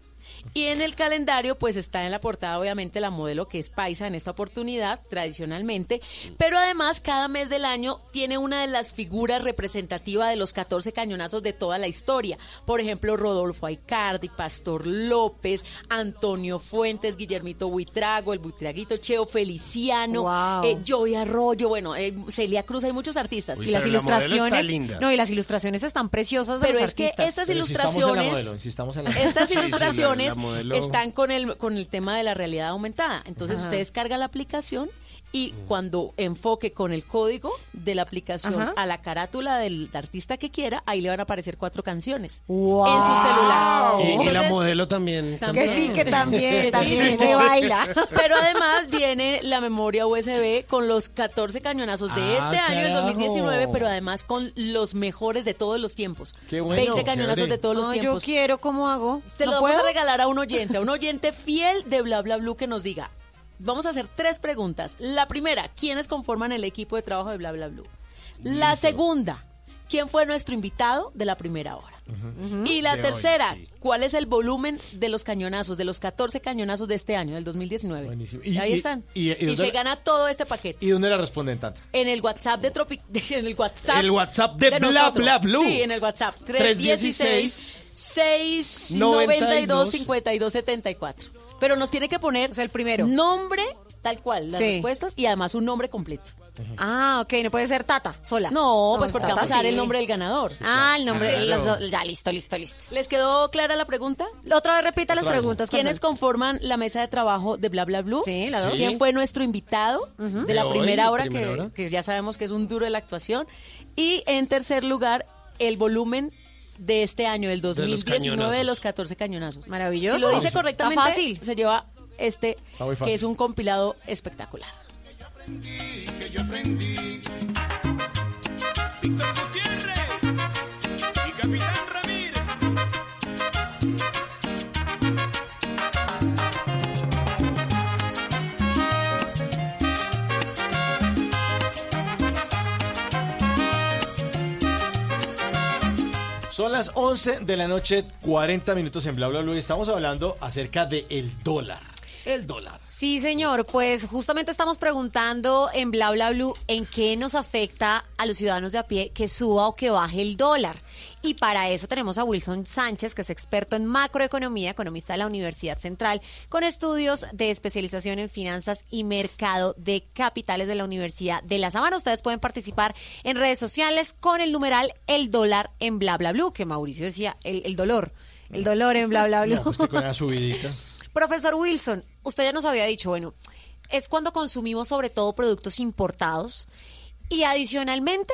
Y en el calendario, pues está en la portada, obviamente, la modelo que es paisa en esta oportunidad, tradicionalmente. Pero además, cada mes del año tiene una de las figuras representativas de los 14 cañonazos de toda la historia. Por ejemplo, Rodolfo Aicardi, Pastor López, Antonio Fuentes, Guillermito Buitrago, el Buitraguito, Cheo Feliciano, Wow. eh, Joey Arroyo, bueno, eh, Celia Cruz, hay muchos artistas. Uy, y las la ilustraciones. linda. No, y las ilustraciones están preciosas de Pero los es que estas Pero insistamos en la ilustraciones, en la estas la- ilustraciones la modelo- están con el con el tema de la realidad aumentada. Entonces Ajá. usted descarga la aplicación y cuando enfoque con el código de la aplicación Ajá. a la carátula del artista que quiera, ahí le van a aparecer cuatro canciones Wow. en su celular. Y, y la Entonces, modelo también. también. Que sí, que también, Sí, también sí. me baila. Pero además viene la memoria USB con los 14 cañonazos de Ah, este año, el carajo. 2019, pero además con los mejores de todos los tiempos. Qué bueno, 20 cañonazos chévere. de todos los No, yo quiero, ¿cómo hago? Te lo ¿No vamos puedo? a regalar a un oyente, a un oyente fiel de Bla Bla Blue que nos diga. Vamos a hacer tres preguntas. La primera, ¿quiénes conforman el equipo de trabajo de Bla Bla Blue? La segunda, ¿quién fue nuestro invitado de la primera hora? Y la De hoy, tercera, sí. ¿cuál es el volumen de los cañonazos, de los 14 cañonazos de este año, del 2019? Buenísimo. Y- Ahí y- están. y- se gana todo este paquete. ¿Y dónde la responden tanto? En el WhatsApp de Tropic, en el WhatsApp. El WhatsApp de Bla nosotros. Bla Blue. Sí, en el WhatsApp. 316 316 692 5274. Pero nos tiene que poner el primero. nombre tal cual, las Sí. respuestas y además un nombre completo. Ah, ok, no puede ser Tata, sola. No, pues porque Tata vamos a dar sí. el nombre del ganador. Ah, el nombre. Sí. los dos- ya, listo, listo, listo. ¿Les quedó clara la pregunta? Otra vez repita las vez. preguntas. ¿Quiénes conforman la mesa de trabajo de Bla Bla Blue? Sí, la dos. ¿Quién fue nuestro invitado de De la hoy, primera hora, primera que, hora. que ya sabemos que es un duro de la actuación? Y en tercer lugar, el volumen de este año, del 2019, de cañonazos. los 14 cañonazos. Maravilloso. Si lo dice Está correctamente, fácil. se lleva este, Está que es un compilado espectacular. que yo aprendí. Víctor Gutiérrez y Capitán Son las 11 de la noche, 40 minutos en Bla Bla Blue y estamos hablando acerca del el dólar. El dólar. Sí, señor. Pues justamente estamos preguntando en Bla Bla Blue en qué nos afecta a los ciudadanos de a pie que suba o que baje el dólar. Y para eso tenemos a Wilson Sánchez, que es experto en macroeconomía, economista de la Universidad Central, con estudios de especialización en finanzas y mercado de capitales de la Universidad de La Sabana. Ustedes pueden participar en redes sociales con el numeral El Dólar en Bla Bla Blue, que Mauricio decía, el, el dolor. El dolor en Bla Bla Blue. No, pues que con la subidita. Profesor Wilson, usted ya nos había dicho, bueno, es cuando consumimos sobre todo productos importados y adicionalmente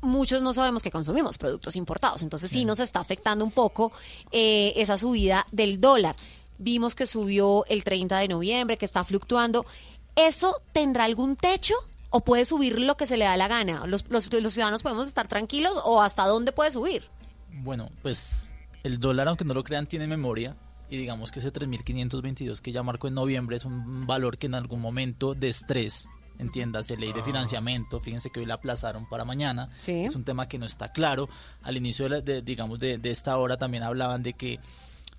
muchos no sabemos que consumimos productos importados, entonces sí nos está afectando un poco eh, esa subida del dólar. Vimos que subió el 30 de noviembre, que está fluctuando. ¿Eso tendrá algún techo? ¿O puede subir lo que se le da la gana? ¿Los, los, los ciudadanos podemos estar tranquilos o hasta dónde puede subir? Bueno, pues el dólar, aunque no lo crean, tiene memoria. Y digamos que ese 3.522 que ya marcó en noviembre es un valor que en algún momento de estrés, entiéndase, ley de financiamiento, fíjense que hoy la aplazaron para mañana. Sí. Es un tema que no está claro. Al inicio, de, la- de, digamos, de, de esta hora también hablaban de que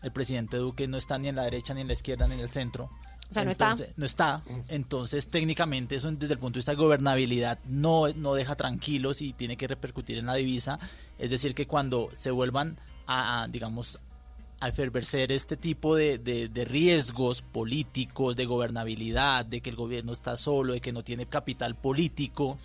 el presidente Duque no está ni en la derecha, ni en la izquierda, ni en el centro. O sea, no está. No está. Entonces, técnicamente, eso desde el punto de vista de gobernabilidad no, no deja tranquilos y tiene que repercutir en la divisa. Es decir, que cuando se vuelvan a, digamos, a efervecer este tipo de, de- de riesgos políticos, de gobernabilidad, de que el gobierno está solo, de que no tiene capital político,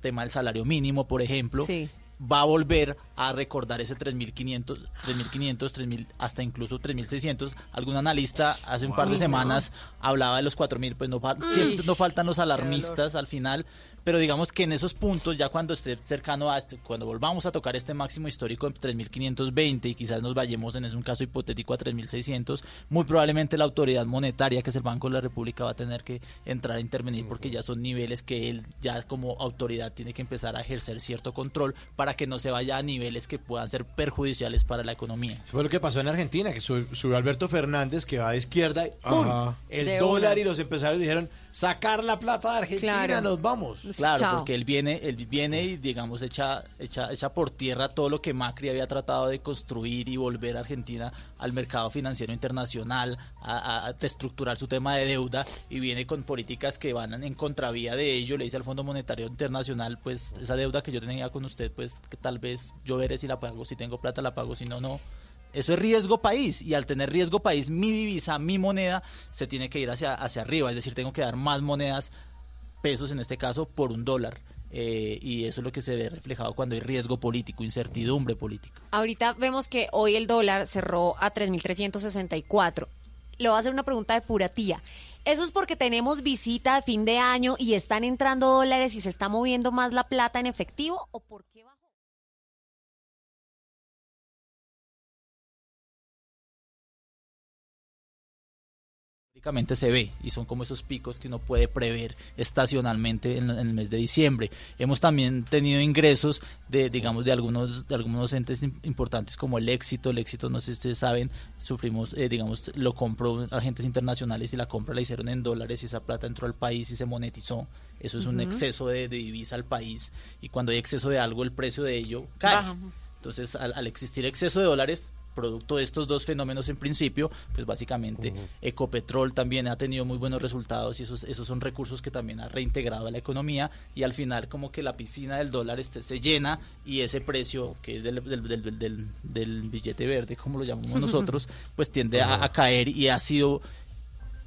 tema del salario mínimo, por ejemplo, Sí. va a volver a recordar ese 3.500, 3.500, 3.000, hasta incluso 3.600. Algún analista hace un par de Wow. semanas hablaba de los 4.000, pues no, siempre no faltan los alarmistas al final, pero digamos que en esos puntos, ya cuando esté cercano a este, cuando volvamos a tocar este máximo histórico de 3.520 y quizás nos vayamos en es un caso hipotético a 3.600, muy probablemente la autoridad monetaria, que es el Banco de la República, va a tener que entrar a intervenir porque ya son niveles que él ya como autoridad tiene que empezar a ejercer cierto control para que no se vaya a niveles que puedan ser perjudiciales para la economía. Eso fue lo que pasó en Argentina, que sub- subió Alberto Fernández, que va de izquierda, y el De dólar una. y los empresarios dijeron, sacar la plata de Argentina, Claro. nos vamos. Claro, Chao. porque él viene, él viene y digamos echa, echa, echa por tierra todo lo que Macri había tratado de construir y volver a Argentina al mercado financiero internacional, a, a- su tema de deuda y viene con políticas que van en contravía de ello. Le dice al Fondo Monetario Internacional, pues esa deuda que yo tenía con usted, pues que tal vez yo veré si la pago, si tengo plata la pago, si no, no. Eso es riesgo país y al tener riesgo país, mi divisa, mi moneda, se tiene que ir hacia, hacia arriba, es decir, tengo que dar más monedas pesos en este caso por un dólar. Eh, y eso es lo que se ve reflejado cuando hay riesgo político, incertidumbre política. Ahorita vemos que hoy el dólar cerró a 3.364. Le voy a hacer una pregunta de pura tía. ¿Eso es porque tenemos visita de fin de año y están entrando dólares y se está moviendo más la plata en efectivo? ¿O por qué bajó? Se ve y son como esos picos que uno puede prever estacionalmente en, en el mes de diciembre. Hemos también tenido ingresos de, digamos, de algunos, de algunos entes im- importantes como el éxito. El éxito, no sé si ustedes saben, sufrimos, eh, digamos, lo compró agentes internacionales y la compra la hicieron en dólares y esa plata entró al país y se monetizó. Eso es un Ujú. exceso de, de divisa al país y cuando hay exceso de algo, el precio de ello cae. Baja. Entonces, al, al existir exceso de dólares, producto de estos dos fenómenos en principio, pues básicamente Ecopetrol también ha tenido muy buenos resultados y esos, esos son recursos que también ha reintegrado a la economía y al final como que la piscina del dólar este, se llena y ese precio que es del, del, del- del- del billete verde, como lo llamamos nosotros, pues tiende a, a caer y ha sido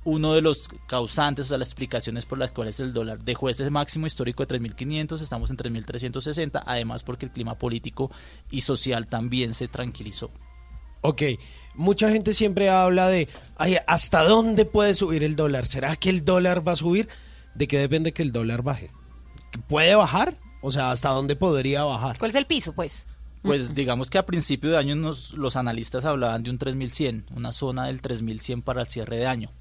uno de los causantes, o sea, las explicaciones por las cuales el dólar dejó ese máximo histórico de 3.500, estamos en 3.360, además porque el clima político y social también se tranquilizó. Ok, mucha gente siempre habla de, ay, ¿hasta dónde puede subir el dólar? ¿Será que el dólar va a subir? ¿De qué depende que el dólar baje? ¿Puede bajar? O sea, ¿hasta dónde podría bajar? ¿Cuál es el piso, pues? Pues digamos que a principio de año nos- los analistas hablaban de un 3100, una zona del 3100 para el cierre de año.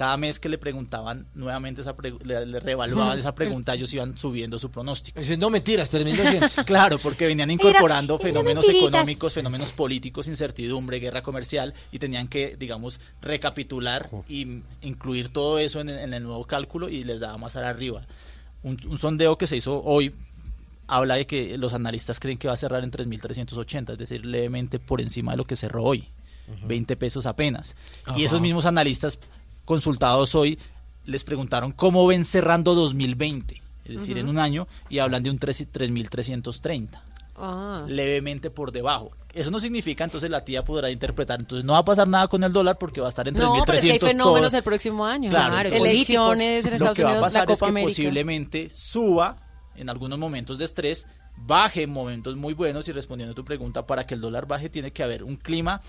Cada mes que le preguntaban nuevamente esa le, le reevaluaban esa pregunta, ellos iban subiendo su pronóstico. Dicen, no mentiras, 3200. claro, porque venían incorporando Mira, fenómenos económicos, fenómenos políticos, incertidumbre, guerra comercial, y tenían que, digamos, recapitular y incluir todo eso en, el- en el nuevo cálculo y les daba más arriba. Un, un sondeo que se hizo hoy habla de que los analistas creen que va a cerrar en 3.380, es decir, levemente por encima de lo que cerró hoy, 20 pesos apenas. Ajá. Y esos mismos analistas consultados hoy les preguntaron cómo ven cerrando 2020, es decir, en un año, y hablan de un 3 3.330 Ah. levemente por debajo. Eso no significa, entonces la tía podrá interpretar, entonces no va a pasar nada con el dólar porque va a estar en 3.300 No, pero es que hay fenómenos todo. el próximo año. Claro, entonces, Elecciones en lo Estados que va a Unidos, pasar la Copa es que América. posiblemente suba en algunos momentos de estrés, baje en momentos muy buenos y respondiendo a tu pregunta, para que el dólar baje tiene que haber un clima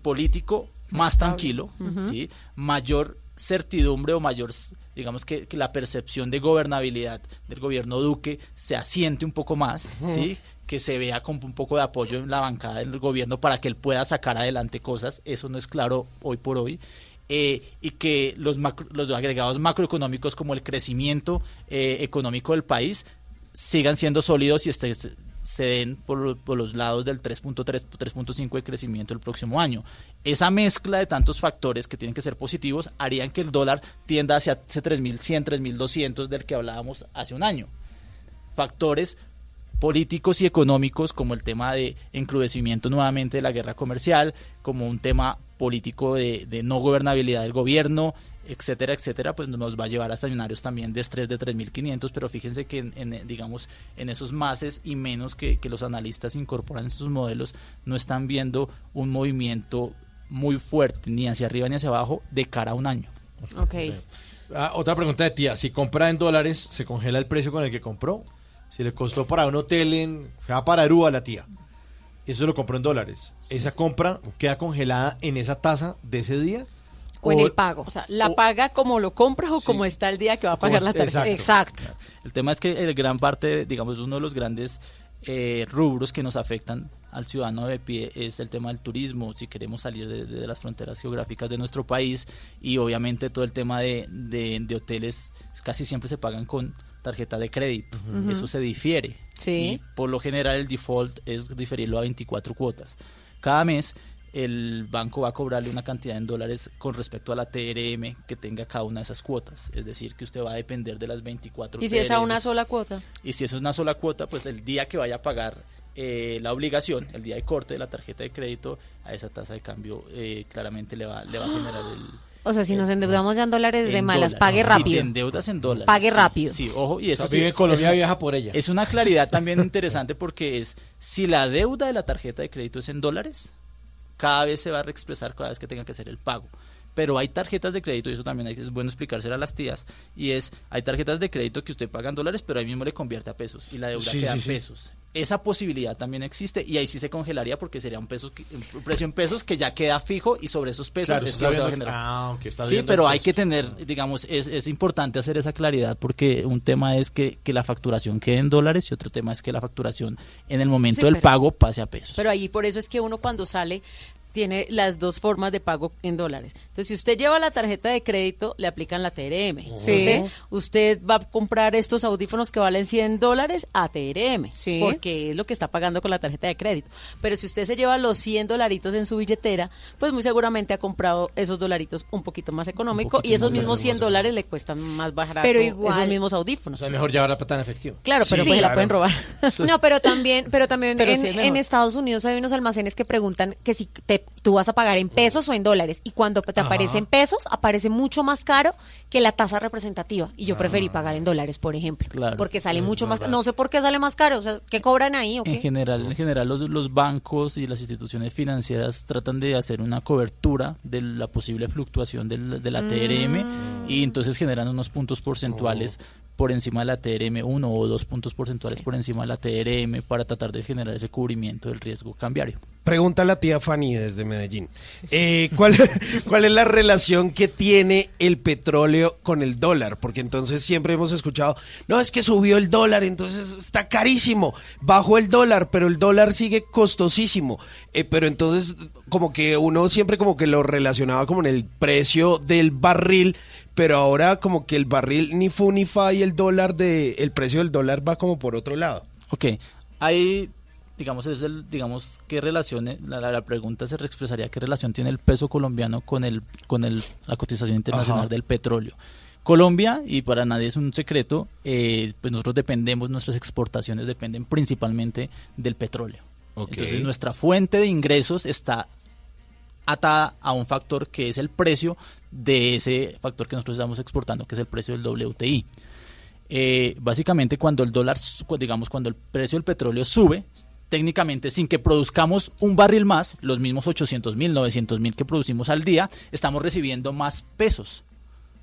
político más tranquilo. ¿sí? mayor certidumbre o mayor, digamos que, que la percepción de gobernabilidad del gobierno Duque se asiente un poco más. ¿sí? que se vea con un poco de apoyo en la bancada del gobierno para que él pueda sacar adelante cosas, eso no es claro hoy por hoy. eh, y que los, macro- los agregados macroeconómicos como el crecimiento eh, económico del país sigan siendo sólidos y este, se den por, por los lados del 3.3, 3.5 de crecimiento el próximo año. Esa mezcla de tantos factores que tienen que ser positivos harían que el dólar tienda hacia ese 3.100, 3.200 del que hablábamos hace un año. Factores políticos y económicos como el tema de encrudecimiento nuevamente de la guerra comercial, como un tema político de no gobernabilidad del gobierno, etcétera, etcétera, pues nos va a llevar a escenarios también de estrés de 3.500, pero fíjense que en, en, digamos en esos mases y menos que, que los analistas incorporan en sus modelos no están viendo un movimiento muy fuerte ni hacia arriba ni hacia abajo de cara a un año. Ok. Ah, otra pregunta de tía. Si compra en dólares, ¿se congela el precio con el que compró? Si le costó para un hotel en... Va para Aruba la tía. Eso lo compró en dólares. ¿Esa compra queda congelada en esa tasa de ese día? O en el pago. O sea, la paga como lo compras o como está el día que va a pagar la tarjeta. Exacto. El tema es que el gran parte, digamos, uno de los grandes eh, rubros que nos afectan al ciudadano de pie es el tema del turismo, si queremos salir de, de las fronteras geográficas de nuestro país y obviamente todo el tema de, de- de hoteles casi siempre se pagan con tarjeta de crédito. Ujú. Eso se difiere. Sí. Y por lo general el default es diferirlo a 24 cuotas. Cada mes el banco va a cobrarle una cantidad en dólares con respecto a la TRM que tenga cada una de esas cuotas. Es decir, que usted va a depender de las 24 Y si es a una sola cuota. Y si es una sola cuota, pues el día que vaya a pagar eh, la obligación, el día de corte de la tarjeta de crédito, a esa tasa de cambio eh, claramente le va, le va a generar el... O sea, si nos endeudamos ya en dólares de malas, dólares. pague Si rápido. te endeudas en dólares. Pague sí, rápido. Sí, ojo, y eso O sea, sí, vive en Colombia, es viaja por ella. Es una claridad también interesante porque es, si la deuda de la tarjeta de crédito es en dólares, cada vez se va a reexpresar cada vez que tenga que hacer el pago. Pero hay tarjetas de crédito, y eso también es bueno explicárselo a las tías, y es, hay tarjetas de crédito que usted paga en dólares, pero ahí mismo le convierte a pesos, y la deuda Sí, queda sí, en sí. pesos. Esa posibilidad también existe y ahí sí se congelaría porque sería un, peso, que- un precio en pesos que ya queda fijo y sobre esos pesos Claro, es que se va a viendo- generar. ah, está sí, pero hay que tener, digamos, es, es importante hacer esa claridad porque un tema es que, que la facturación quede en dólares y otro tema es que la facturación en el momento Sí, del pero- pago pase a pesos. Pero ahí por eso es que uno cuando sale tiene las dos formas de pago en dólares. Entonces, si usted lleva la tarjeta de crédito, le aplican la TRM. Sí. Entonces, usted va a comprar estos audífonos que valen 100 dólares a TRM, Sí. porque es lo que está pagando con la tarjeta de crédito. Pero si usted se lleva los 100 dolaritos en su billetera, pues muy seguramente ha comprado esos dolaritos un poquito más económico y esos mismos 100 barato. dólares le cuestan más barato Pero igual- esos mismos audífonos. O sea, mejor llevar la plata en efectivo. Claro, pero Sí. pues la Claro. pueden robar. No, pero también, pero también Pero en, sí es mejor. en Estados Unidos hay unos almacenes que preguntan que si te, tú vas a pagar en pesos o en dólares. Y cuando te Ajá. aparece en pesos, aparece mucho más caro que la tasa representativa. Y yo preferí pagar en dólares, por ejemplo. Claro. Porque sale mucho más No sé por qué sale más caro. O sea, ¿qué cobran ahí o En general, en general los, los bancos y las instituciones financieras tratan de hacer una cobertura de la posible fluctuación del- de la TRM y entonces generan unos puntos porcentuales por encima de la TRM, uno o dos puntos porcentuales por encima de la TRM para tratar de generar ese cubrimiento del riesgo cambiario. Pregunta la tía Fanny desde Medellín. Eh, ¿cuál, ¿Cuál es la relación que tiene el petróleo con el dólar? Porque entonces siempre hemos escuchado, no, es que subió el dólar, entonces está carísimo. Bajó el dólar, pero el dólar sigue costosísimo. Eh, pero entonces como que uno siempre como que lo relacionaba como en el precio del barril, pero ahora como que el barril ni fu ni fa y el dólar de, el precio del dólar va como por otro lado. Ok, hay, digamos, es el, digamos, qué relación, la, la- pregunta se expresaría qué relación tiene el peso colombiano con el, con el, la cotización internacional Ajá. del petróleo. Colombia, y para nadie es un secreto, eh, pues nosotros dependemos, nuestras exportaciones dependen principalmente del petróleo. Entonces nuestra fuente de ingresos está atada a un factor que es el precio de ese factor que nosotros estamos exportando, que es el precio del WTI. Eh, básicamente cuando el dólar, digamos, cuando el precio del petróleo sube, técnicamente sin que produzcamos un barril más, los mismos 800 mil, 900 mil que producimos al día, estamos recibiendo más pesos,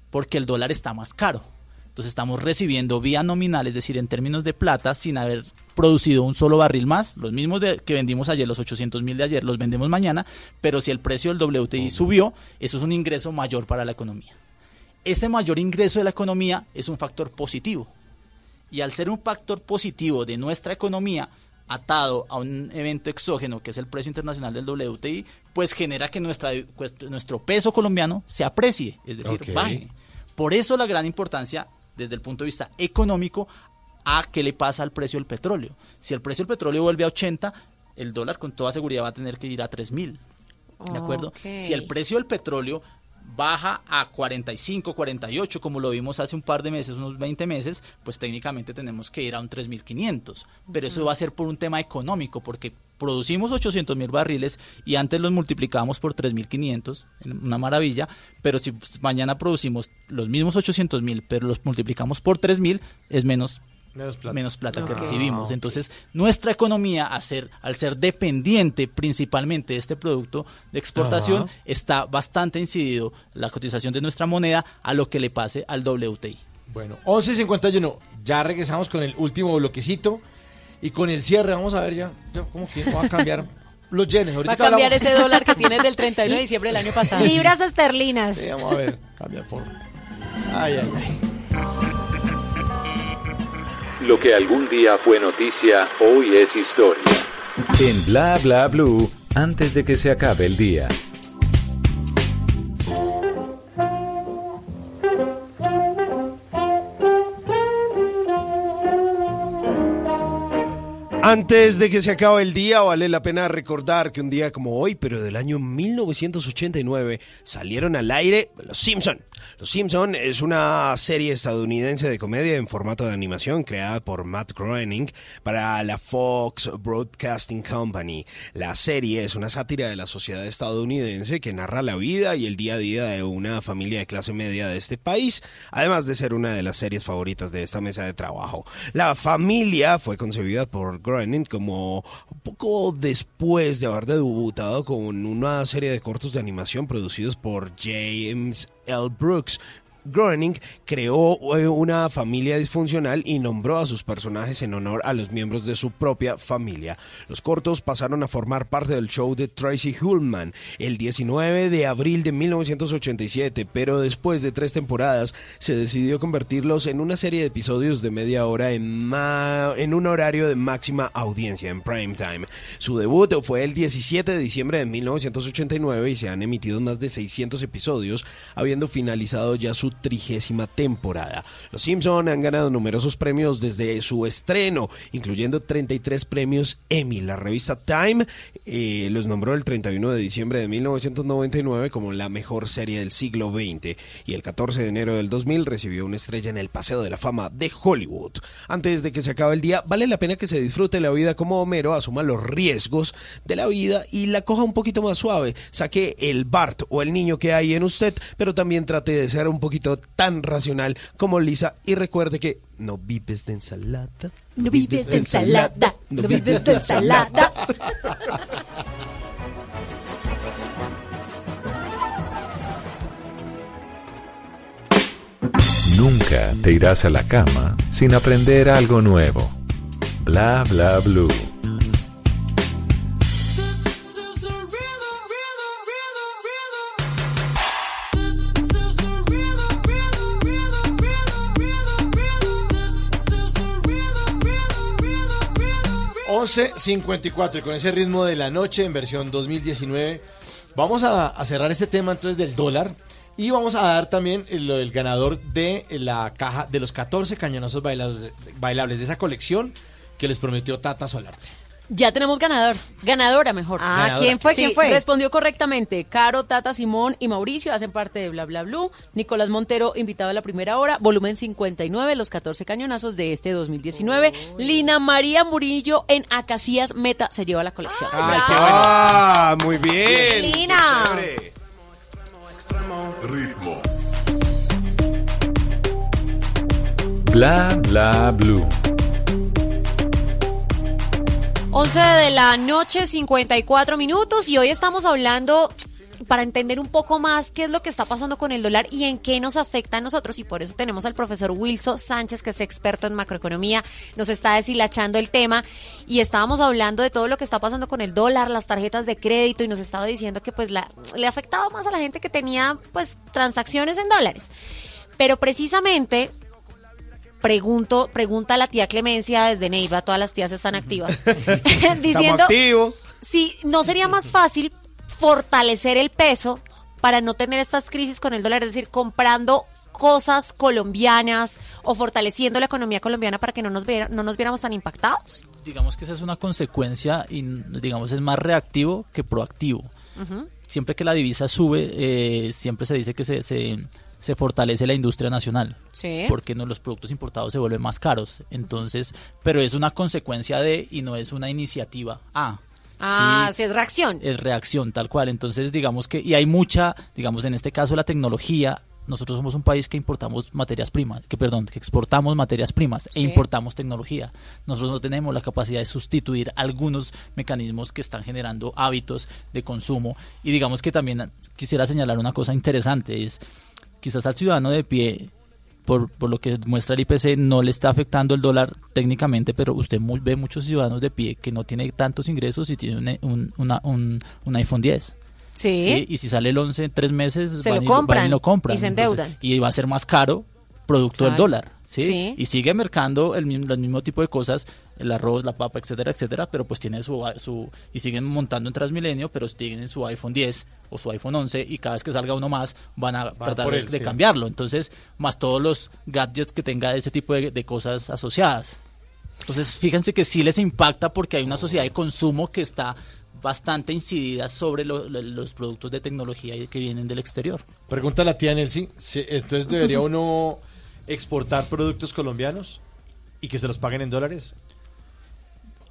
porque el dólar está más caro. Entonces estamos recibiendo vía nominal, es decir, en términos de plata, sin haber producido un solo barril más, los mismos de, que vendimos ayer, los 800 mil de ayer, los vendemos mañana, pero si el precio del WTI subió, eso es un ingreso mayor para la economía. Ese mayor ingreso de la economía es un factor positivo. Y al ser un factor positivo de nuestra economía, atado a un evento exógeno que es el precio internacional del WTI, pues genera que nuestra, pues, nuestro peso colombiano se aprecie, es decir, Ok. baje. Por eso la gran importancia desde el punto de vista económico a qué le pasa al precio del petróleo. Si el precio del petróleo vuelve a 80, el dólar con toda seguridad va a tener que ir a 3000. ¿De acuerdo? Si el precio del petróleo baja a 45, 48, como lo vimos hace un par de meses, unos 20 meses, pues técnicamente tenemos que ir a un 3.500. Pero eso va a ser por un tema económico, porque producimos 800 mil barriles y antes los multiplicábamos por 3.500, una maravilla, pero si mañana producimos los mismos 800 mil, pero los multiplicamos por 3.000, es menos Menos plata. menos plata que recibimos. Ah, Entonces, nuestra economía, al ser, al ser dependiente principalmente de este producto de exportación, Ajá. está bastante incidido la cotización de nuestra moneda a lo que le pase al WTI. Bueno, 11.51. Ya regresamos con el último bloquecito. Y con el cierre, vamos a ver ya, ya como que va a cambiar los yenes. Va Ahorita a cambiar hablamos- ese dólar que tienes del 31 de diciembre del año pasado. Libras esterlinas. Sí, vamos a ver, cambiar por... Ay, ay, ay. Lo que algún día fue noticia, hoy es historia. En Bla Bla Blue, antes de que se acabe el día. Antes de que se acabe el día, vale la pena recordar que un día como hoy, pero del año 1989, salieron al aire Los Simpson. Los Simpson es una serie estadounidense de comedia en formato de animación creada por Matt Groening para la Fox Broadcasting Company. La serie es una sátira de la sociedad estadounidense que narra la vida y el día a día de una familia de clase media de este país, además de ser una de las series favoritas de esta mesa de trabajo. La familia fue concebida por Groening como poco después de haber debutado con una serie de cortos de animación producidos por James L. Brooks Brooks Groening creó eh, una familia disfuncional y nombró a sus personajes en honor a los miembros de su propia familia. Los cortos pasaron a formar parte del show de Tracy Ullman el 19 de abril de 1987, pero después de tres temporadas se decidió convertirlos en una serie de episodios de media hora en, en un horario de máxima audiencia en prime time. Su debut fue el 17 de diciembre de 1989 y se han emitido más de 600 episodios, habiendo finalizado ya su trigésima temporada. Los Simpson han ganado numerosos premios desde su estreno, incluyendo 33 premios Emmy. La revista Time eh, los nombró el 31 de diciembre de 1999 como la mejor serie del siglo XX y el 14 de enero del 2000 recibió una estrella en el Paseo de la Fama de Hollywood. Antes de que se acabe el día, vale la pena que se disfrute la vida como Homero, asuma los riesgos de la vida y la coja un poquito más suave. Saque el Bart o el niño que hay en usted, pero también trate de ser un poquito tan racional como Lisa y recuerde que no vives de ensalada. No vives de ensalada, no vives de ensalada. Nunca te irás a la cama sin aprender algo nuevo. Bla bla blue. Once 54 y con ese ritmo de la noche en versión 2019 vamos a, cerrar este tema entonces del dólar y vamos a dar también el, ganador de la caja de los 14 cañonazos bailables de esa colección que les prometió Tata Solarte. Ya tenemos ganador, ganadora mejor. Ah, Ganadora. ¿quién fue? Sí, ¿Quién fue? Respondió correctamente. Caro, Tata, Simón y Mauricio hacen parte de Bla Bla Blue. Nicolás Montero, invitado a la primera hora, volumen 59, los 14 cañonazos de este 2019. Lina María Murillo en Acacías Meta se lleva la colección. Ay, qué bueno. Ah, muy bien. Lina. Ritmo. Bla bla blue. 11 de la noche, 54 minutos y hoy estamos hablando para entender un poco más qué es lo que está pasando con el dólar y en qué nos afecta a nosotros y por eso tenemos al profesor Wilson Sánchez que es experto en macroeconomía, nos está deshilachando el tema y estábamos hablando de todo lo que está pasando con el dólar, las tarjetas de crédito y nos estaba diciendo que pues la, le afectaba más a la gente que tenía pues transacciones en dólares. Pero precisamente pregunto, pregunta a la tía Clemencia desde Neiva, todas las tías están activas, diciendo si no sería más fácil fortalecer el peso para no tener estas crisis con el dólar, es decir, comprando cosas colombianas o fortaleciendo la economía colombiana para que no nos, viera- no nos viéramos tan impactados. Digamos que esa es una consecuencia y digamos es más reactivo que proactivo. Siempre que la divisa sube, eh, siempre se dice que se, se, se fortalece la industria nacional. Sí. Porque no, los productos importados se vuelven más caros. Entonces, pero es una consecuencia de y no es una iniciativa. Ah. Ah, sí, es reacción. es reacción tal cual. Entonces, digamos que, y hay mucha, digamos, en este caso la tecnología, nosotros somos un país que importamos materias primas, que perdón, que exportamos materias primas Sí. e importamos tecnología. Nosotros no tenemos la capacidad de sustituir algunos mecanismos que están generando hábitos de consumo. Y digamos que también quisiera señalar una cosa interesante, es quizás al ciudadano de pie por, por lo que muestra el IPC, no le está afectando el dólar técnicamente, pero usted mu- ve muchos ciudadanos de pie que no tiene tantos ingresos y tiene un, un, una- un- un iPhone 10. Sí. Y si sale el 11 en tres meses, Se van lo y van compran y lo compran. y se Entonces, endeudan. y va a ser más caro producto del Claro. dólar. ¿sí? Sí. Y sigue mercando el mismo, el mismo tipo de cosas, el arroz, la papa, etcétera, etcétera, pero pues tiene su, su y siguen montando en Transmilenio, pero tienen su iPhone 10 o su iPhone 11 y cada vez que salga uno más van a tratar por de, él, de sí. cambiarlo. Entonces, más todos los gadgets que tenga ese tipo de, de cosas asociadas. Entonces, fíjense que sí les impacta porque hay una sociedad de consumo que está bastante incidida sobre lo- lo- los productos de tecnología que vienen del exterior. Pregunta a la tía Nelcy, si- entonces debería uno exportar productos colombianos y que se los paguen en dólares.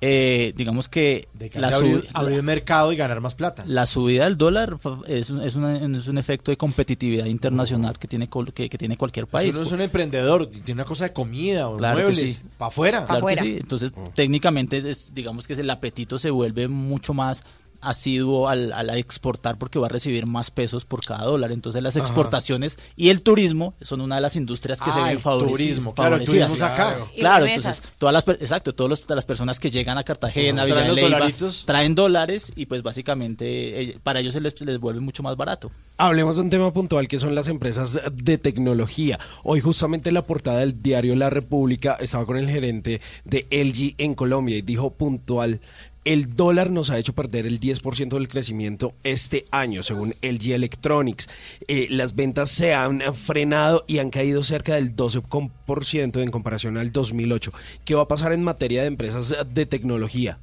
Eh, digamos que la, abrir, abrir el mercado y ganar más plata. la subida del dólar es un, es, una- es un efecto de competitividad internacional que tiene col- que, que tiene cualquier país. Si uno es un emprendedor y tiene una cosa de comida o Claro muebles, sí. para afuera. Claro que sí. Entonces, técnicamente, es- digamos que el apetito se vuelve mucho más asiduo al, al exportar porque va a recibir más pesos por cada dólar. Entonces las Ajá. exportaciones y el turismo son una de las industrias que se Ah, ven el favorecidas. turismo, claro, el favorecidas. turismo es acá. Claro. Claro, entonces todas las per- exacto, todas los- las personas que llegan a Cartagena, Villa traen de Leyva, traen dólares y pues básicamente eh, para ellos se les, les vuelve mucho más barato. Hablemos de un tema puntual que son las empresas de tecnología. Hoy justamente la portada del diario La República estaba con el gerente de LG en Colombia y dijo puntual, el dólar nos ha hecho perder el 10% del crecimiento este año, según LG Electronics. Eh, las ventas se han frenado y han caído cerca del 12% en comparación al 2008. ¿Qué va a pasar en materia de empresas de tecnología?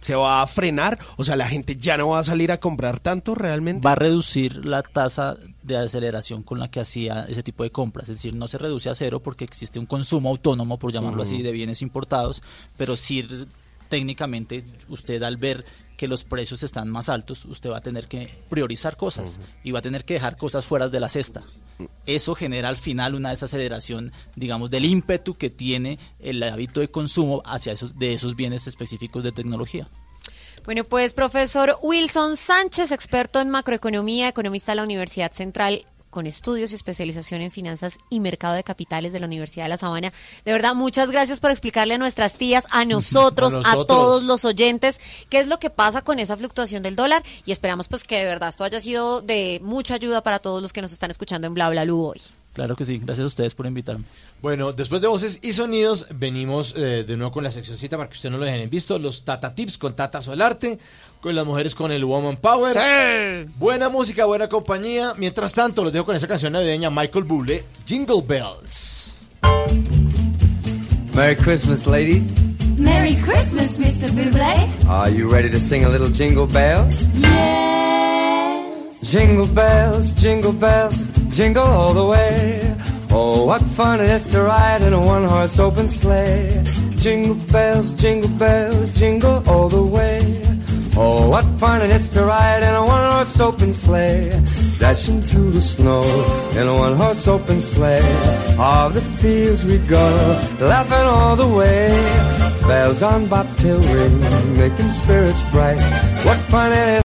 ¿Se va a frenar? O sea, la gente ya no va a salir a comprar tanto realmente. Va a reducir la tasa de aceleración con la que hacía ese tipo de compras. Es decir, no se reduce a cero porque existe un consumo autónomo, por llamarlo así, de bienes importados, pero sí técnicamente usted al ver que los precios están más altos, usted va a tener que priorizar cosas y va a tener que dejar cosas fuera de la cesta. Eso genera al final una desaceleración, digamos, del ímpetu que tiene el hábito de consumo hacia esos, de esos bienes específicos de tecnología. Bueno, pues profesor Wilson Sánchez, experto en macroeconomía, economista de la Universidad Central con estudios y especialización en finanzas y mercado de capitales de la Universidad de La Sabana. De verdad, muchas gracias por explicarle a nuestras tías, a nosotros, A todos los oyentes, qué es lo que pasa con esa fluctuación del dólar y esperamos pues que de verdad esto haya sido de mucha ayuda para todos los que nos están escuchando en Bla Bla Lu hoy. Claro que sí, gracias a ustedes por invitarme. Bueno, después de voces y sonidos, venimos eh, de nuevo con la seccióncita para que ustedes no lo dejen en visto. Los Tata Tips con Tata Solarte, con las mujeres con el Woman Power. Buena música, buena compañía. Mientras tanto, los dejo con esa canción navideña Michael Bublé, Jingle Bells. Merry Christmas, ladies. Merry Christmas, Mr. Bublé. Are you ready to sing a little jingle bells? Yes. Jingle bells, jingle bells, jingle all the way. Oh, what fun it is to ride in a one horse open sleigh. Jingle bells, jingle bells, jingle all the way. Oh, what fun it is to ride in a one horse open sleigh. Dashing through the snow in a one horse open sleigh. Of the fields we go, laughing all the way. Bells on bobtail ring, making spirits bright. What fun it is.